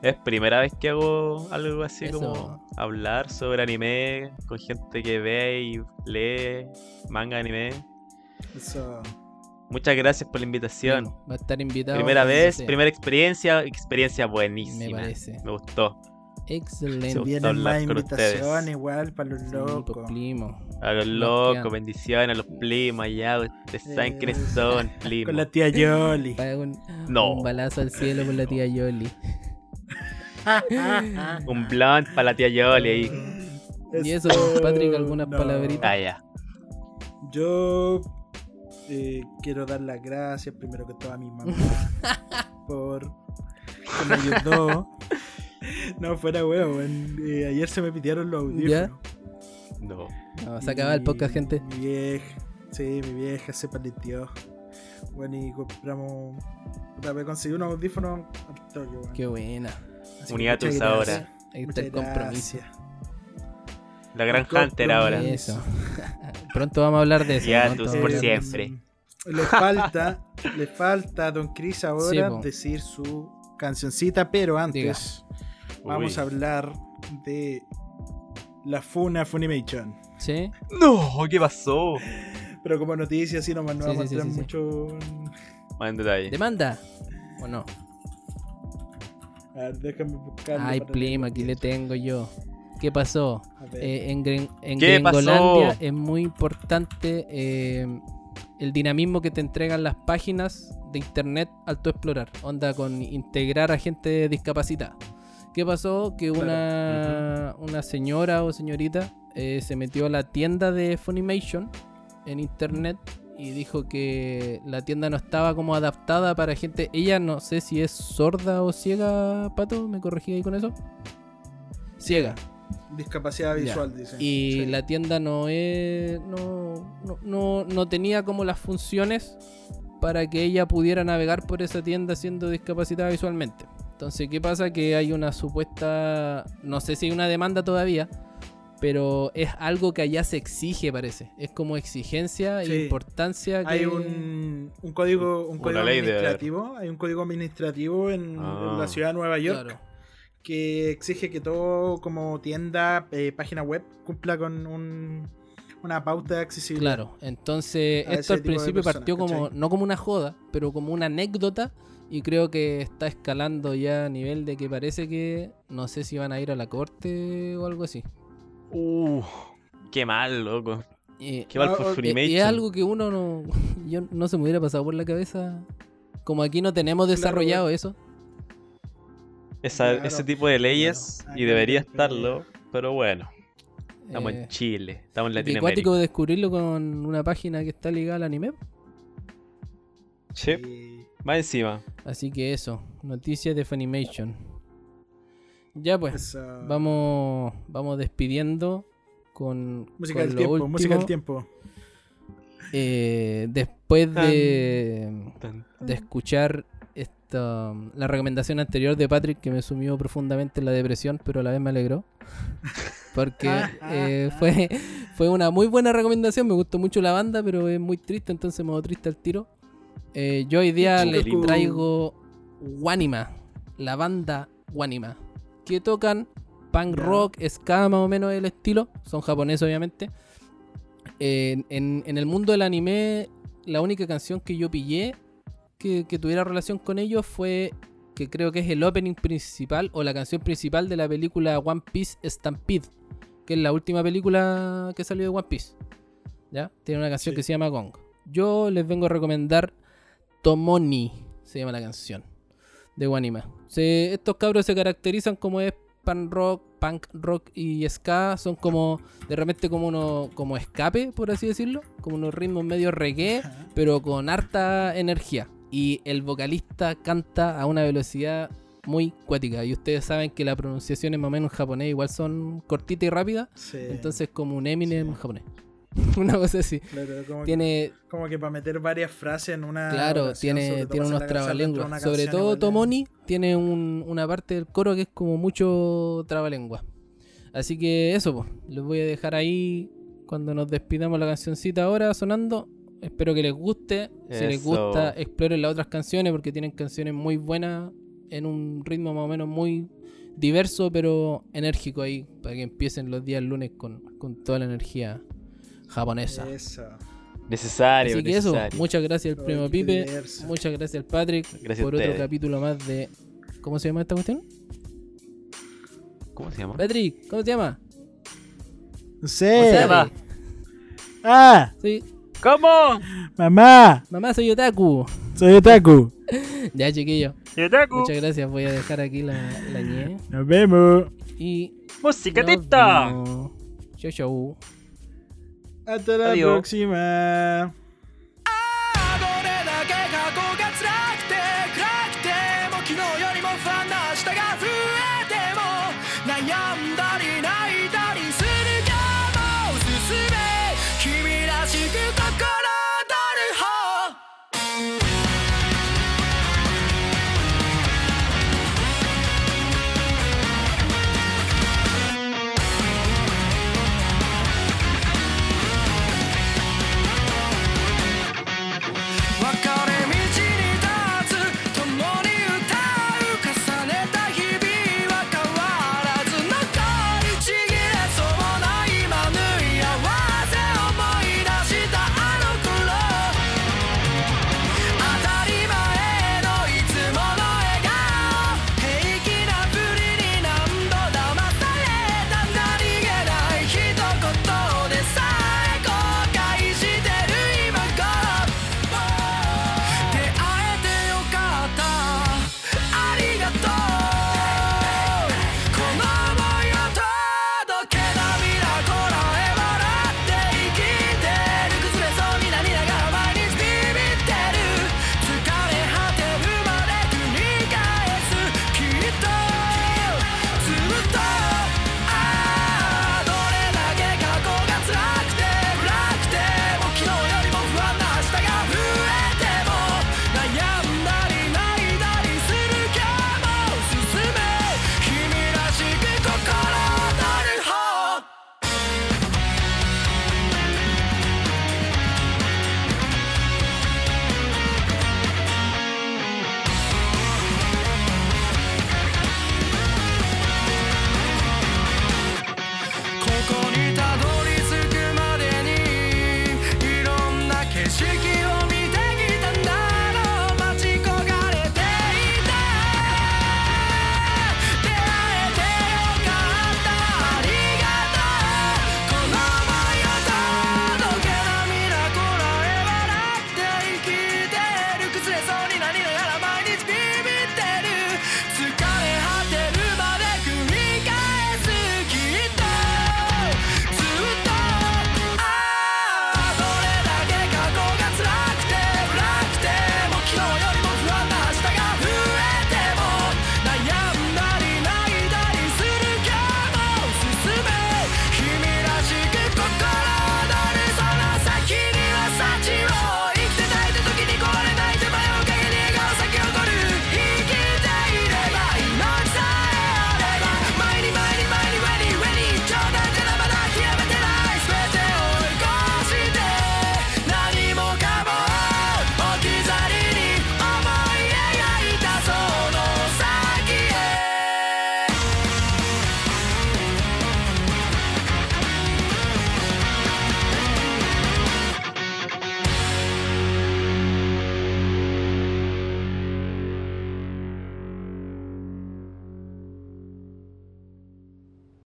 Speaker 3: es primera vez que hago algo así
Speaker 1: Eso.
Speaker 3: como hablar sobre anime con gente que ve y lee manga anime.
Speaker 2: Eso.
Speaker 3: Muchas gracias por la invitación.
Speaker 1: Va a estar invitado.
Speaker 3: Primera vez,
Speaker 1: sea.
Speaker 3: primera experiencia, experiencia buenísima.
Speaker 1: Me parece.
Speaker 3: Me gustó.
Speaker 1: Excelente.
Speaker 3: Se
Speaker 2: Vienen más
Speaker 3: con ustedes.
Speaker 2: invitaciones igual para los
Speaker 1: Sí,
Speaker 2: locos.
Speaker 1: pues, primo.
Speaker 3: A los locos, bendiciones a los primos allá. Ustedes saben quiénes
Speaker 2: Eh, Con la tía Yoli.
Speaker 1: Un,
Speaker 3: No.
Speaker 1: un balazo al cielo con la tía Yoli. (laughs)
Speaker 3: Un blunt para la tía Yoli ahí.
Speaker 1: Y eso, Patrick, algunas palabritas.
Speaker 3: Ah, ya.
Speaker 2: Yo eh, quiero dar las gracias primero que todo a mi mamá (laughs) por que me ayudó. No, fuera huevo, weón. Eh, ayer se me pidieron los
Speaker 1: ¿Ya?
Speaker 2: audífonos.
Speaker 3: No.
Speaker 1: No, se acaba el podcast, gente.
Speaker 2: Mi vieja, sí, mi vieja se paleteó. Bueno, y compramos. Me conseguí unos audífonos al toque.
Speaker 1: Qué buena.
Speaker 2: Así que
Speaker 3: Unidad
Speaker 2: gracias,
Speaker 1: Ahí está el compromiso.
Speaker 3: La gran Hunter ahora.
Speaker 1: Eso. (laughs) Pronto vamos a hablar de eso.
Speaker 3: Ya, por siempre.
Speaker 2: Le falta, (laughs) le falta a Don Chris ahora
Speaker 1: Sí,
Speaker 2: decir su cancioncita, pero antes vamos
Speaker 3: Uy.
Speaker 2: a hablar de la Funa Funimation.
Speaker 1: ¿Sí?
Speaker 3: No, ¿qué pasó?
Speaker 2: Pero como noticia, así nomás no
Speaker 1: Sí,
Speaker 2: vamos
Speaker 1: sí,
Speaker 2: a
Speaker 1: sí,
Speaker 2: entrar
Speaker 1: sí, sí.
Speaker 2: mucho.
Speaker 3: Más en detalle.
Speaker 1: ¿Demanda? ¿O no?
Speaker 2: A ver, déjame buscarlo.
Speaker 1: Ay,
Speaker 2: para
Speaker 1: Plim, aquí le tengo yo. ¿Qué pasó? Eh, en Gren- en
Speaker 3: ¿Qué
Speaker 1: Gringolandia
Speaker 3: pasó?
Speaker 1: es muy importante eh, el dinamismo que te entregan las páginas de internet al tú explorar. Onda con integrar a gente discapacitada. ¿Qué pasó? Que una, una señora o señorita eh, se metió a la tienda de Funimation en internet y dijo que la tienda no estaba como adaptada para gente. Ella no sé si es sorda o ciega, Pato, ¿me corregí ahí con eso? Ciega.
Speaker 2: Discapacidad
Speaker 1: Ya.
Speaker 2: visual, dice.
Speaker 1: Y
Speaker 2: Sí.
Speaker 1: la tienda no es. No, no, no, no tenía como las funciones para que ella pudiera navegar por esa tienda siendo discapacitada visualmente. Entonces, ¿qué pasa? Que hay una supuesta. No sé si hay una demanda todavía. Pero es algo que allá se exige, parece. Es como exigencia
Speaker 2: Sí.
Speaker 1: e importancia que.
Speaker 2: Hay un, un código, un código administrativo, hay un código administrativo en,
Speaker 3: Ah.
Speaker 2: en la ciudad de Nueva York
Speaker 1: Claro.
Speaker 2: que exige que todo como tienda, eh, página web cumpla con un- una pauta de accesibilidad.
Speaker 1: Claro, entonces esto al principio
Speaker 2: personas,
Speaker 1: partió como,
Speaker 2: ¿cachai?
Speaker 1: no como una joda, pero como una anécdota y creo que está escalando ya a nivel de que parece que no sé si van a ir a la corte o algo así.
Speaker 3: Uh, qué mal, loco.
Speaker 1: Y,
Speaker 3: Qué mal
Speaker 2: Ah,
Speaker 3: por
Speaker 2: oh,
Speaker 1: y- y
Speaker 3: Funimation.
Speaker 1: es algo que uno no, yo no se me hubiera pasado por la cabeza. Como aquí no tenemos
Speaker 2: Claro,
Speaker 1: desarrollado eso.
Speaker 3: Esa-
Speaker 2: Claro,
Speaker 3: ese tipo de leyes,
Speaker 2: claro.
Speaker 3: y debería estarlo, pero bueno. Estamos
Speaker 1: Eh,
Speaker 3: en Chile, estamos en
Speaker 1: Qué
Speaker 3: Latinoamérica.
Speaker 1: cuático descubrirlo con una página que está ligada al anime.
Speaker 3: Sí, más encima.
Speaker 1: Así que eso, noticias de Funimation. Ya pues, vamos, vamos despidiendo con,
Speaker 2: Música
Speaker 1: con
Speaker 2: del
Speaker 1: lo
Speaker 2: tiempo,
Speaker 1: último.
Speaker 2: música del tiempo.
Speaker 1: Eh, después de,
Speaker 3: Tan-
Speaker 1: de escuchar esta, la recomendación anterior de Patrick que me sumió profundamente en la depresión, pero a la vez me alegró. (laughs) Porque eh, fue, fue una muy buena recomendación, me gustó mucho la banda, pero es muy triste, entonces me modo triste al tiro. Eh, yo hoy día les traigo Wanima, la banda Wanima, que tocan punk rock, ska más o menos el estilo, son japoneses obviamente. En, en- en el mundo del anime, la única canción que yo pillé que, que tuviera relación con ellos fue que creo que es el opening principal o la canción principal de la película One Piece Stampede, que es la última película que salió de One Piece. ¿Ya? Tiene una canción
Speaker 2: Sí.
Speaker 1: que se llama Gong. Yo les vengo a recomendar Tomoni, se llama la canción, de Wanima. Se, estos cabros se caracterizan como es punk rock, punk rock y ska, son como de repente como uno como escape, por así decirlo, como unos ritmos medio reggae, pero con harta energía. Y el vocalista canta a una velocidad muy cuática. Y ustedes saben que las pronunciaciones más o menos en japonés igual son cortitas y rápidas.
Speaker 2: Sí.
Speaker 1: Entonces como un Eminem japonés. (laughs) una cosa así.
Speaker 2: Claro, como,
Speaker 1: Tiene,
Speaker 2: que, como que para meter varias frases en una.
Speaker 1: claro,
Speaker 2: oración,
Speaker 1: tiene, tiene unos trabalenguas. Sobre todo. Tomoni tiene un- una parte del coro que es como mucho trabalengua. Así que eso, pues, les voy a dejar ahí cuando nos despidamos la cancioncita ahora sonando. Espero que les guste. Si les gusta, exploren las otras canciones porque tienen canciones muy buenas en un ritmo más o menos muy diverso pero enérgico ahí para que empiecen los días lunes con, con toda la energía japonesa.
Speaker 2: Eso.
Speaker 3: Necesario,
Speaker 1: Así que eso, muchas gracias al primo Pipe,
Speaker 2: diverso.
Speaker 1: muchas gracias al Patrick
Speaker 3: Gracias
Speaker 1: por otro capítulo más de... ¿Cómo se llama esta cuestión?
Speaker 3: ¿Cómo se llama?
Speaker 1: Patrick, ¿cómo se llama?
Speaker 2: No sé.
Speaker 1: José
Speaker 3: llama?
Speaker 1: Ale.
Speaker 2: Ah,
Speaker 1: Sí,
Speaker 3: ¿Cómo?
Speaker 2: mamá,
Speaker 1: mamá soy otaku.
Speaker 2: soy otaku. (laughs)
Speaker 1: Ya chiquillo,
Speaker 3: Yotaku.
Speaker 1: muchas gracias, voy a dejar aquí la, la ñe
Speaker 2: Nos vemos.
Speaker 1: y...
Speaker 3: Música tita.
Speaker 1: Chau chau.
Speaker 2: Hasta la
Speaker 3: Adiós.
Speaker 2: próxima.